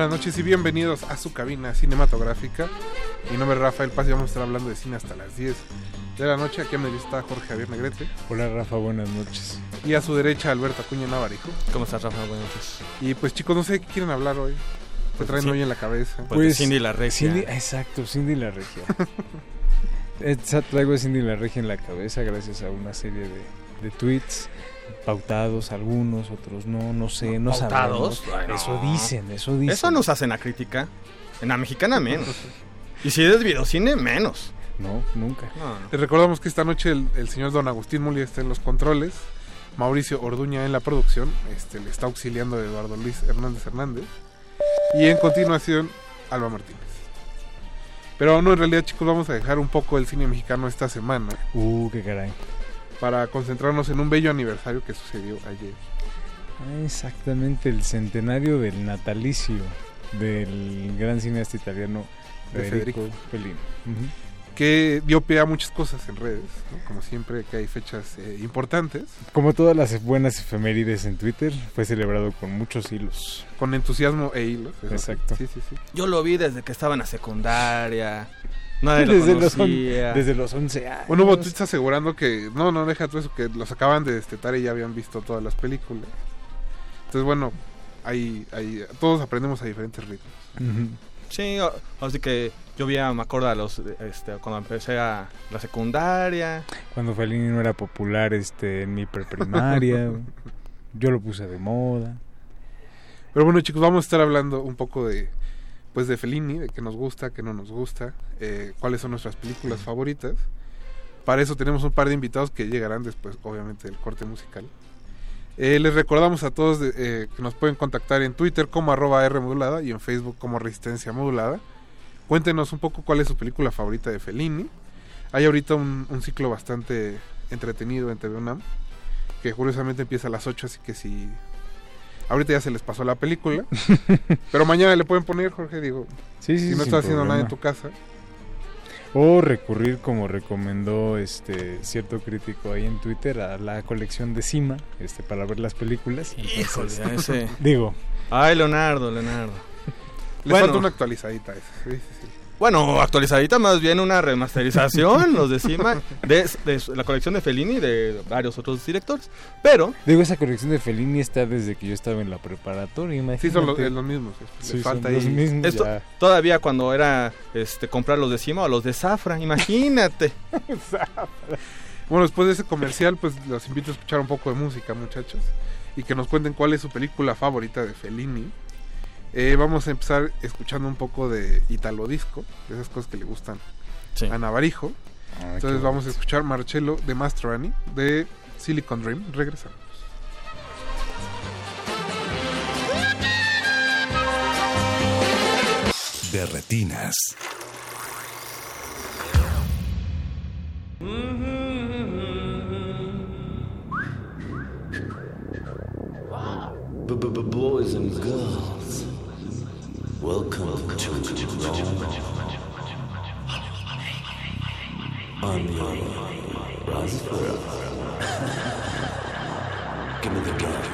Buenas noches y bienvenidos a su cabina cinematográfica. Mi nombre es Rafael Paz y vamos a estar hablando de cine hasta las 10 de la noche. Aquí a mi está Jorge Javier Negrete. Hola Rafa, buenas noches. Y a su derecha Alberto Acuña Navarijo. ¿Cómo estás Rafa? Buenas noches. Y pues chicos, no sé qué quieren hablar hoy. ¿Qué traen sí. hoy en la cabeza? Pues, Cindy la Regia. Cindy- exacto, Cindy la Regia. (laughs) Traigo a Cindy la Regia en la cabeza gracias a una serie de, de tweets pautados, algunos, otros no, no sé, no ¿Pautados? sabemos. Ay, no. Eso dicen, eso dicen. Eso nos hacen a crítica. En la mexicana menos. (laughs) y si es videocine, menos. No, nunca. Les recordamos que esta noche el, el señor Don Agustín Muli está en los controles. Mauricio Orduña en la producción. Este, le está auxiliando Eduardo Luis Hernández Hernández. Y en continuación, Alba Martínez. Pero no, en realidad, chicos, vamos a dejar un poco el cine mexicano esta semana. Uh, qué caray. Para concentrarnos en un bello aniversario que sucedió ayer. Exactamente, el centenario del natalicio del gran cineasta italiano De Federico, Federico. Fellini. Que dio pie a muchas cosas en redes, ¿no? como siempre que hay fechas eh, importantes. Como todas las buenas efemérides en Twitter, fue celebrado con muchos hilos. Con entusiasmo e hilos. Exacto. Sí, sí, sí. Yo lo vi desde que estaba en la secundaria. Nadie lo desde, los on- desde los 11 años. Bueno, hubo tweets asegurando que, no, no, deja todo eso, que los acaban de destetar y ya habían visto todas las películas. Entonces, bueno, ahí, ahí, todos aprendemos a diferentes ritmos. Sí, o- así que yo vi, a- me acuerdo a los, este, cuando empecé a la secundaria. Cuando Fellini no era popular este, en mi preprimaria. (laughs) yo lo puse de moda. Pero bueno, chicos, vamos a estar hablando un poco de, pues, de Fellini, de qué nos gusta, qué no nos gusta, eh, cuáles son nuestras películas favoritas. Para eso tenemos un par de invitados que llegarán después, obviamente, del corte musical. Eh, les recordamos a todos eh, que nos pueden contactar en Twitter como arroba R modulada y en Facebook como Resistencia Modulada. Cuéntenos un poco cuál es su película favorita de Fellini. Hay ahorita un, un ciclo bastante entretenido en TV UNAM, que curiosamente empieza a las 8, así que si... Ahorita ya se les pasó la película, (laughs) pero mañana le pueden poner, Jorge, digo, Sí, sí, si no estás haciendo nada en tu casa. O recurrir, como recomendó este cierto crítico ahí en Twitter, a la colección de Cima este, para ver las películas. Híjole, Entonces, ese. (laughs) Digo, Ay, Leonardo, Leonardo. Le falta una actualizadita esa. Sí, sí, sí. Bueno, actualizadita, más bien una remasterización, (laughs) los de, de la colección de Fellini y de varios otros directores. Pero, digo, esa colección de Fellini está desde que yo estaba en la preparatoria. Imagínate. Sí, son los, los mismos. Sí, falta son los ahí. mismos. esto ya. todavía cuando era este comprar los de Cima o los de Zafra, imagínate. (laughs) Bueno, después de ese comercial, pues los invito a escuchar un poco de música, muchachos. Y que nos cuenten cuál es su película favorita de Fellini. Eh, vamos a empezar escuchando un poco de Italo Disco, de esas cosas que le gustan Sí. a Navarijo. Ah, Entonces vamos a escuchar Marcello de Mastrani de Silicon Dream. Regresamos. De retinas. Boys and girls, welcome to Rome. I'm your Raspberry. (laughs) Give me the gun.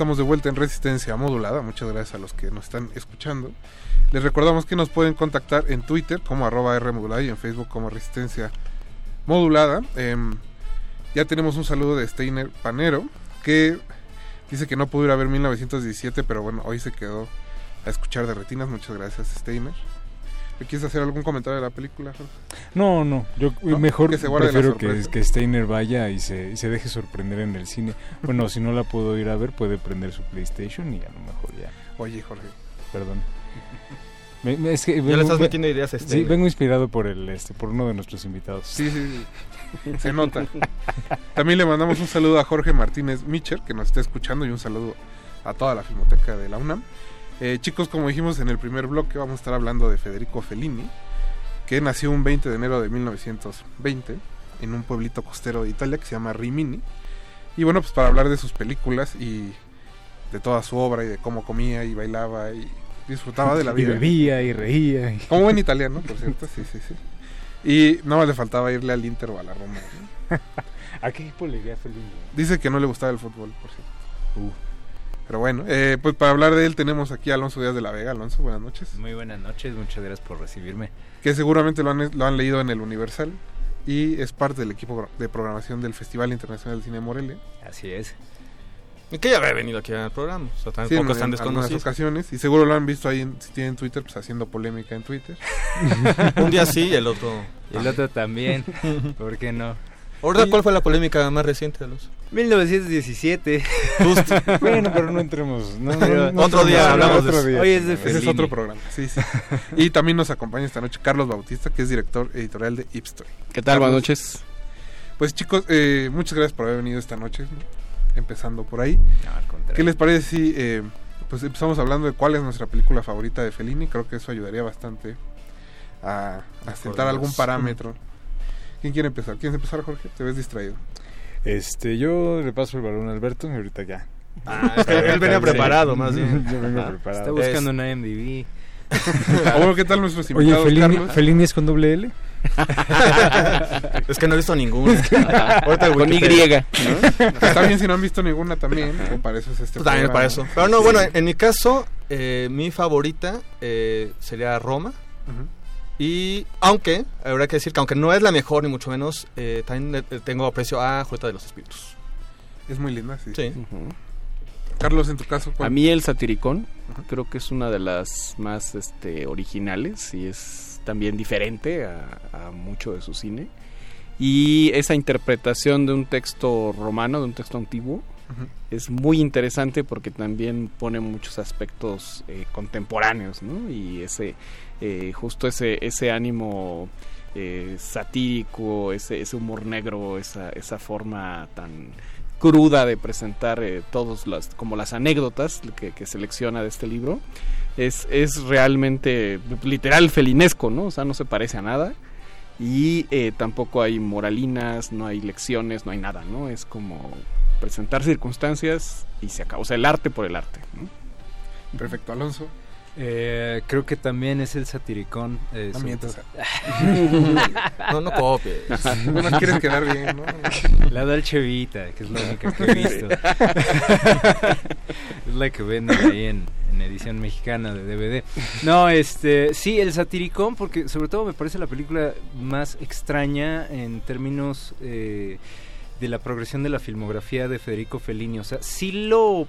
Estamos de vuelta en Resistencia Modulada. Muchas gracias a los que nos están escuchando. Les recordamos que nos pueden contactar en Twitter como arroba R modulada y en Facebook como Resistencia Modulada. Em, ya tenemos un saludo de Steiner Panero que dice que no pudo ir a ver 1917, pero bueno, hoy se quedó a escuchar de retinas. Muchas gracias, Steiner. ¿Le ¿Quieres hacer algún comentario de la película? Jorge? No, no, yo ¿No? mejor Que se prefiero que, que Steiner vaya y se, y se deje sorprender en el cine. Bueno, si no la puedo ir a ver, puede prender su PlayStation y a lo mejor ya. Oye, Jorge. Perdón. Me- me- es que Ya le estás metiendo ideas a Sí, Steiner. vengo inspirado por el este por uno de nuestros invitados. Sí, sí, sí. Se nota. También le mandamos un saludo a Jorge Martínez Micher, que nos está escuchando, y un saludo a toda la Filmoteca de la UNAM. Eh, chicos, como dijimos en el primer bloque, vamos a estar hablando de Federico Fellini, que nació un 20 de enero de 1920 en un pueblito costero de Italia que se llama Rimini. Y bueno, pues para hablar de sus películas y de toda su obra y de cómo comía y bailaba y disfrutaba de la (laughs) Y vida. bebía y reía. y- Como buen italiano, por cierto, sí, sí, sí. Y no le faltaba irle al Inter o a la Roma. ¿no? (laughs) ¿A qué equipo le iría? Dice que no le gustaba el fútbol, por cierto. Uh. Pero bueno, eh, pues para hablar de él tenemos aquí a Alonso Díaz de la Vega. Alonso, buenas noches. Muy buenas noches, muchas gracias por recibirme. Que seguramente lo han, lo han leído en el Universal y es parte del equipo de programación del Festival Internacional de Cine de Morelia. Así es. Y que ya había venido aquí al programa. O sea, Sí, en, tampoco están en algunas desconocidos. ocasiones y seguro lo han visto ahí, en- si tienen Twitter, pues haciendo polémica en Twitter. (laughs) Un día sí y el otro. Y el otro también. (laughs) ¿Por qué no? ¿Ahora cuál fue la polémica más reciente de los? 1917. Justo. (laughs) Bueno, pero no entremos. No, Pero- no- Otro día hablamos de eso. día. Hoy es de Ese es otro programa. Sí, sí. y también nos acompaña esta noche Carlos Bautista, que es director editorial de Ipstory. ¿Qué tal? Buenas noches. Pues chicos, eh, muchas gracias por haber venido esta noche, ¿no? empezando por ahí. No, al contrario. ¿Qué les parece si eh, pues empezamos hablando de cuál es nuestra película favorita de Fellini? Creo que eso ayudaría bastante a, a sentar algún parámetro. ¿Quién quiere empezar? ¿Quieres empezar, Jorge? Te ves distraído. Este, yo le paso el balón a Alberto y ahorita ya. Ah, (laughs) es que él venía preparado, más (laughs) bien. Yo vengo Ajá. preparado. Está buscando una MDB. Ah, (laughs) bueno, ¿qué tal nuestros Oye, invitados, Fellini, Carlos? Fellini es con doble L. es que no he visto ninguna. Ahorita Con Y. Wikipedia. Está bien si no han visto ninguna también, o para eso es este Pues también para eso. Pero no, bueno, en mi caso, eh, mi favorita eh, sería Roma. Ujú. Y aunque, habrá que decir que aunque no es la mejor ni mucho menos, eh, también le- le tengo aprecio a Julieta de los Espíritus. Es muy linda, sí. Sí. Carlos, en tu caso, ¿cuál? A mí el satiricón creo que es una de las más este, originales y es también diferente a, a mucho de su cine. Y esa interpretación de un texto romano, de un texto antiguo, Ujú. es muy interesante porque también pone muchos aspectos eh, contemporáneos, ¿no? Y ese, eh, justo ese, ese ánimo eh, satírico, ese, ese humor negro, esa, esa forma tan cruda de presentar eh, todos las como las anécdotas que, que selecciona de este libro es, es realmente literal felinesco no o sea no se parece a nada y eh, tampoco hay moralinas no hay lecciones no hay nada no es como presentar circunstancias y se acabó o sea el arte por el arte ¿no? Perfecto, Alonso. Eh, creo que también es el satiricón. eh, No mientas. (laughs) No, no copies. (laughs) Bueno, quieres quedar bien, ¿no? La Dolce Vita, que es la única que he visto. (laughs) es la que venden ahí en, en edición mexicana de DVD. No, este, sí, el satiricón, porque sobre todo me parece la película más extraña en términos eh, de la progresión de la filmografía de Federico Fellini. O sea, sí lo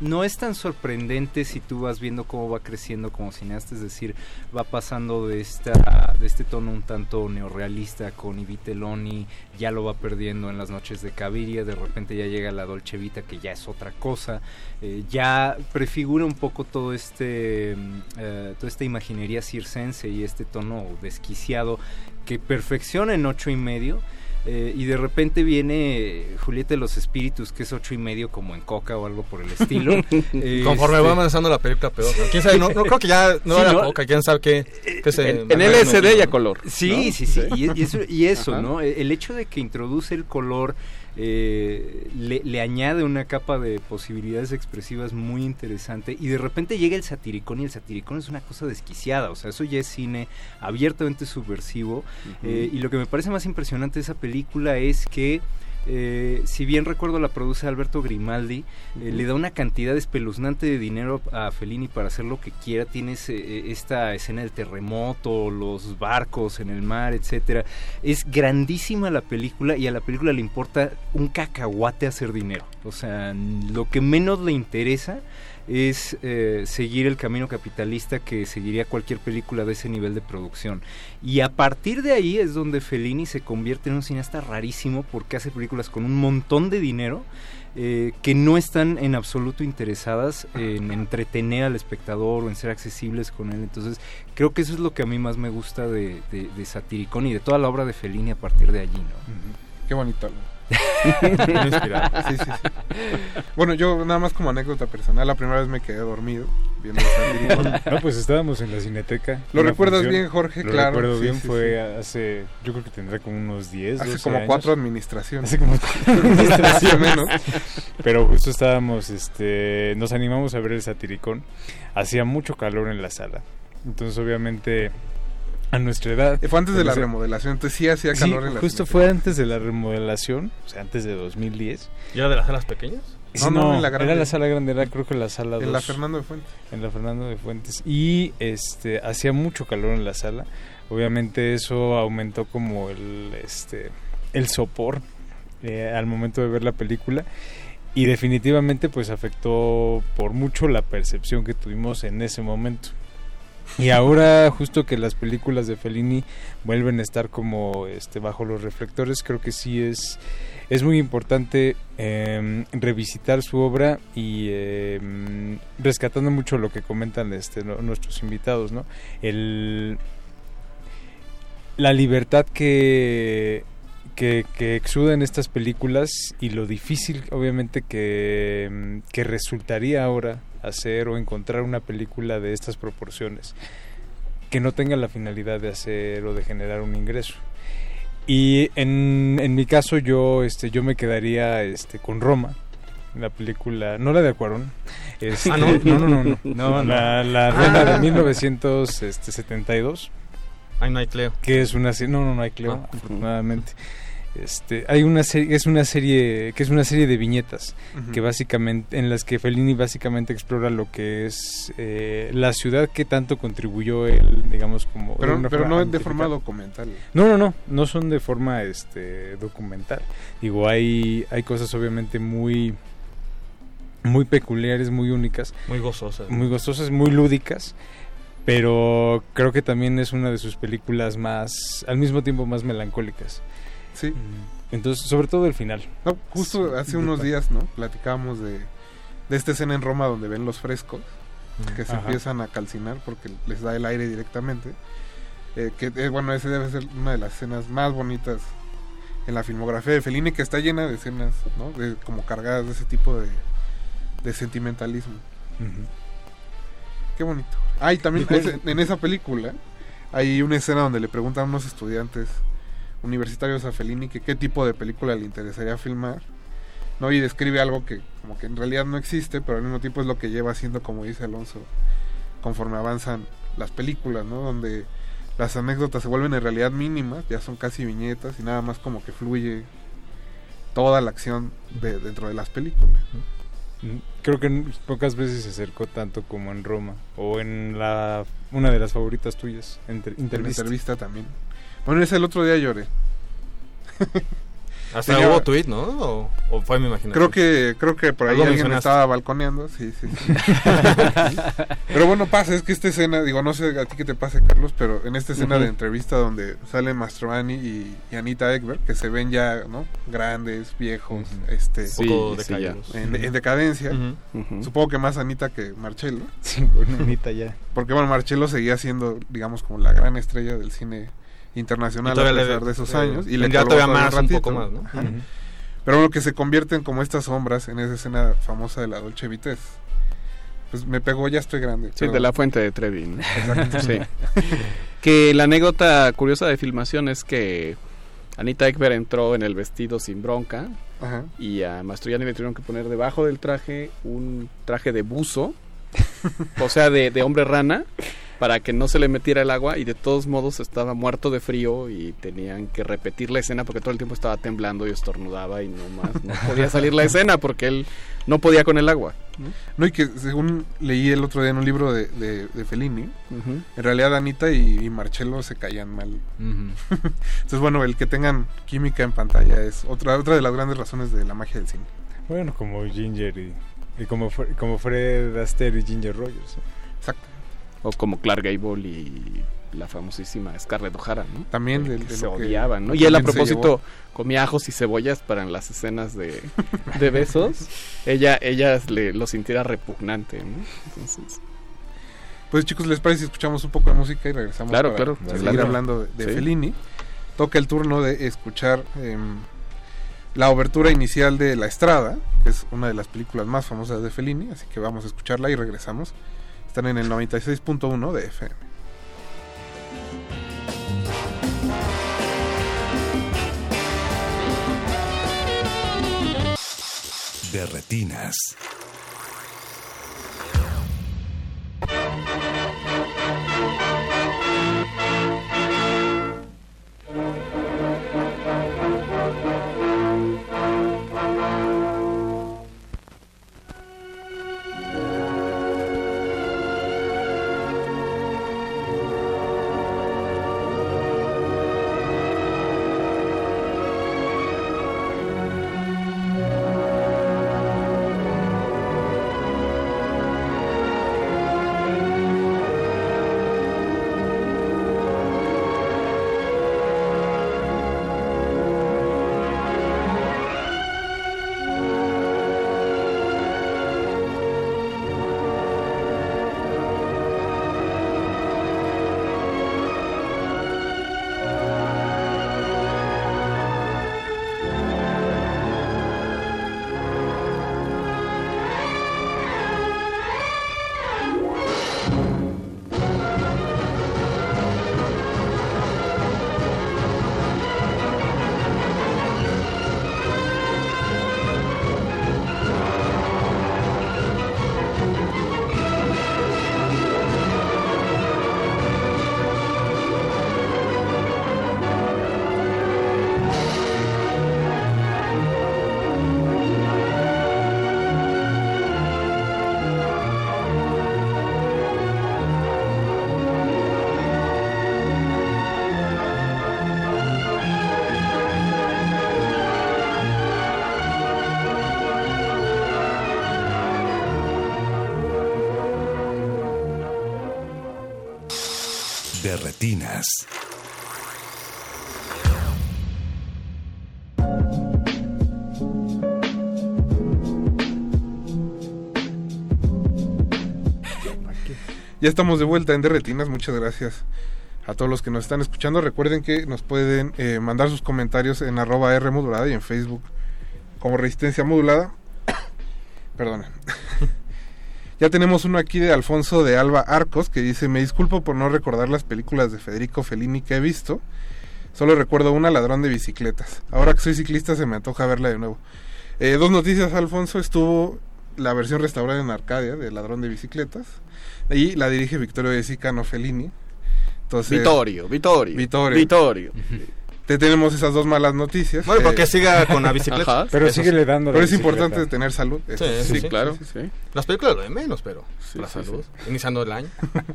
no es tan sorprendente si tú vas viendo cómo va creciendo como cineasta, es decir, va pasando de esta de este tono un tanto neorrealista con I Vitelloni, ya lo va perdiendo en las noches de Caviria, de repente ya llega la Dolce Vita que ya es otra cosa, eh, ya prefigura un poco todo este mm, eh, toda esta imaginería circense y este tono desquiciado que perfecciona en ocho y medio. Eh, y de repente viene Julieta de los Espíritus, que es ocho y medio como en Coca o algo por el estilo. (laughs) Conforme Este, va avanzando la película, peor. ¿no? ¿Quién sabe? No, no creo que ya no Sí, era ¿no? poca. ¿Quién sabe qué? qué se en, en LSD y a color Sí, ¿no? sí, sí. Y, y eso, y eso. ¿no? E, El hecho de que introduce el color eh, le, le añade una capa de posibilidades expresivas muy interesante. Y de repente llega el satiricón y el satiricón es una cosa desquiciada. O sea, eso ya es cine abiertamente subversivo. Eh, y lo que me parece más impresionante de esa película es que eh, si bien recuerdo la produce Alberto Grimaldi, eh, le da una cantidad espeluznante de dinero a Fellini para hacer lo que quiera. Tienes eh, esta escena del terremoto, los barcos en el mar, etcétera. Es grandísima la película y a la película le importa un cacahuate hacer dinero. O sea, lo que menos le interesa es eh, seguir el camino capitalista que seguiría cualquier película de ese nivel de producción. Y a partir de ahí es donde Fellini se convierte en un cineasta rarísimo porque hace películas con un montón de dinero eh, que no están en absoluto interesadas en entretener al espectador o en ser accesibles con él. Entonces creo que eso es lo que a mí más me gusta de, de, Satiricón y de toda la obra de Fellini a partir de allí. ¿no? Qué bonito. Muy (laughs) inspirado. Sí, sí, sí. Bueno, yo nada más como anécdota personal, la primera vez me quedé dormido viendo Satiricón. (laughs) No, pues estábamos en la cineteca. ¿Lo recuerdas función. bien, Jorge? Lo Claro, recuerdo sí, bien, sí, fue sí. hace, yo creo que tendrá como unos 10, Hace 12 como años. cuatro administraciones. Hace como cuatro (laughs) administraciones. Menos. Pero justo estábamos, este, nos animamos a ver el satiricón. Hacía mucho calor en la sala. Entonces, obviamente, a nuestra edad. Fue antes de la remodelación, entonces sí hacía Sí, calor en la justo fue antes de la remodelación, o sea, antes de 2010. ¿Y era de las salas pequeñas? Sí, No, no, no, en la grande. era la sala grande, era creo que la sala En la. Fernando de Fuentes. En la Fernando de Fuentes. Y este hacía mucho calor en la sala. Obviamente eso aumentó como el este el sopor eh, al momento de ver la película y definitivamente pues afectó por mucho la percepción que tuvimos en ese momento. Y ahora justo que las películas de Fellini vuelven a estar como este bajo los reflectores, creo que sí es es muy importante eh, revisitar su obra y eh, rescatando mucho lo que comentan este nuestros invitados, ¿no? El la libertad que que, que exuda en estas películas y lo difícil obviamente que, mm, que resultaría ahora hacer o encontrar una película de estas proporciones que no tenga la finalidad de hacer o de generar un ingreso. Y en, en mi caso yo este yo me quedaría este con Roma, la película, no la de Acuarón. Este, Ah, (laughs) ¿no? no, no, no, no, No, (laughs) no. La, la Ah. Roma de 1972. Ahí no hay Cleo. Que es una no, no, no hay Cleo, Ah. afortunadamente. Este, hay una serie, es una serie que es una serie de viñetas que básicamente en las que Fellini básicamente explora lo que es eh, la ciudad que tanto contribuyó él, digamos como de Pero, una pero no de amplificada. forma documental. No, no, no, no son de forma este documental. Digo, hay hay cosas obviamente muy muy peculiares, muy únicas, Muy gozosas. muy gozosas, muy lúdicas, pero creo que también es una de sus películas más al mismo tiempo más melancólicas. Sí. Entonces, sobre todo el final. No, justo hace unos (laughs) días, ¿no? Platicábamos de, de esta escena en Roma donde ven los frescos que se Ajá. empiezan a calcinar porque les da el aire directamente. Eh, que eh, bueno, ese debe ser una de las escenas más bonitas en la filmografía de Fellini, que está llena de escenas, ¿no? De, como cargadas de ese tipo de, de sentimentalismo. Qué bonito. Ah, y también ¿Y cuál- ese- en esa película hay una escena donde le preguntan a unos estudiantes universitarios a Fellini que qué tipo de película le interesaría filmar. ¿no? Y describe algo que como que en realidad no existe, pero al mismo tiempo es lo que lleva haciendo, como dice Alonso, conforme avanzan las películas, ¿no? Donde las anécdotas se vuelven en realidad mínimas, ya son casi viñetas y nada más como que fluye toda la acción de, dentro de las películas. Creo que pocas veces se acercó tanto como en Roma o en la una de las favoritas tuyas, entre, En la entrevista también. Bueno, ese el otro día lloré. Hasta Tenía- hubo tweet, ¿no? O, o fue mi imaginación. Creo que creo que por ahí alguien me estaba balconeando, sí, sí, sí. (laughs) pero bueno, pasa, es que esta escena, digo, no sé a ti qué te pase, Carlos, pero en esta escena de entrevista donde salen Mastroianni y, y Anita Ekberg, que se ven ya, ¿no? Grandes, viejos, este... Un poco Sí, sí. En, decadencia. Supongo que más Anita que Marcello. Sí, Anita ya. Porque bueno, Marcello seguía siendo, digamos, como la gran estrella del cine internacional a le- pesar de esos eh, años. Y le colgó todavía un más, un ratito. poco más, ¿no? Ajá. Pero bueno, que se convierten como estas sombras en esa escena famosa de la Dolce Vitesse. Pues me pegó, ya estoy grande. Sí, pero- de la fuente de Trevi. ¿no? Sí. que la anécdota curiosa de filmación es que Anita Ekberg entró en el vestido sin bronca Ajá. y a Mastroianni le tuvieron que poner debajo del traje un traje de buzo, o sea, de, de hombre rana, para que no se le metiera el agua y de todos modos estaba muerto de frío y tenían que repetir la escena porque todo el tiempo estaba temblando y estornudaba y no más no (laughs) podía salir la escena porque él no podía con el agua. ¿no? No, y que según leí el otro día en un libro de, de, de Fellini, en realidad Anita y, y Marcello se caían mal. (laughs) Entonces, bueno, el que tengan química en pantalla es otra, otra de las grandes razones de la magia del cine. Bueno, como Ginger y, y como, como Fred Astaire y Ginger Rogers. Exacto. O como Clark Gable y la famosísima Scarlett O'Hara, ¿no? También Que del- de se odiaban, ¿no? Y él a propósito comía ajos y cebollas para en las escenas de, (laughs) de besos. ella ella le, lo sintiera repugnante, ¿no? Entonces, Pues chicos, ¿les parece si escuchamos un poco de música y regresamos Claro, para claro, seguir hablando de, de Sí. Fellini? Toca el turno de escuchar em, la obertura inicial de La Estrada, que es una de las películas más famosas de Fellini, así que vamos a escucharla y regresamos. Están en el 96.1 de FM. De retinas. De retinas. Ya estamos de vuelta en Derretinas, muchas gracias a todos los que nos están escuchando. Recuerden que nos pueden eh, mandar sus comentarios en arroba R modulada y en Facebook como Resistencia Modulada. (coughs) Perdón. (laughs) ya tenemos uno aquí de Alfonso de Alba Arcos que dice, me disculpo por no recordar las películas de Federico Fellini que he visto. Solo recuerdo una, Ladrón de Bicicletas. Ahora que soy ciclista se me antoja verla de nuevo. Eh, dos noticias, Alfonso. Estuvo la versión restaurada en Arcadia de Ladrón de Bicicletas. Y la dirige Victorio de Sica, no Fellini. Entonces, Vittorio, Vittorio, Vittorio. Vittorio. (laughs) Te tenemos esas dos malas noticias. Bueno, Eh, porque siga con la (laughs) bicicleta. Ajá. Pero eso síguele sí. dando la Pero es bicicleta. importante tener salud. Sí, Sí, sí, claro. sí, sí. Las películas lo de menos, pero la sí, salud. Iniciando el año. (laughs)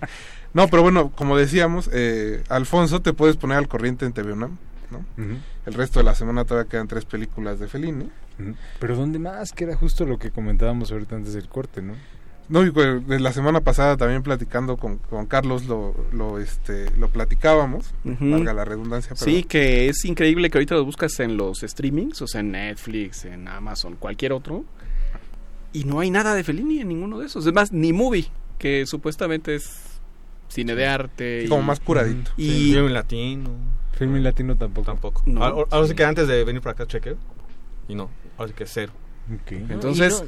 No, pero bueno, como decíamos, eh, Alfonso, te puedes poner al corriente en TV UNAM, ¿no? Ujú. El resto de la semana todavía quedan tres películas de Fellini. Ujú. Pero ¿dónde más? Que era justo lo que comentábamos ahorita antes del corte, ¿no? No, y pues, de la semana pasada también platicando con, con Carlos lo, lo, este, lo platicábamos, Ujú. valga la redundancia. Pero Sí, que es increíble que ahorita lo buscas en los streamings, o sea, en Netflix, en Amazon, cualquier otro, y no hay nada de Fellini en ninguno de esos. Es más, ni Movie, que supuestamente es cine de arte. Sí, y- como más curadito. Y Sí, film latino. Film latino tampoco. Tampoco. No. Ahora, sí que antes de venir para acá chequé. Y no. Ahora sí que cero. Ok. entonces,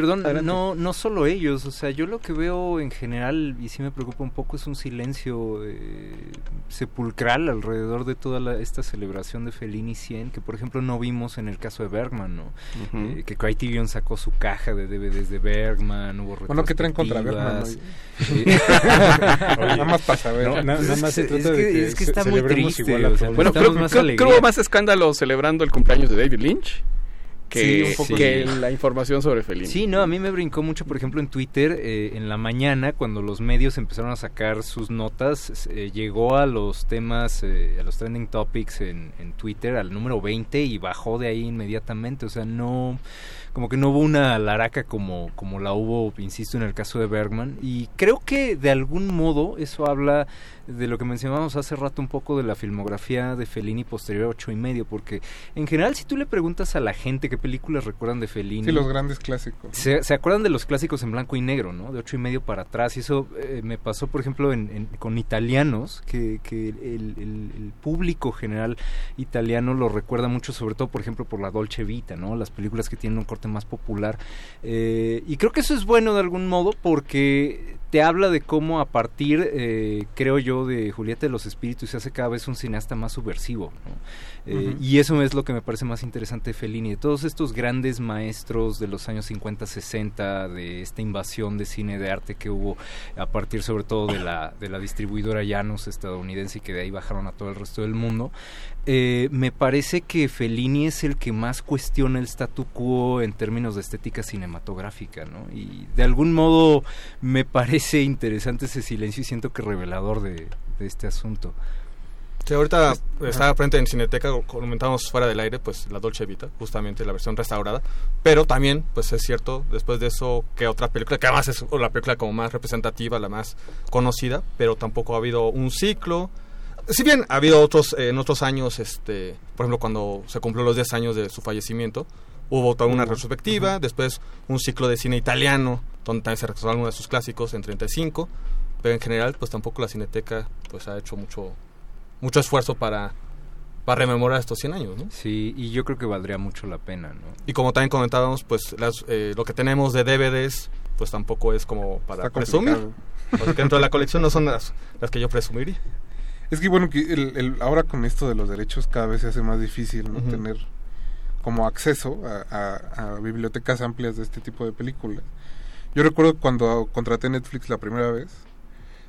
perdón, Adelante. no, no solo ellos, o sea, yo lo que veo en general, y sí me preocupa un poco, es un silencio eh, sepulcral alrededor de toda la- esta celebración de Fellini 100, que por ejemplo no vimos en el caso de Bergman, ¿no? Ujú. Eh, que Criterion sacó su caja de DVDs de Bergman, hubo Bueno, ¿qué traen contra Bergman, (laughs) oye? Nada más para saber. No, nada es más se que- trata es de que- que es que está muy triste, igual a o sea. Bueno, creo, creo- creo hubo más escándalo celebrando el cumpleaños de David Lynch que, Sí, un poco que sí. la información sobre Fellini. Sí, no, a mí me brincó mucho, por ejemplo, en Twitter, eh, en la mañana, cuando los medios empezaron a sacar sus notas, eh, llegó a los temas, eh, a los trending topics en, en Twitter, al número 20 y bajó de ahí inmediatamente, o sea, no, como que no hubo una laraca como, como la hubo, insisto, en el caso de Bergman, y creo que de algún modo eso habla de lo que mencionábamos hace rato un poco de la filmografía de Fellini posterior a ocho y medio, porque en general si tú le preguntas a la gente qué películas recuerdan de Fellini, Sí, los grandes clásicos. se, se acuerdan de los clásicos en blanco y negro, ¿no? De ocho y medio para atrás. Y eso eh, me pasó, por ejemplo, en, en- con italianos, que, que el, el- el público general italiano lo recuerda mucho, sobre todo, por ejemplo, por la Dolce Vita, ¿no? Las películas que tienen un más popular. Eh, y creo que eso es bueno de algún modo porque te habla de cómo a partir, eh, creo yo, de Julieta de los Espíritus se hace cada vez un cineasta más subversivo, ¿no? Eh. Y eso es lo que me parece más interesante de Fellini, de todos estos grandes maestros de los años 50, 60, de esta invasión de cine de arte que hubo a partir sobre todo de la, de la distribuidora Llanos estadounidense y que de ahí bajaron a todo el resto del mundo. Eh, me parece que Fellini es el que más cuestiona el statu quo en términos de estética cinematográfica, ¿no? Y de algún modo me parece interesante ese silencio y siento que revelador de, de este asunto. Sí, ahorita está frente en Cineteca, co- comentábamos fuera del aire, pues la Dolce Vita, justamente la versión restaurada. Pero también, pues es cierto, después de eso, que otra película, que además es la película como más representativa, la más conocida, pero tampoco ha habido un ciclo. Si bien ha habido otros, eh, en otros años, este, por ejemplo, cuando se cumplió los 10 años de su fallecimiento, hubo toda una retrospectiva, después un ciclo de cine italiano, donde también se restauraron algunos de sus clásicos en 35, pero en general, pues tampoco la Cineteca pues ha hecho mucho mucho esfuerzo para, para rememorar estos 100 años, ¿no? Sí, y yo creo que valdría mucho la pena, ¿no? Y como también comentábamos, pues las, eh, lo que tenemos de DVDs, pues tampoco es como para presumir. Porque dentro de la colección no son las, las que yo presumiría. Es que bueno, que el, el- ahora con esto de los derechos cada vez se hace más difícil ¿no? Tener como acceso a, a- a bibliotecas amplias de este tipo de películas. Yo recuerdo cuando contraté Netflix la primera vez,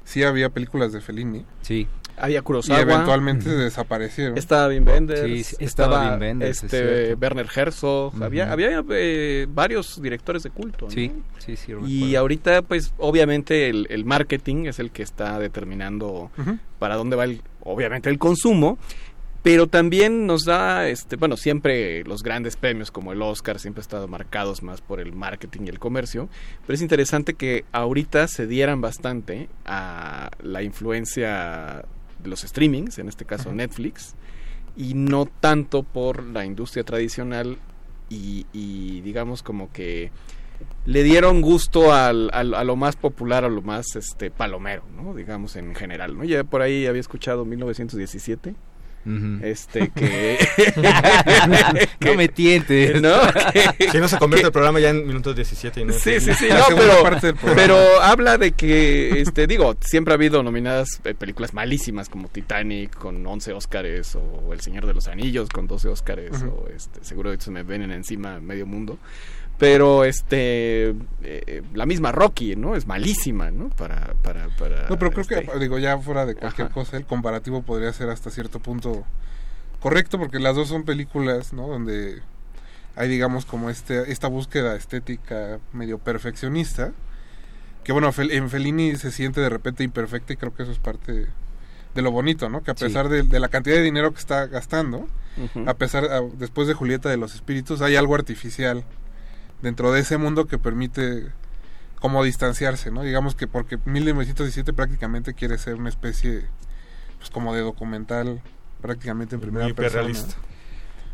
sí había películas de Fellini. Sí. Había Kurosawa. Y eventualmente Ujú. desaparecieron. Estaba Wim Wenders, Sí, sí, estaba estaba Wim Wenders, es este. Werner Herzog, había, había eh, varios directores de culto. ¿no? Sí, sí, sí. Y ahorita, pues, obviamente el, el marketing es el que está determinando para dónde va, el, obviamente, el consumo. Pero también nos da, este, bueno, siempre los grandes premios como el Oscar siempre han estado marcados más por el marketing y el comercio. Pero es interesante que ahorita se dieran bastante a la influencia de los streamings, en este caso Netflix, y no tanto por la industria tradicional y, y digamos como que le dieron gusto al, al- a lo más popular, a lo más este palomero, ¿no? Digamos en general, ¿no? Ya por ahí había escuchado 1917. Este (laughs) que, No me tientes. ¿no? (laughs) Si no se convierte el programa ya en minutos 17 y no Sí, sí, sí, La no, pero, pero habla de que, este, digo, siempre ha habido nominadas eh, películas malísimas como Titanic con 11 Óscares o El Señor de los Anillos con 12 Óscares Ujú. o este, seguro se me ven encima medio mundo. Pero este eh, la misma Rocky, ¿no? Es malísima, ¿no? Para para para No, pero creo este, que, digo, ya fuera de cualquier Ajá. cosa, el comparativo podría ser hasta cierto punto correcto, porque las dos son películas, ¿no? Donde hay, digamos, como este, esta búsqueda estética medio perfeccionista, que bueno, en Fellini se siente de repente imperfecta y creo que eso es parte de lo bonito, ¿no? Que a Sí. pesar de, de la cantidad de dinero que está gastando, a pesar, a- después de Julieta de los Espíritus, hay algo artificial dentro de ese mundo que permite como distanciarse, ¿no? Digamos que porque 1917 prácticamente quiere ser una especie, pues como de documental, prácticamente en primera Muy persona. hiperrealista.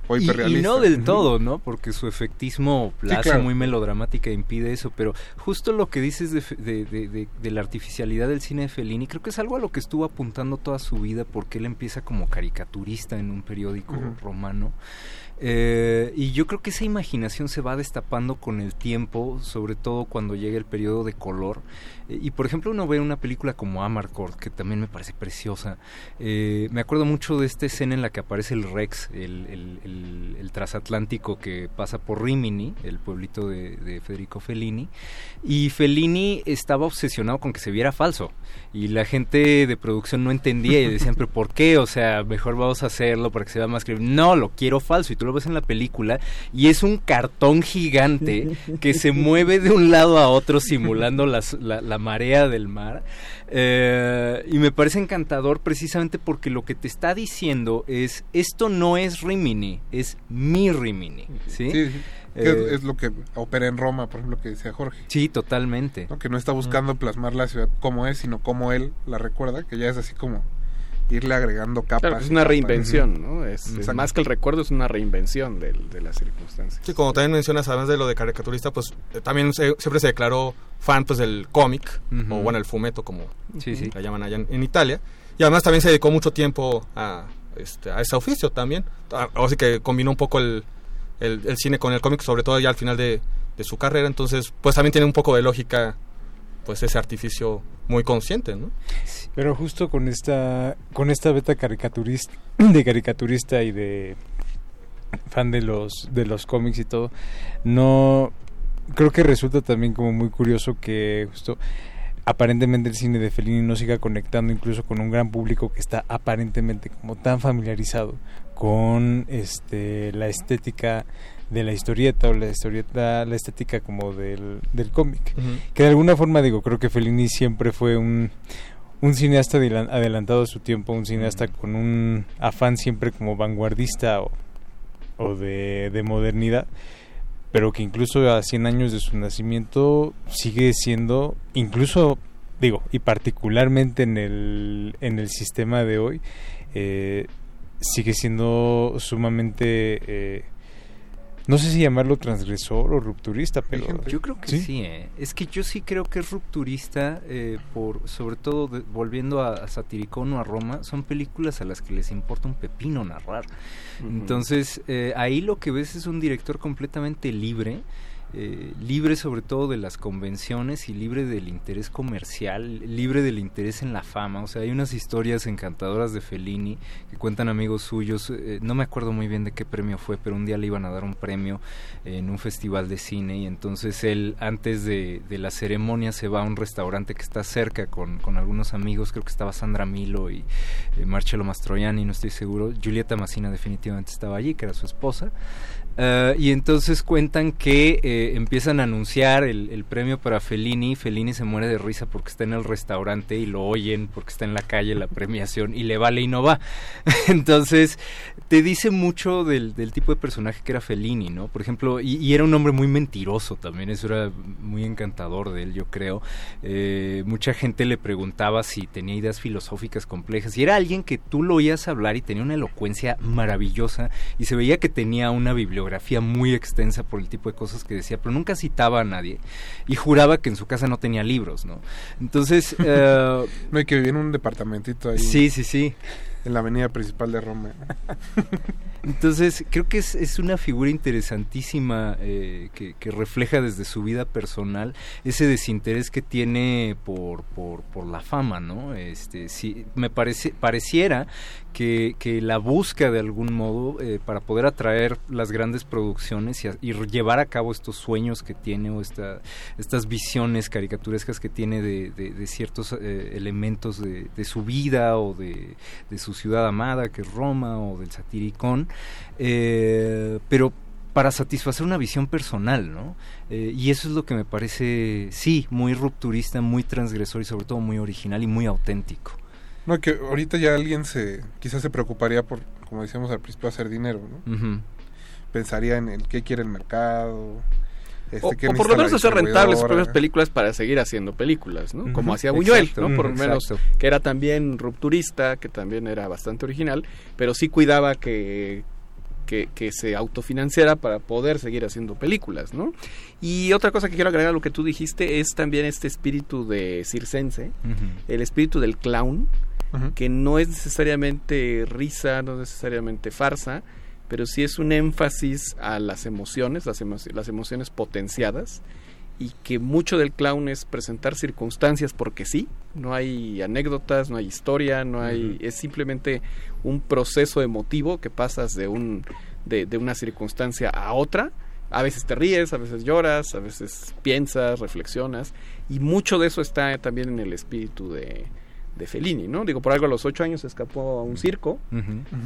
o Y, y hiperrealista. no del todo, ¿no? Porque su efectismo la Sí, hace claro. muy melodramática e impide eso. Pero justo lo que dices de, fe- de, de- de- de la artificialidad del cine de Fellini, creo que es algo a lo que estuvo apuntando toda su vida porque él empieza como caricaturista en un periódico romano. Eh, y yo creo que esa imaginación se va destapando con el tiempo, sobre todo cuando llega el periodo de color. Eh, y por ejemplo, uno ve una película como Amarcord, que también me parece preciosa. Eh, me acuerdo mucho de esta escena en la que aparece el Rex, el, el- el- el transatlántico que pasa por Rimini, el pueblito de, de Federico Fellini. Y Fellini estaba obsesionado con que se viera falso. Y la gente de producción no entendía y decían, pero ¿por qué? O sea, mejor vamos a hacerlo para que se vea más creíble. No, lo quiero falso. Y tú lo ves en la película y es un cartón gigante (laughs) que se mueve de un lado a otro simulando las- la, la marea del mar. Eh, y me parece encantador precisamente porque lo que te está diciendo es, esto no es Rimini, es mi Rimini. ¿sí? Sí, sí. Que Eh, es, es lo que opera en Roma, por ejemplo, que decía Jorge. Sí, totalmente. ¿no? Que no está buscando plasmar la ciudad como es, sino como él la recuerda, que ya es así como irle agregando capas. Claro, es una capas. reinvención. ¿no? Es, es más que el recuerdo, es una reinvención del- de, las circunstancias. Sí, como también mencionas, además de lo de caricaturista, pues eh, también se- siempre se declaró fan pues del cómic, o bueno, el fumeto, como Sí, sí. la llaman allá en, en Italia. Y además también se dedicó mucho tiempo a, este, a ese oficio también. Ah, Así que combinó un poco el, el, el cine con el cómic, sobre todo ya al final de, de su carrera. Entonces, pues también tiene un poco de lógica, pues ese artificio muy consciente, ¿no? Pero justo con esta con esta beta caricaturista (clears throat) de caricaturista y de fan de los de los cómics y todo, no creo que resulta también como muy curioso que justo aparentemente el cine de Fellini no siga conectando incluso con un gran público que está aparentemente como tan familiarizado con este la estética de la historieta o la historieta la estética como del, del cómic. Que de alguna forma digo creo que Fellini siempre fue un un cineasta adelantado a su tiempo un cineasta con un afán siempre como vanguardista o, o de, de modernidad pero que incluso a 100 años de su nacimiento sigue siendo incluso digo y particularmente en el en el sistema de hoy eh, sigue siendo sumamente eh, no sé si llamarlo transgresor o rupturista pero Yo creo que sí, ¿eh? es que yo sí creo que es rupturista, eh, por sobre todo de- volviendo a, a Satiricón o a Roma, son películas a las que les importa un pepino narrar. Entonces, eh, ahí lo que ves es un director completamente libre, eh, libre sobre todo de las convenciones y libre del interés comercial, libre del interés en la fama. O sea, hay unas historias encantadoras de Fellini que cuentan amigos suyos. eh, no me acuerdo muy bien de qué premio fue, pero un día le iban a dar un premio en un festival de cine y entonces él antes de, de la ceremonia se va a un restaurante que está cerca con, algunos amigos, creo que estaba Sandra Milo y eh, Marcello Mastroianni, no estoy seguro, Julieta Massina definitivamente estaba allí, que era su esposa. Eh, y entonces cuentan que eh, empiezan a anunciar el, premio para Fellini. Fellini se muere de risa porque está en el restaurante y lo oyen porque está en la calle la premiación y le vale y no va. (laughs) entonces te dice mucho del, tipo de personaje que era Fellini, ¿no? Por ejemplo, y, era un hombre muy mentiroso también, eso era muy encantador de él, yo creo. Eh, mucha gente le preguntaba si tenía ideas filosóficas complejas y era alguien que tú lo oías hablar y tenía una elocuencia maravillosa y se veía que tenía una bibliografía muy extensa por el tipo de cosas que decía, pero nunca citaba a nadie y juraba que en su casa no tenía libros, ¿no? Entonces... (laughs) eh, No hay que vivir en un departamentito ahí. Sí, sí, sí. En la avenida principal de Roma. (laughs) Entonces, creo que es, es una figura interesantísima eh, que, que refleja desde su vida personal ese desinterés que tiene por, por, la fama, ¿no? Este, sí, me parece, pareciera que, que la busca de algún modo eh, para poder atraer las grandes producciones y, llevar a cabo estos sueños que tiene o esta, estas visiones caricaturescas que tiene de, de- de ciertos eh, elementos de, de su vida o de, de su ciudad amada, que es Roma, o del satiricón, eh, pero para satisfacer una visión personal, ¿no? Eh, y eso es lo que me parece, sí, muy rupturista, muy transgresor y sobre todo muy original y muy auténtico. No, que ahorita ya alguien se quizás se preocuparía por, como decíamos al principio, hacer dinero, ¿no? Pensaría en el qué quiere el mercado. Este, O, por lo menos hacer rentables sus propias películas para seguir haciendo películas, ¿no? Como hacía Buñuel, Exacto, ¿no? Por lo menos, exacto. que era también rupturista, que también era bastante original, pero sí cuidaba que que, que se autofinanciara para poder seguir haciendo películas, ¿no? Y otra cosa que quiero agregar a lo que tú dijiste es también este espíritu de circense, el espíritu del clown, que no es necesariamente risa, no es necesariamente farsa, pero sí es un énfasis a las emociones, las, emo- las emociones potenciadas, y que mucho del clown es presentar circunstancias porque sí, no hay anécdotas, no hay historia, no hay, es simplemente un proceso emotivo que pasas de un de, de una circunstancia a otra. A veces te ríes, a veces lloras, a veces piensas, reflexionas, y mucho de eso está también en el espíritu de, de Fellini, ¿no? Digo, por algo a los ocho años escapó a un circo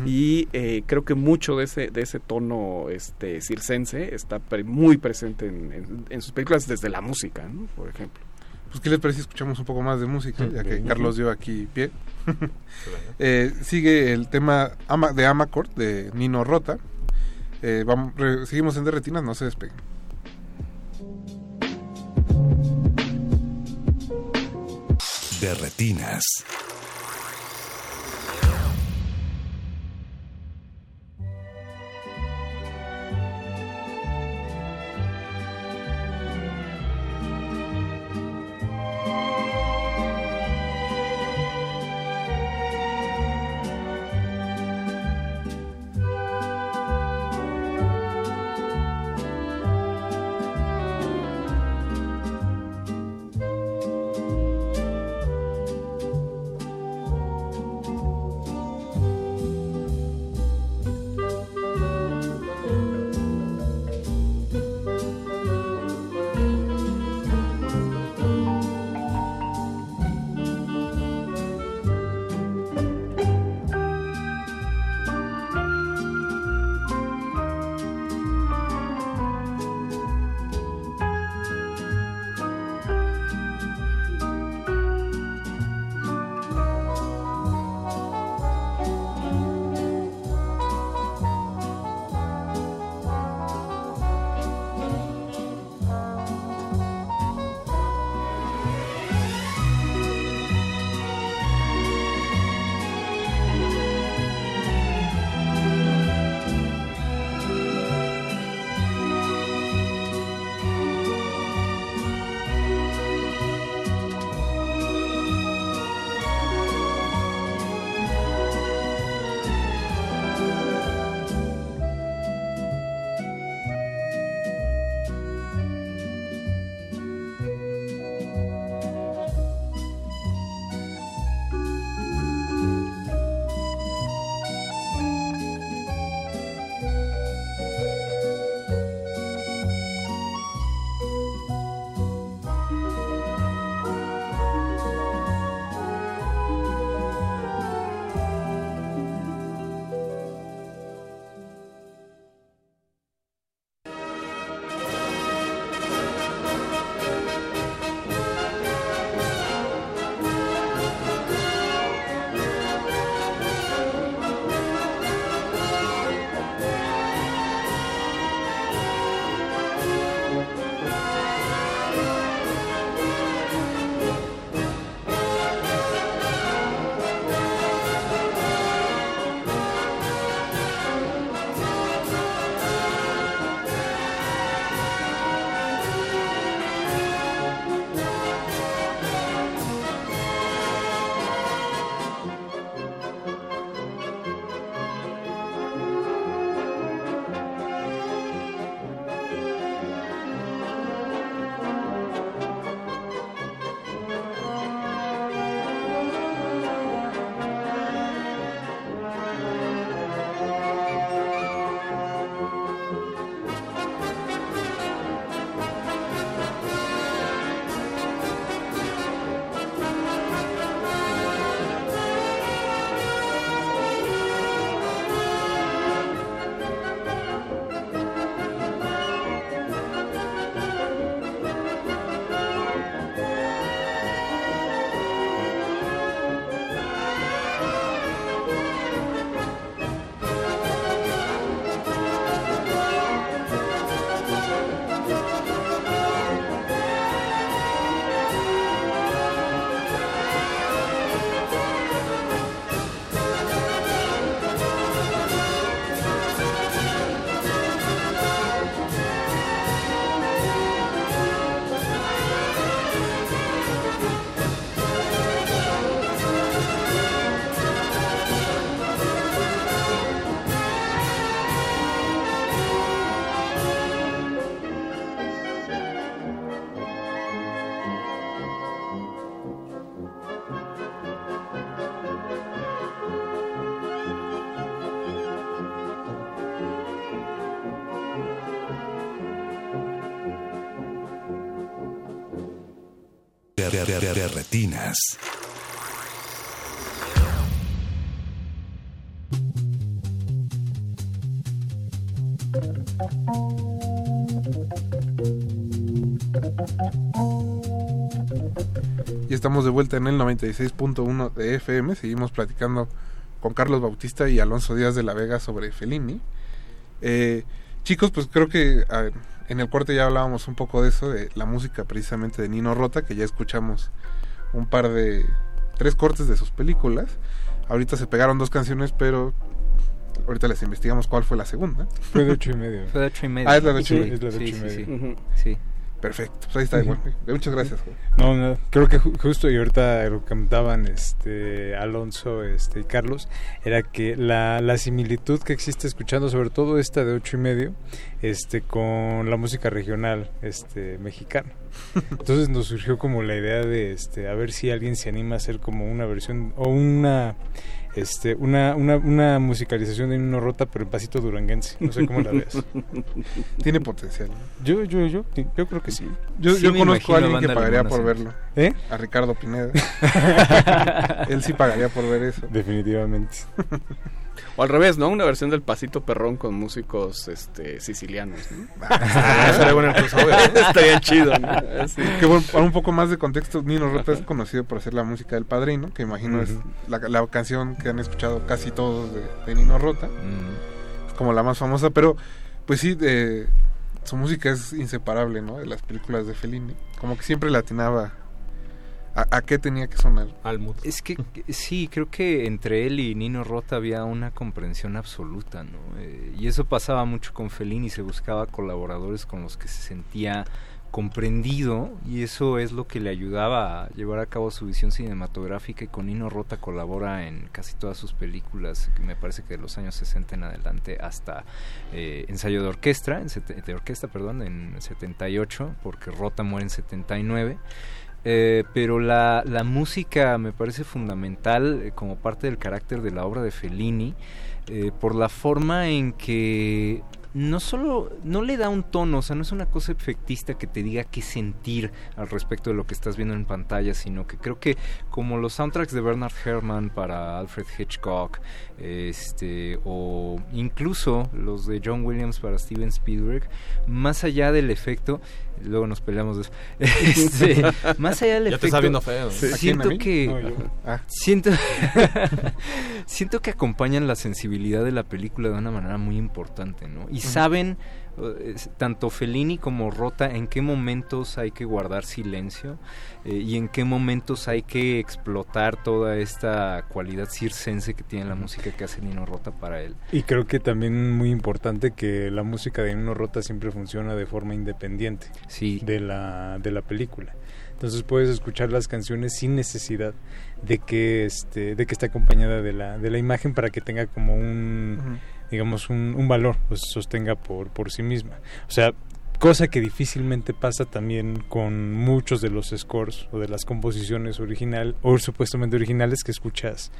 y eh, creo que mucho de ese de ese tono este circense está pre- muy presente en, en- en sus películas desde la música, ¿no? Por ejemplo. Pues, ¿qué les parece si escuchamos un poco más de música? Ya que. Carlos dio aquí pie. (laughs) Eh, sigue el tema Ama, de Amacord de Nino Rota. Eh, vamos, re- seguimos en Derretinas, no se despeguen. De retinas. Y estamos de vuelta en el 96.1 de FM. Seguimos platicando con Carlos Bautista y Alonso Díaz de la Vega sobre Fellini. Eh, chicos, pues creo que a- en el corte ya hablábamos un poco de eso, de la música precisamente de Nino Rota, que ya escuchamos un par de... tres cortes de sus películas. Ahorita se pegaron dos canciones, pero ahorita les investigamos cuál fue la segunda. Fue de ocho y medio. Fue de ocho y medio. Ah, es la de ocho y Sí, medio. es la de Sí, ocho y sí, medio. sí. Ujú. Sí. Perfecto, pues ahí está. Igual. Muchas gracias. No, no, creo que ju- justo y ahorita lo que comentaban este Alonso este y Carlos era que la, la similitud que existe escuchando sobre todo esta de ocho y medio este con la música regional este mexicana entonces nos surgió como la idea de este a ver si alguien se anima a hacer como una versión o una este una, una, una musicalización de Nino Rota pero en pasito duranguense no sé cómo la ves (laughs) Tiene potencial. yo yo yo yo creo que sí Yo, Sí yo conozco a alguien que pagaría por verlo. ¿Eh? A Ricardo Pineda. (laughs) Él sí pagaría por ver eso. definitivamente (laughs) O al revés, ¿no? Una versión del Pasito Perrón con músicos este, sicilianos, ¿no? (laughs) Ah, estaría bueno el crossover. (laughs) Estaría chido, ¿no? Así. Que bueno, para un poco más de contexto, Nino Rota es conocido por hacer la música del Padrino, que imagino es la, la canción que han escuchado casi todos de, de Nino Rota. Es como la más famosa, pero pues sí, de, su música es inseparable, ¿no? De las películas de Fellini. Como que siempre latinaba a, a qué tenía que sonar. Al mood. Es que sí, creo que entre él y Nino Rota había una comprensión absoluta, ¿no? Eh, y eso pasaba mucho con Fellini, se buscaba colaboradores con los que se sentía comprendido y eso es lo que le ayudaba a llevar a cabo su visión cinematográfica y con Nino Rota colabora en casi todas sus películas, que me parece que de los años 60 en adelante hasta eh, ensayo de orquesta, en sete- de orquesta, perdón, en 78, porque Rota muere en 79. Eh, pero la, la música me parece fundamental eh, como parte del carácter de la obra de Fellini eh, por la forma en que no solo no le da un tono, o sea, no es una cosa efectista que te diga qué sentir al respecto de lo que estás viendo en pantalla, sino que creo que como los soundtracks de Bernard Herrmann para Alfred Hitchcock, este o incluso los de John Williams para Steven Spielberg, más allá del efecto, luego nos peleamos de eso, (laughs) este, más allá del Ya te efecto, está viendo feo. Sí. ¿A quién, a siento que No. Ah. siento (laughs) siento que acompañan la sensibilidad de la película de una manera muy importante, ¿no? Y saben tanto Fellini como Rota en qué momentos hay que guardar silencio eh, y en qué momentos hay que explotar toda esta cualidad circense que tiene la música que hace Nino Rota para él. Y creo que también muy importante que la música de Nino Rota siempre funciona de forma independiente Sí. de la, de la película. Entonces puedes escuchar las canciones sin necesidad de que este, de que esté acompañada de la, de la imagen para que tenga como un. Digamos un, un valor, pues sostenga por, por sí misma. O sea, cosa que difícilmente pasa también con muchos de los scores o de las composiciones original o supuestamente originales que escuchas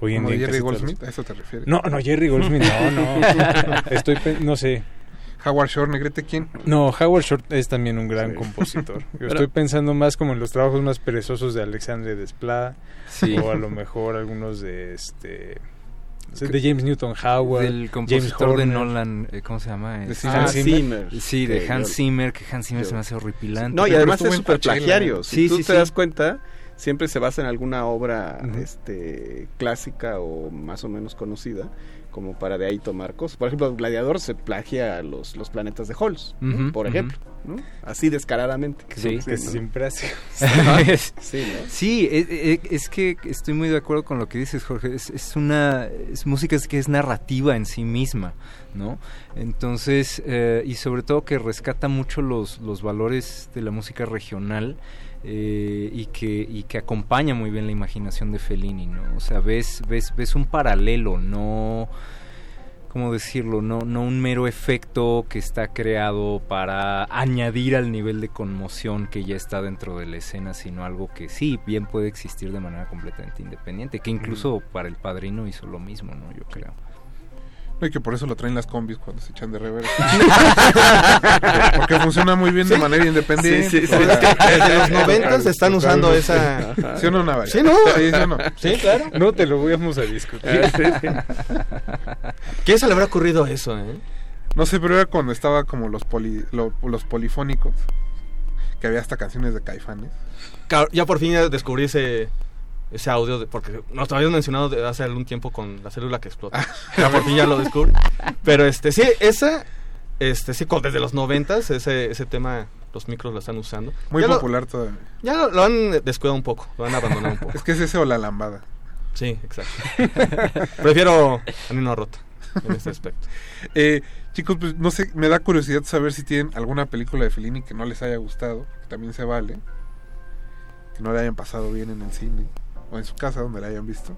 hoy en Como día. Jerry Goldsmith, a eso te refieres. no, no, Jerry Goldsmith, no, no. (laughs) Estoy, pe- no sé. Howard Shore, Negrete, ¿quién? No, Howard Short es también un gran Sí. compositor. (laughs) Yo Pero- estoy pensando más como en los trabajos más perezosos de Alexandre Desplat Sí. o a lo mejor algunos de este de James Newton Howard, del James compositor de Horner. Nolan, eh, ¿cómo se llama? De Zimmer. Hans Zimmer. Zimmer. Sí, de Que Hans yo- Zimmer, que Hans Zimmer yo- se me hace horripilante. No, y además es súper plagiario. Si Sí, tú sí, te sí. das cuenta, siempre se basa en alguna obra Ujú. este, clásica o más o menos conocida, como para de ahí tomar cosas. Por ejemplo, Gladiador se plagia a los, los planetas de Halls, por ejemplo. ¿no? Así descaradamente. Sí. que ¿no? siempre hace. (laughs) (laughs) Sí, ¿no? Sí, es, que estoy muy de acuerdo con lo que dices, Jorge. Es, es una es música que es narrativa en sí misma, ¿no? Entonces, eh, y sobre todo que rescata mucho los, los valores de la música regional eh, y, que, y que acompaña muy bien la imaginación de Fellini, ¿no? O sea, ves, ves, ves un paralelo, no... ¿Cómo decirlo? No, no un mero efecto que está creado para añadir al nivel de conmoción que ya está dentro de la escena, sino algo que sí, bien puede existir de manera completamente independiente, que incluso para el padrino hizo lo mismo, ¿no? Yo creo. No, y que por eso lo traen las combis cuando se echan de reversa. (laughs) Porque funciona muy bien de Sí. manera independiente. Sí, sí, sí. Es que desde los 90 se están usando esa- ¿Sí o no, Navarro? Sí, ¿no? Sí, ¿sí o no? Sí, claro. No te lo vamos a discutir. (laughs) ¿Quién se le habrá ocurrido eso, eh? No sé, pero era cuando estaba como los poli, lo- los polifónicos, que había hasta canciones de caifanes. Claro, ya por fin ya descubrí ese, ese audio, de- porque nos lo habías mencionado hace algún tiempo con la célula que explota. (laughs) ya por fin ya lo descubrí. Pero este, sí, esa, este, sí, con- desde los noventas, ese, ese tema, los micros lo están usando. Muy Ya lo- popular todavía. ya lo, lo han descuidado un poco, lo han abandonado un poco. Es que es ese o la lambada. Sí, exacto. (laughs) Prefiero a Nino Rota en este aspecto. Eh, chicos, pues no sé, me da curiosidad saber si tienen alguna película de Fellini que no les haya gustado, que también se vale, que no le hayan pasado bien en el cine o en su casa donde la hayan visto.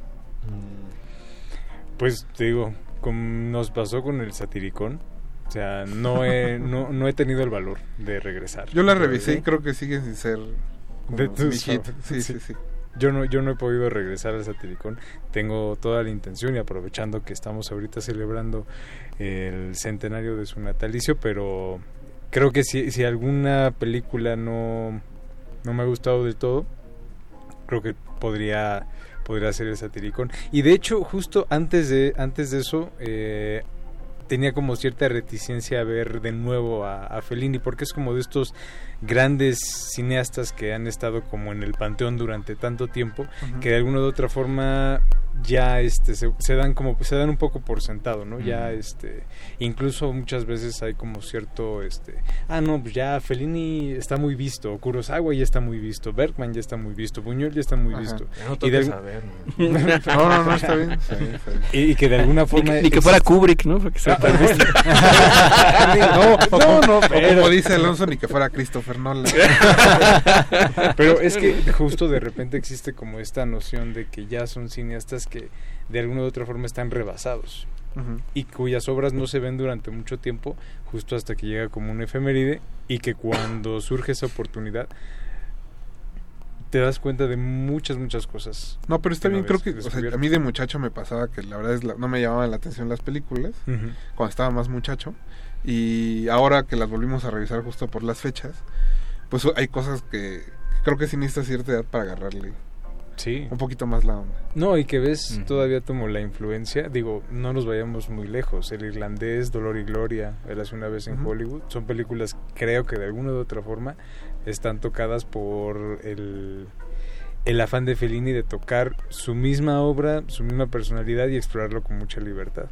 Pues te digo, como nos pasó con el satiricón, o sea, no he, (laughs) no, no he tenido el valor de regresar. Yo la revisé y creo que siguen sin ser De Sí, sí, sí. Yo no, yo no he podido regresar al Satiricón. Tengo toda la intención y aprovechando que estamos ahorita celebrando el centenario de su natalicio, pero creo que si, si alguna película no, no me ha gustado del todo, creo que podría podría ser el Satiricón. Y de hecho, justo antes de, antes de eso, eh, tenía como cierta reticencia a ver de nuevo a, a Fellini, porque es como de estos grandes cineastas que han estado como en el panteón durante tanto tiempo, que de alguna u otra forma ya este se, se dan como se dan un poco por sentado no ya este incluso muchas veces hay como cierto este ah no pues ya Fellini está muy visto Kurosawa ya está muy visto Bergman ya está muy visto Buñuel ya está muy Ajá. visto no Y de ver, (laughs) ¿no? No, no, no, está bien, está bien, está bien. y, y que de alguna forma Ni que fuera Kubrick, ¿no? Porque visto. (laughs) no, (laughs) no, no, no, no, pero- como dice Alonso, ni que fuera Christopher Nolan. Pero es que justo de repente existe como esta noción de que ya son cineastas que de alguna u otra forma están rebasados y cuyas obras no se ven durante mucho tiempo, justo hasta que llega como un efeméride y que cuando surge esa oportunidad te das cuenta de muchas, muchas cosas. No, pero está bien, creo que o sea, a mí de muchacho me pasaba que la verdad es la- no me llamaban la atención las películas Ujú. cuando estaba más muchacho y ahora que las volvimos a revisar justo por las fechas, pues hay cosas que creo que sí necesitas cierta edad para agarrarle Sí. un poquito más la onda. No, y que ves todavía como la influencia, digo, no nos vayamos muy lejos, El Irlandés, Dolor y Gloria, Érase una vez en. Hollywood, son películas creo que de alguna u otra forma están tocadas por el, el afán de Fellini de tocar su misma obra, su misma personalidad y explorarlo con mucha libertad.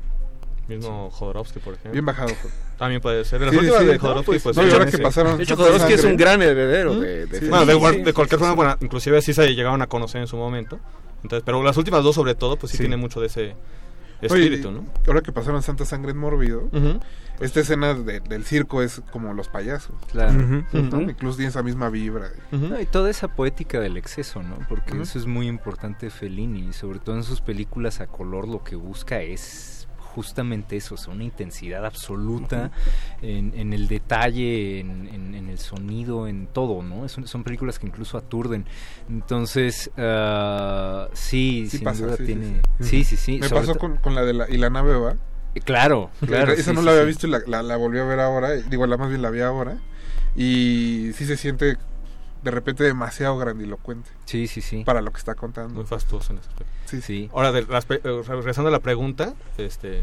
Mismo Jodorowsky, por ejemplo. Bien bajado. También puede ser. De las Sí, últimas sí, de no, Jodorowsky, pues, pues. no, ahora que pasaron De hecho, Jodorowsky es un gran heredero ¿Mm? de, de. Bueno, de, igual- sí, de cualquier sí, forma, sí. bueno, inclusive sí se llegaron a conocer en su momento. Entonces, pero las últimas dos sobre todo, pues sí, Sí. tiene mucho de ese Oye, espíritu, ¿no? Ahora que pasaron Santa Sangre en Mórbido, esta escena de- del circo es como los payasos. Claro. Incluso tiene esa misma vibra. No, y toda esa poética del exceso, ¿no? Porque eso es muy importante de Fellini, y sobre todo en sus películas a color lo que busca es justamente eso, o sea, una intensidad absoluta en, en el detalle, en, en- en el sonido, en todo, ¿no? Es son películas que incluso aturden. Entonces, ah, sí, Sí sin pasa, duda sí, sí, tiene... sí. Sí, sí, sí. Me sobre pasó con, con la de la, y la nave va. Claro, claro. esa sí, no la había sí. visto y la, la, la volví a ver ahora. Digo, la más bien la vi ahora. Y sí se siente de repente demasiado grandilocuente. Sí, sí, sí. Para lo que está contando. Muy fastuoso en ese aspecto. Sí, sí. Ahora, de las pe- regresando a la pregunta, este,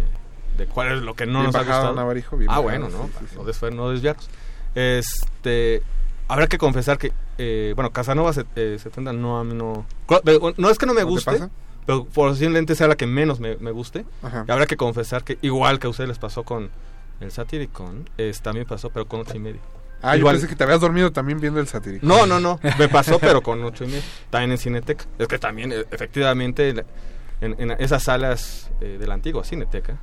de cuál es lo que no Bien nos ha gustado. Navarijo, bien ah, bajado, bueno, no, sí, no, desviarnos. Este, habrá que confesar que, eh, bueno, Casanova set- eh, 70 no, a mí no, no es que no me ¿No te guste, pasa? pero posiblemente sea la que menos me, me guste. Ajá. Y habrá que confesar que igual que a ustedes les pasó con el Satiricon, es, también pasó, pero con ocho y medio. Ah, yo Igual. pensé que te habías dormido también viendo el satírico. No, no, no. (laughs) Me pasó, pero con ocho y medio. También en Cineteca. Es que también, eh, efectivamente, en, en esas salas eh, de la antigua Cineteca,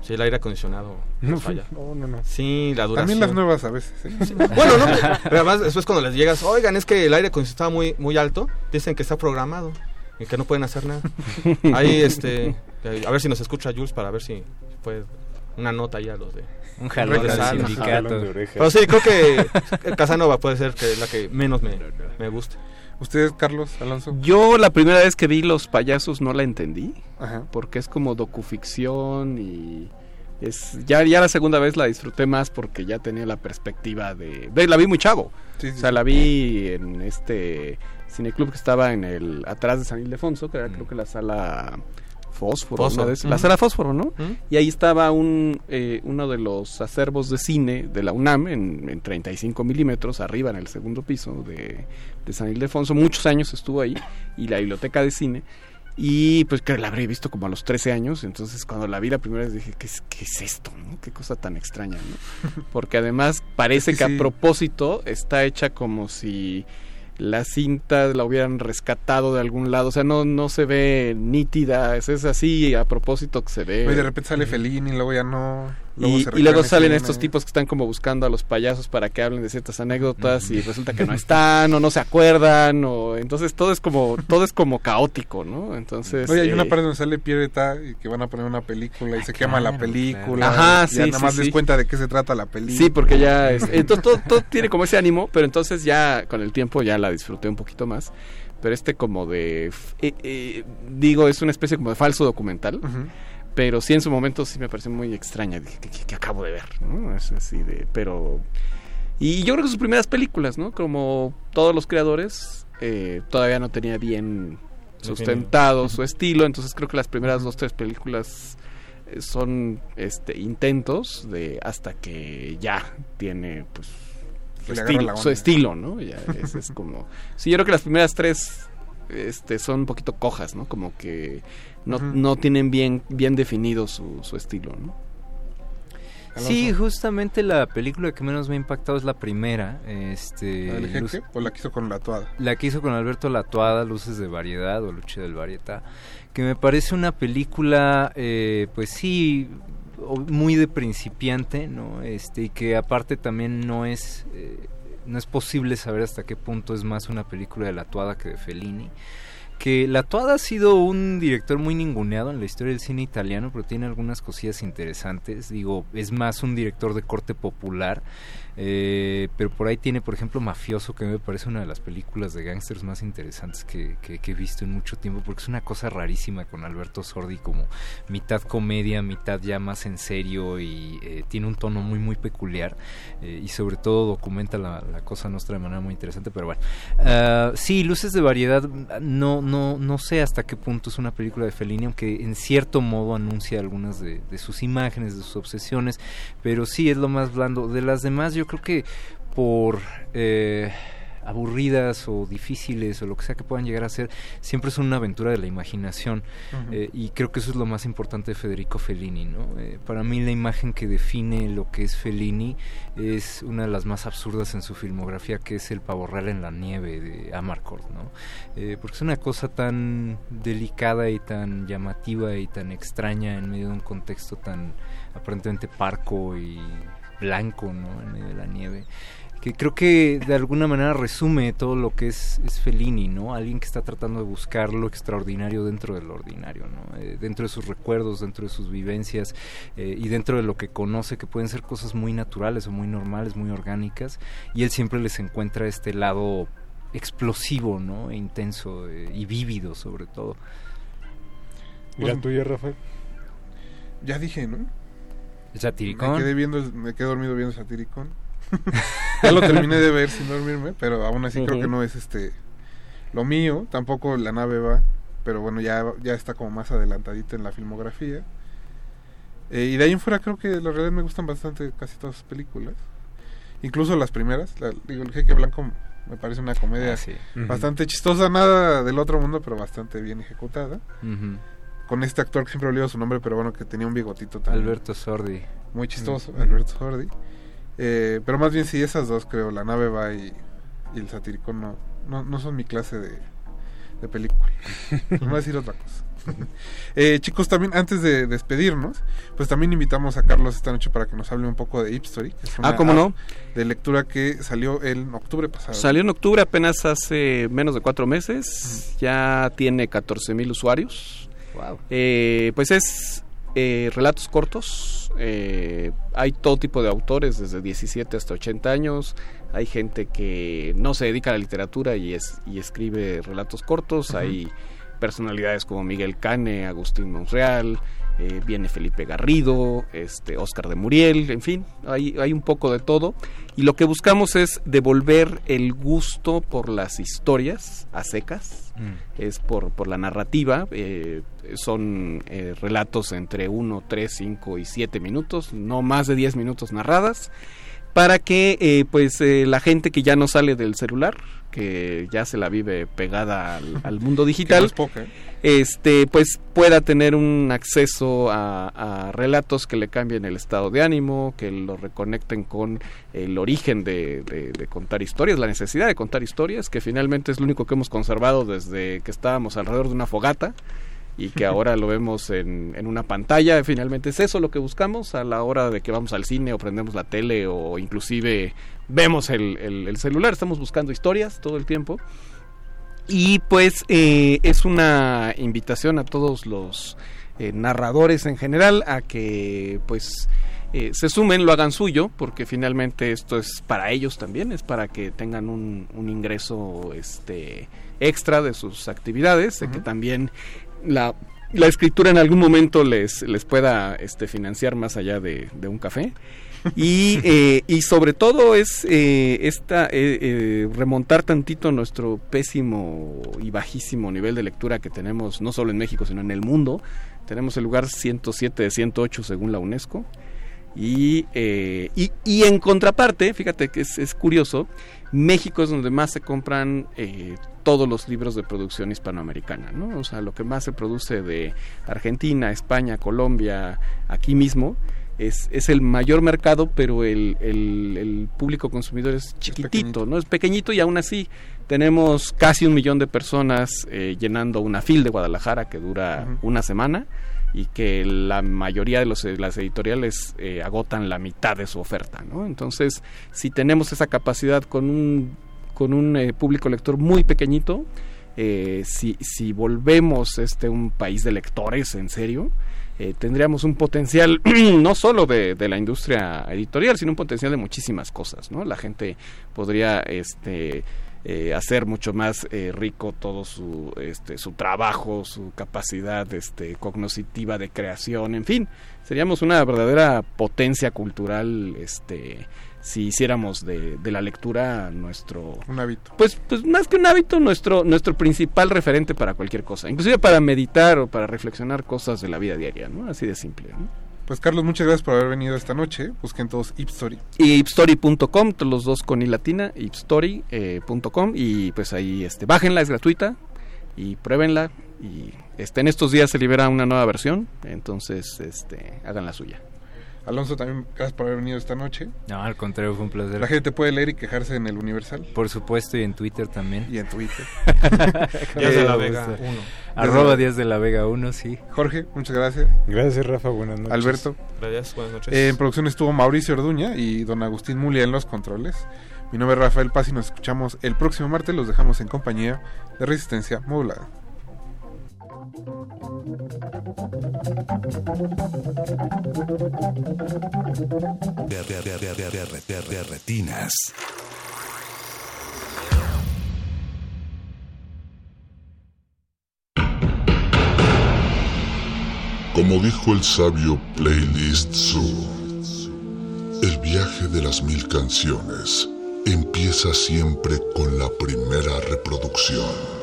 sí, el aire acondicionado No, falla. no, no, no. Sí, la duración. También las nuevas a veces. ¿eh? Bueno, no, pero además después cuando les llegas, oigan, es que el aire acondicionado estaba muy, muy alto, dicen que está programado y que no pueden hacer nada. (laughs) Ahí, este, a ver si nos escucha Jules para ver si puede una nota ahí a los de... Un jalón de sindicato. Jalón de. Pero sí, creo que (laughs) Casanova puede ser que la que menos me, me guste. ¿Ustedes, Carlos, Alonso? Yo la primera vez que vi Los Payasos no la entendí. Ajá. Porque es como docuficción y es ya ya la segunda vez la disfruté más porque ya tenía la perspectiva de, ve, la vi muy chavo Sí, sí, o sea sí. la vi en este cineclub que estaba en el atrás de San Ildefonso que era creo que la sala Fósforo, Fósforo. una de esas- la sala Fósforo no y ahí estaba un eh, uno de los acervos de cine de la UNAM en, en 35 milímetros arriba en el segundo piso de, de San Ildefonso muchos años estuvo ahí y la biblioteca de cine y pues que la habré visto como a los 13 años, entonces cuando la vi la primera vez dije, ¿qué es, qué es esto? no? Qué cosa tan extraña, ¿no? (laughs) Porque además parece Es que que sí. a propósito está hecha como si la cinta la hubieran rescatado de algún lado, o sea, no, no se ve nítida, es, es así a propósito que se ve. Y de repente sale Fellini y luego ya no. Luego Y, luego salen estos tipos que están como buscando a los payasos para que hablen de ciertas anécdotas y resulta que no están o no se acuerdan o entonces todo es como todo es como caótico, ¿no? Entonces Oye, hay una eh, parte donde sale Pierre Eta y que van a poner una película y se quema la claro, película. claro. Ajá, y sí, Ya nada sí, más sí. les cuenta de qué se trata la película. Sí, porque ya es, entonces todo, todo tiene como ese ánimo, pero entonces ya con el tiempo ya la disfruté un poquito más. Pero este como de, eh, eh, digo, es una especie como de falso documental. Pero sí en su momento sí me pareció muy extraña. Dije, ¿qué, qué- qué acabo de ver? ¿no? Es así de, pero... Y yo creo que sus primeras películas, ¿no? Como todos los creadores, eh, todavía no tenía bien sustentado su estilo. Entonces creo que las primeras dos, tres películas eh, son este intentos de hasta que ya tiene pues su estilo, su estilo, ¿no? Ya es, es como (laughs) sí, yo creo que las primeras tres este son un poquito cojas, ¿no? Como que no, no tienen bien bien definido su, su estilo, ¿no? Sí, justamente la película que menos me ha impactado es la primera. Este, ¿La del Luz- o la que hizo con la toada? la que hizo con Alberto Latuada, Luces de Variedad o Lucha del Varietá, que me parece una película, eh, pues sí, muy de principiante, ¿no? Este, y que aparte también no es, eh, no es posible saber hasta qué punto es más una película de Latuada que de Fellini. Que Latuada ha sido un director muy ninguneado en la historia del cine italiano, pero tiene algunas cosillas interesantes. Digo, es más un director de corte popular, eh, pero por ahí tiene, por ejemplo, Mafioso, que me parece una de las películas de gángsters más interesantes que, que- que he visto en mucho tiempo, porque es una cosa rarísima con Alberto Sordi, como mitad comedia, mitad ya más en serio y eh, tiene un tono muy, muy peculiar eh, y sobre todo documenta la, la cosa nuestra de manera muy interesante, pero bueno. Ah, sí, Luces de Variedad, no, no, no sé hasta qué punto es una película de Fellini, aunque en cierto modo anuncia algunas de, de sus imágenes, de sus obsesiones, pero sí es lo más blando. De las demás, yo creo que por eh, aburridas o difíciles o lo que sea que puedan llegar a ser, siempre son una aventura de la imaginación. Eh, y creo que eso es lo más importante de Federico Fellini, ¿no? Eh, para mí la imagen que define lo que es Fellini es una de las más absurdas en su filmografía, que es el pavo real en la nieve de Amarcord, ¿no? Eh, porque es una cosa tan delicada y tan llamativa y tan extraña en medio de un contexto tan aparentemente parco y blanco, ¿no? En medio de la nieve que creo que de alguna manera resume todo lo que es, es Fellini, ¿no? Alguien que está tratando de buscar lo extraordinario dentro de lo ordinario, ¿no? Eh, dentro de sus recuerdos, dentro de sus vivencias eh, y dentro de lo que conoce, que pueden ser cosas muy naturales o muy normales, muy orgánicas, y él siempre les encuentra este lado explosivo, ¿no? E intenso eh, y vívido sobre todo. ¿Y la tuya, Rafael? Ya dije, ¿no? ¿El Satiricón? Me quedé, viendo, me quedé dormido viendo Satiricón. (laughs) ya lo terminé de ver sin dormirme, pero aún así creo que no es este lo mío. Tampoco la nave va, pero bueno, ya, ya está como más adelantadita en la filmografía. Eh, y de ahí en fuera creo que la realidad me gustan bastante casi todas sus películas. Incluso las primeras. La- digo, El Jeque Blanco me parece una comedia Ah, sí. Bastante chistosa, nada del otro mundo, pero bastante bien ejecutada. Ujú. Con este actor que siempre olvido su nombre, pero bueno, que tenía un bigotito también. Alberto Sordi. Muy chistoso, Ujú. Alberto Sordi. Eh, pero más bien sí, esas dos creo, La nave va y, y El satírico no, no, no son mi clase de, de película. No (laughs) voy a decir otra cosa. Eh, chicos, también antes de despedirnos, pues también invitamos a Carlos esta noche para que nos hable un poco de Hipstory. que es una Ah, ¿cómo no? De lectura que salió en octubre pasado. Salió en octubre apenas hace menos de cuatro meses, ya tiene 14 mil usuarios. Wow. Eh, pues es eh, relatos cortos, eh, hay todo tipo de autores, desde 17 hasta 80 años, hay gente que no se dedica a la literatura y, es, y escribe relatos cortos, hay personalidades como Miguel Cane, Agustín Monreal, eh, viene Felipe Garrido, este Oscar de Muriel, en fin, hay, hay un poco de todo. Y lo que buscamos es devolver el gusto por las historias a secas, Mm. es por, por la narrativa, eh, son eh, relatos entre 1, 3, 5 y 7 minutos, no más de 10 minutos narradas, para que eh, pues eh, la gente que ya no sale del celular, que ya se la vive pegada al, al mundo (laughs) digital, poca, ¿eh? este pues pueda tener un acceso a, a relatos que le cambien el estado de ánimo, que lo reconecten con el origen de, de- de contar historias, la necesidad de contar historias, que finalmente es lo único que hemos conservado desde que estábamos alrededor de una fogata y que ahora lo vemos en, en una pantalla. Finalmente es eso lo que buscamos a la hora de que vamos al cine o prendemos la tele o inclusive vemos el, el- el celular. Estamos buscando historias todo el tiempo. Y pues eh, es una invitación a todos los eh, narradores en general a que pues eh, se sumen, lo hagan suyo, porque finalmente esto es para ellos también, es para que tengan un, un ingreso este extra de sus actividades, de que también la, la escritura en algún momento les, les pueda este, financiar más allá de, de un café. Y, (laughs) eh, y sobre todo es eh, esta eh, eh, remontar tantito nuestro pésimo y bajísimo nivel de lectura que tenemos no solo en México sino en el mundo. Tenemos el lugar 107 de 108 según la UNESCO. Y, eh, y, y en contraparte, fíjate que es, es curioso, México es donde más se compran eh, todos los libros de producción hispanoamericana, ¿no? O sea, lo que más se produce de Argentina, España, Colombia, aquí mismo, es, es el mayor mercado, pero el, el- el público consumidor es chiquitito, ¿no? Es pequeñito y aún así tenemos casi un millón de personas eh, llenando una fil de Guadalajara que dura una semana y que la mayoría de los, las editoriales eh, agotan la mitad de su oferta, ¿no? Entonces, si tenemos esa capacidad con un, con un eh, público lector muy pequeñito, eh, si, si volvemos este un país de lectores en serio, eh, tendríamos un potencial (clears throat) no solo de, de la industria editorial, sino un potencial de muchísimas cosas, ¿no? La gente podría este eh, hacer mucho más eh, rico todo su este su trabajo, su capacidad este cognoscitiva de creación, en fin, seríamos una verdadera potencia cultural este si hiciéramos de, de la lectura nuestro Un hábito. pues pues más que un hábito nuestro nuestro principal referente para cualquier cosa inclusive para meditar o para reflexionar cosas de la vida diaria no así de simple ¿no? Pues Carlos, muchas gracias por haber venido esta noche. Busquen todos Ipstory. y ipstory.com los dos con i latina ipstory.com y pues ahí este bájenla es gratuita. Y pruébenla. Y este en estos días se libera una nueva versión. Entonces este hagan la suya Alonso, también gracias por haber venido esta noche. No, al contrario, fue un placer. La gente puede leer y quejarse en el Universal. Por supuesto, y en Twitter también. Y en Twitter. (laughs) Díaz de la Vega uno. 1. Arroba Díaz de la Vega 1, sí. Jorge, muchas gracias. Gracias, Rafa. Buenas noches. Alberto. Gracias, buenas noches. Eh, en producción estuvo Mauricio Orduña y don Agustín Mulia en los controles. Mi nombre es Rafael Paz y nos escuchamos el próximo martes. Los dejamos en compañía de Resistencia Modulada. De, de, de, retinas. Como dijo el sabio Playlist Zoo, el viaje de las mil canciones empieza siempre con la primera reproducción.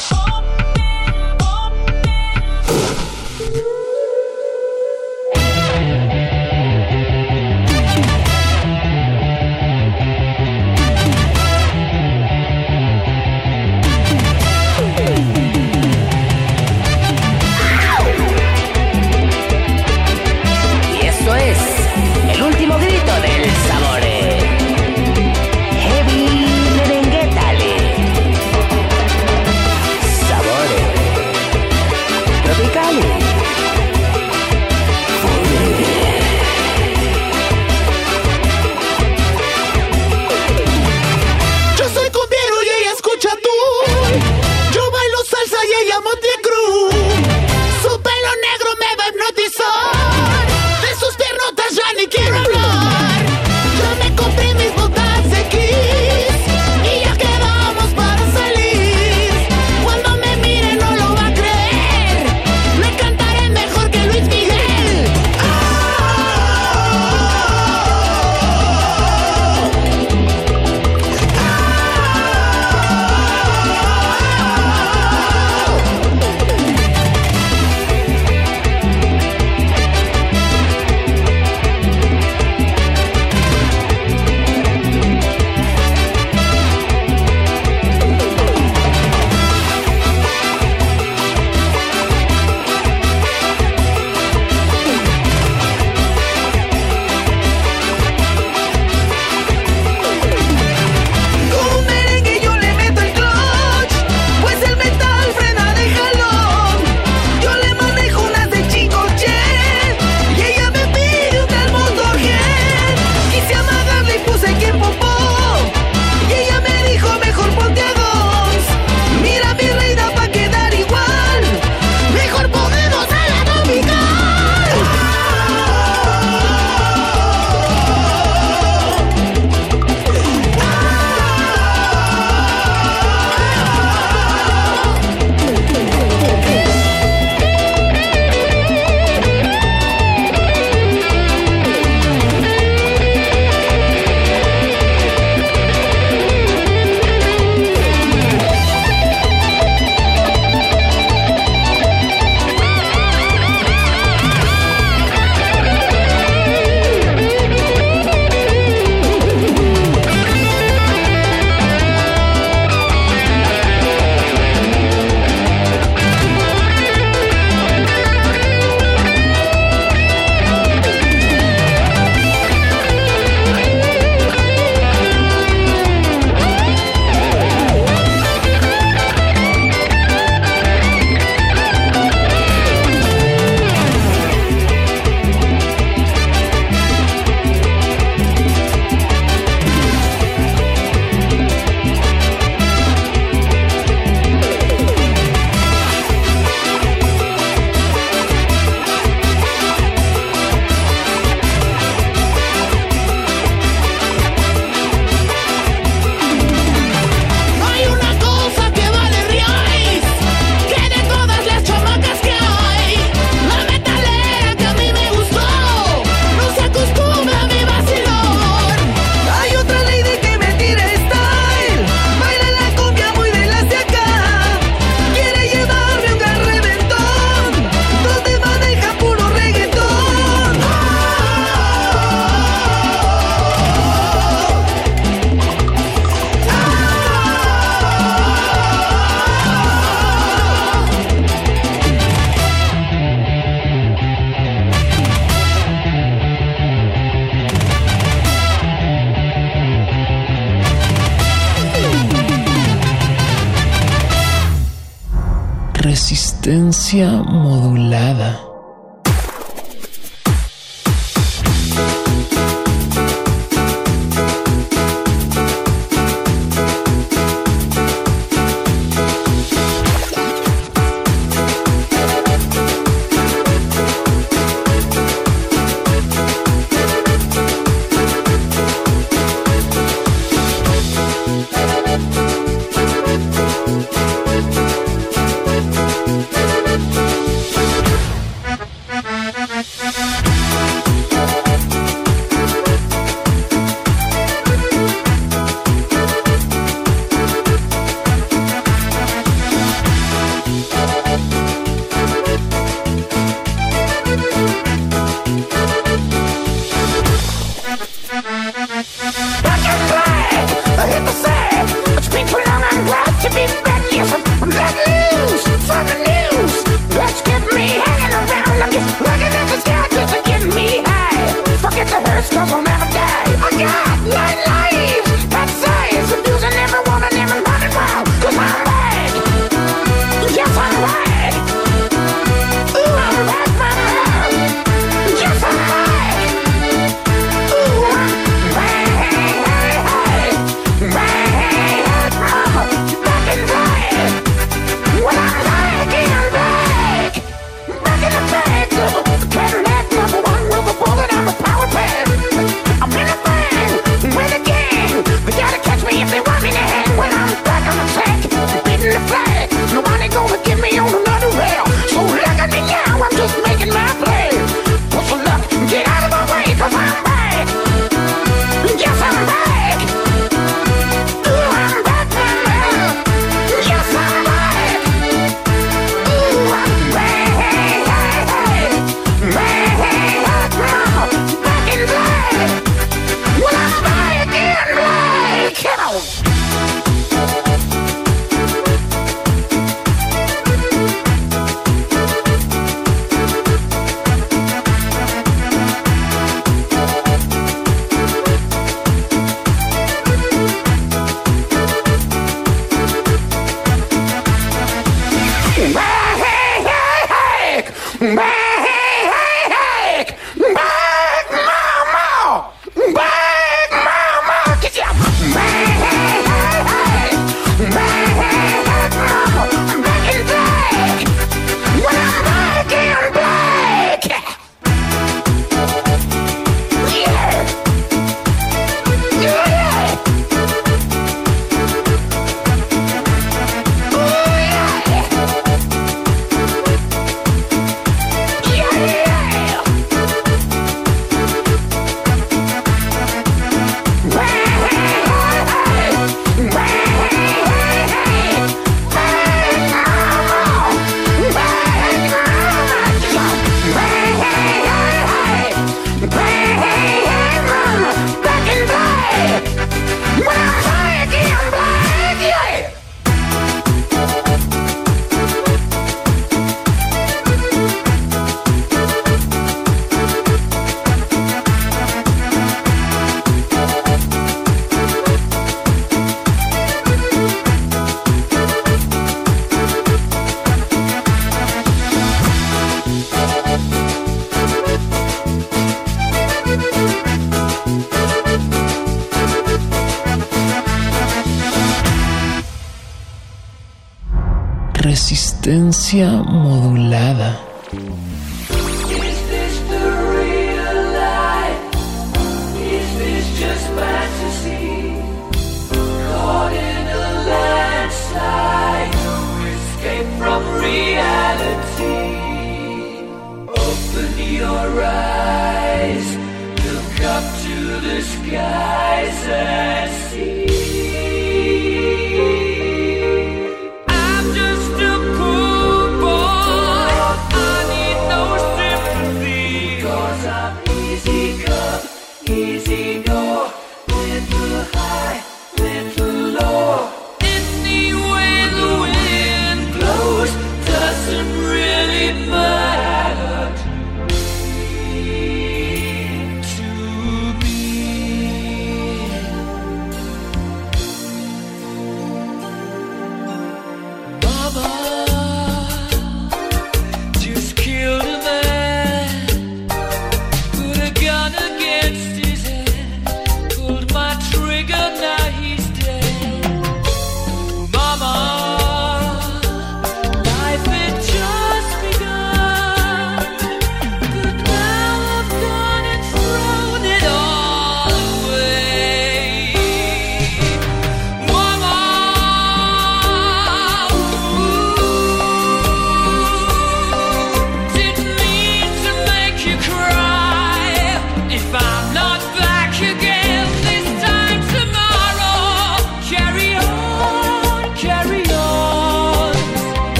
Resistencia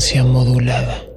Modulada.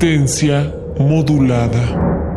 Resistencia modulada.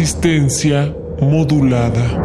Resistencia modulada.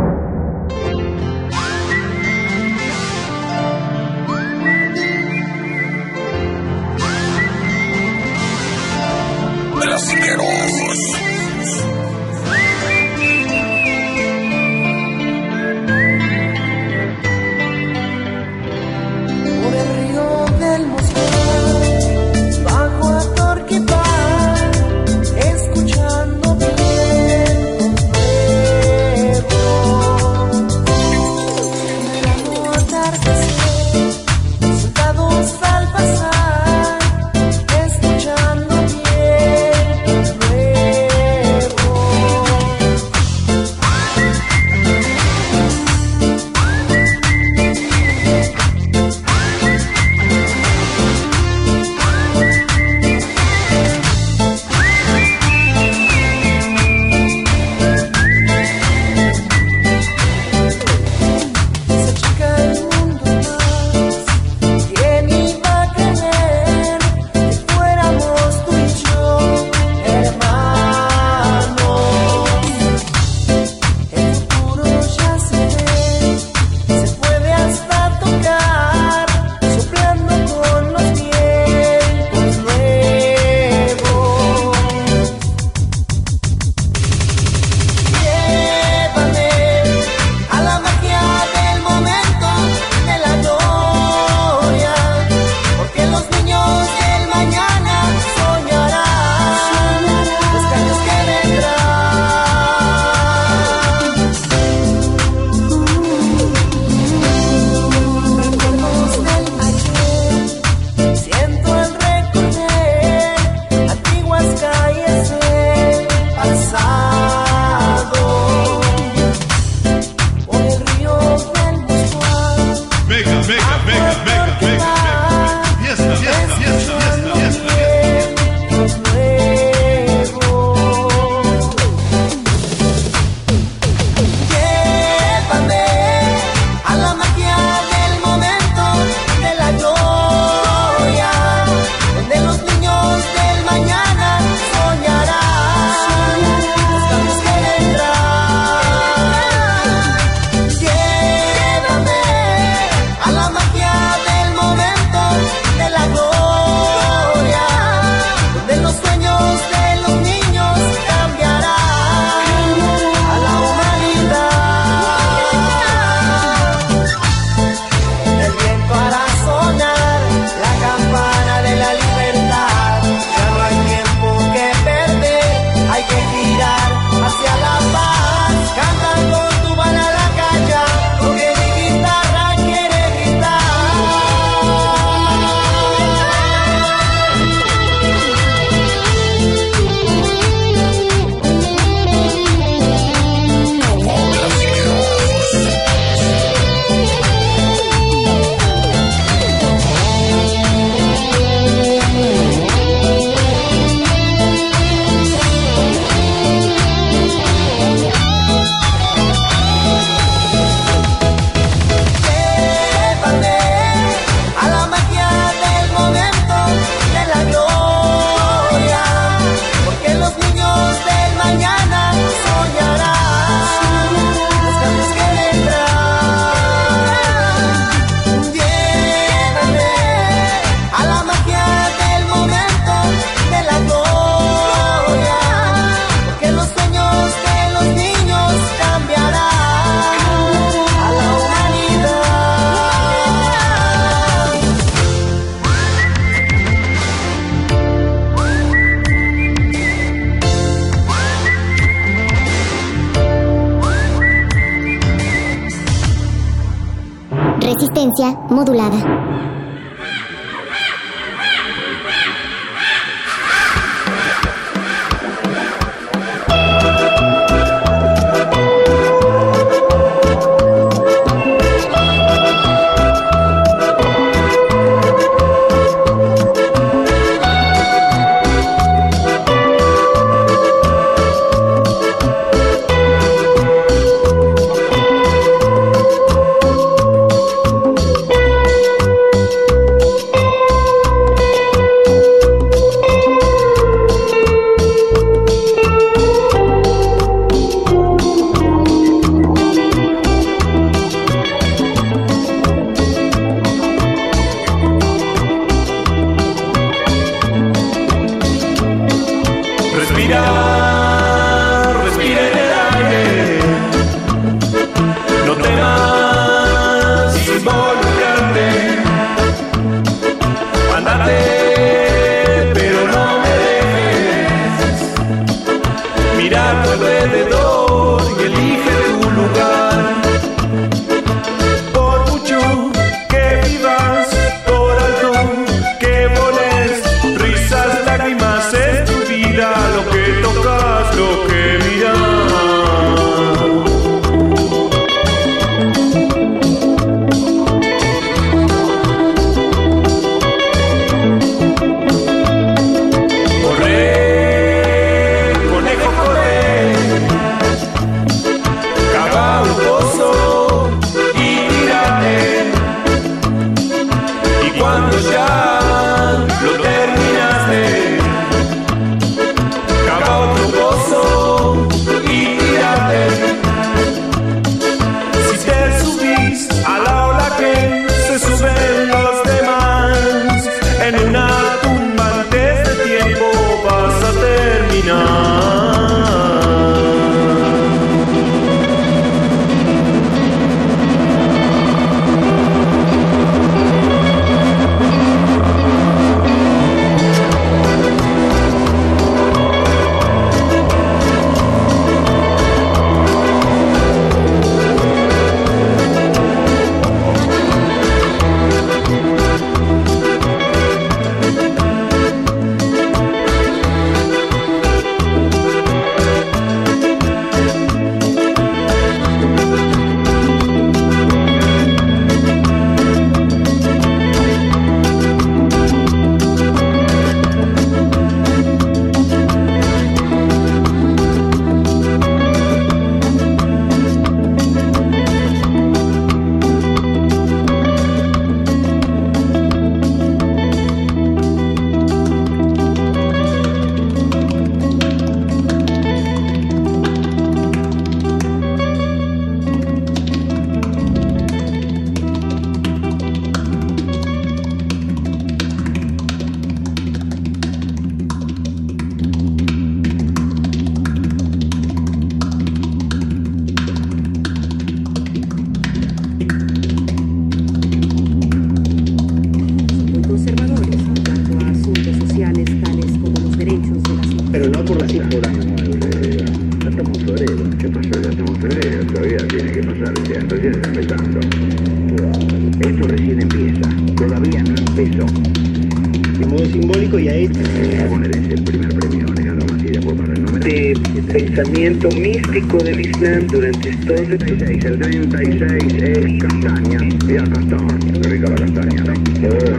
Vietnam durante todo el 36. El 36 es castaña. Mira, castaña. Rica la castaña, ¿no?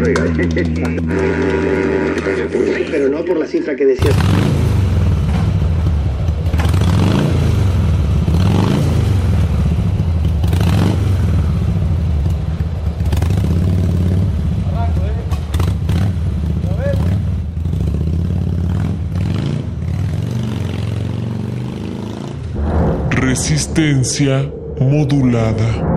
Rica. Pero no por la cifra que decías. resistencia modulada.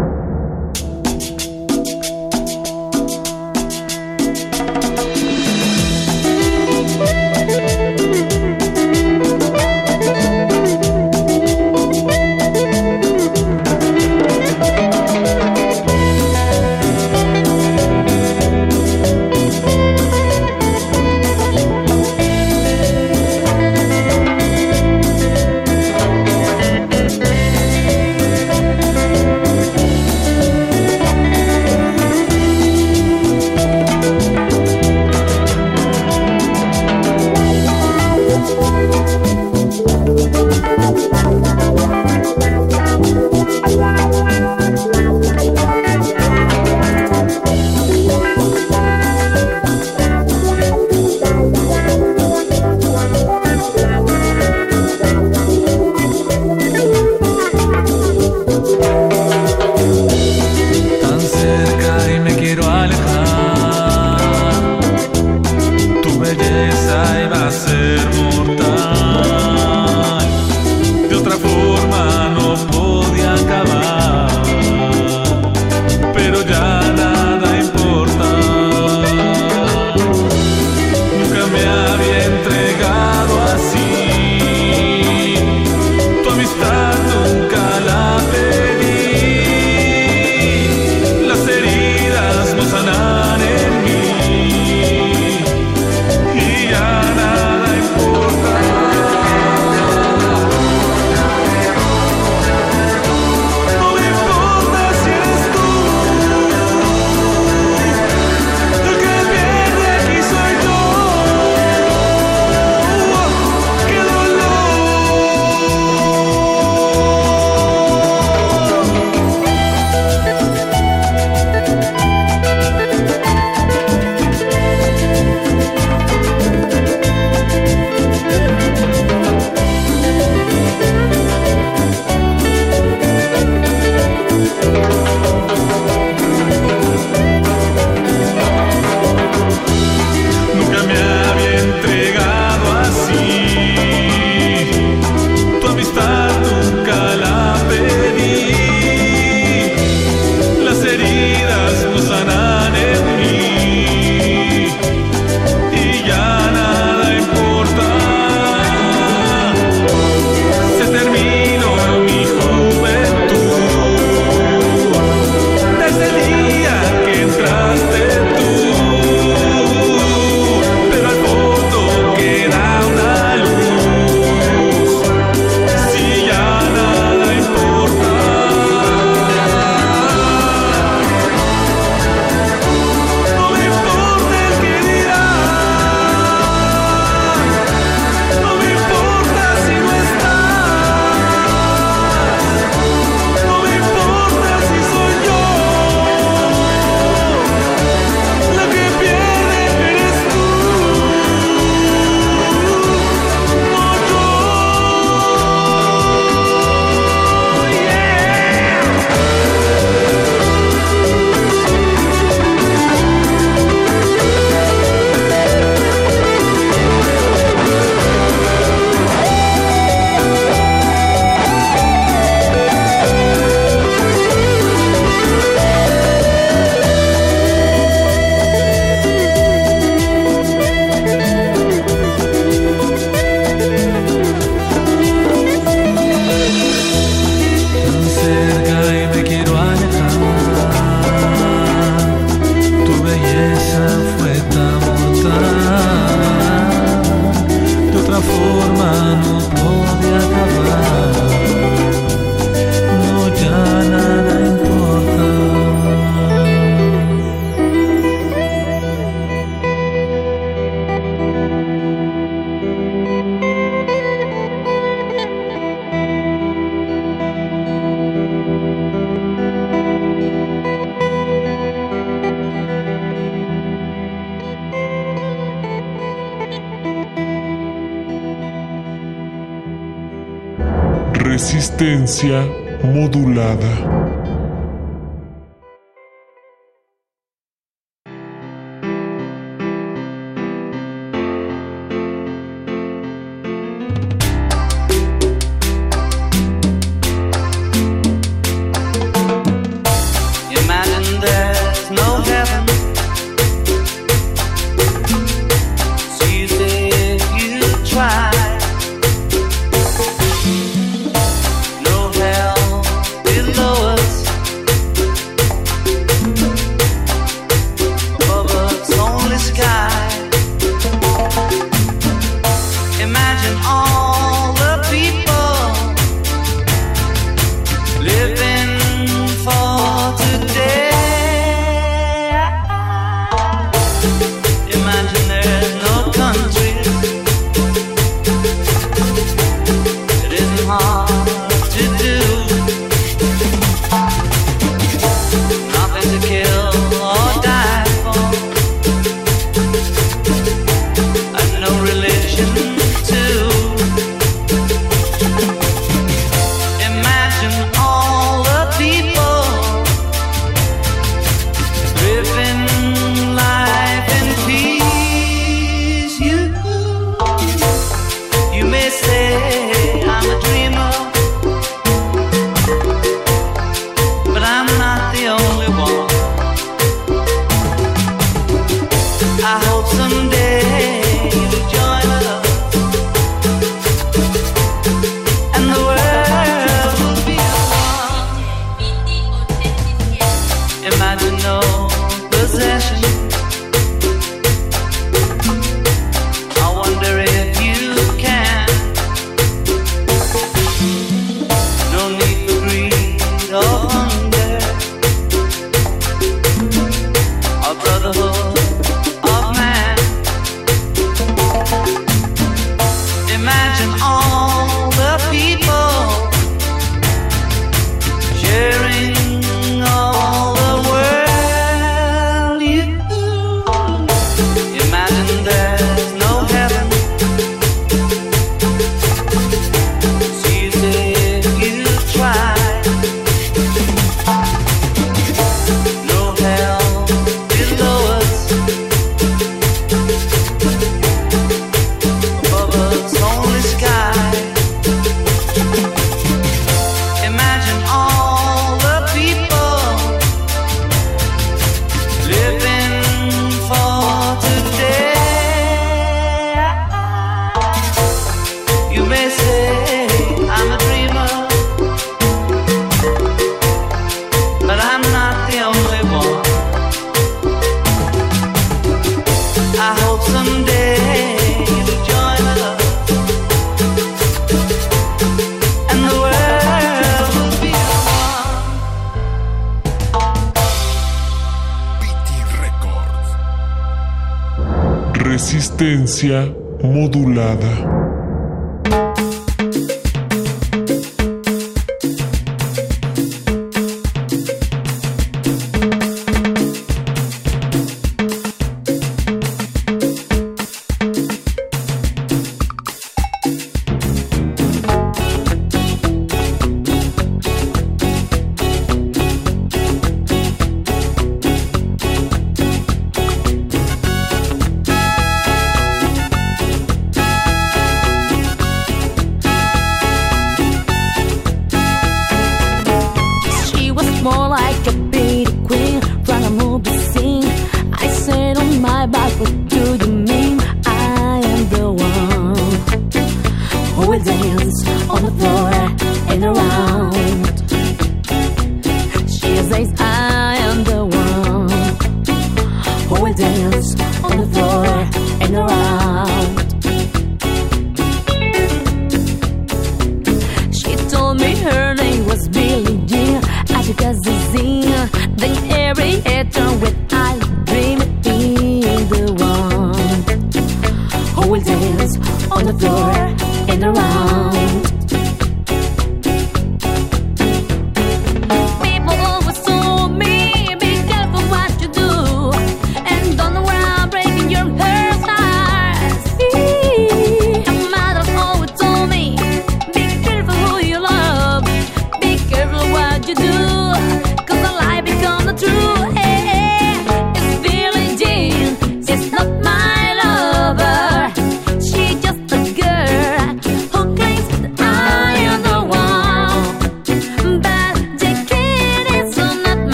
Resistencia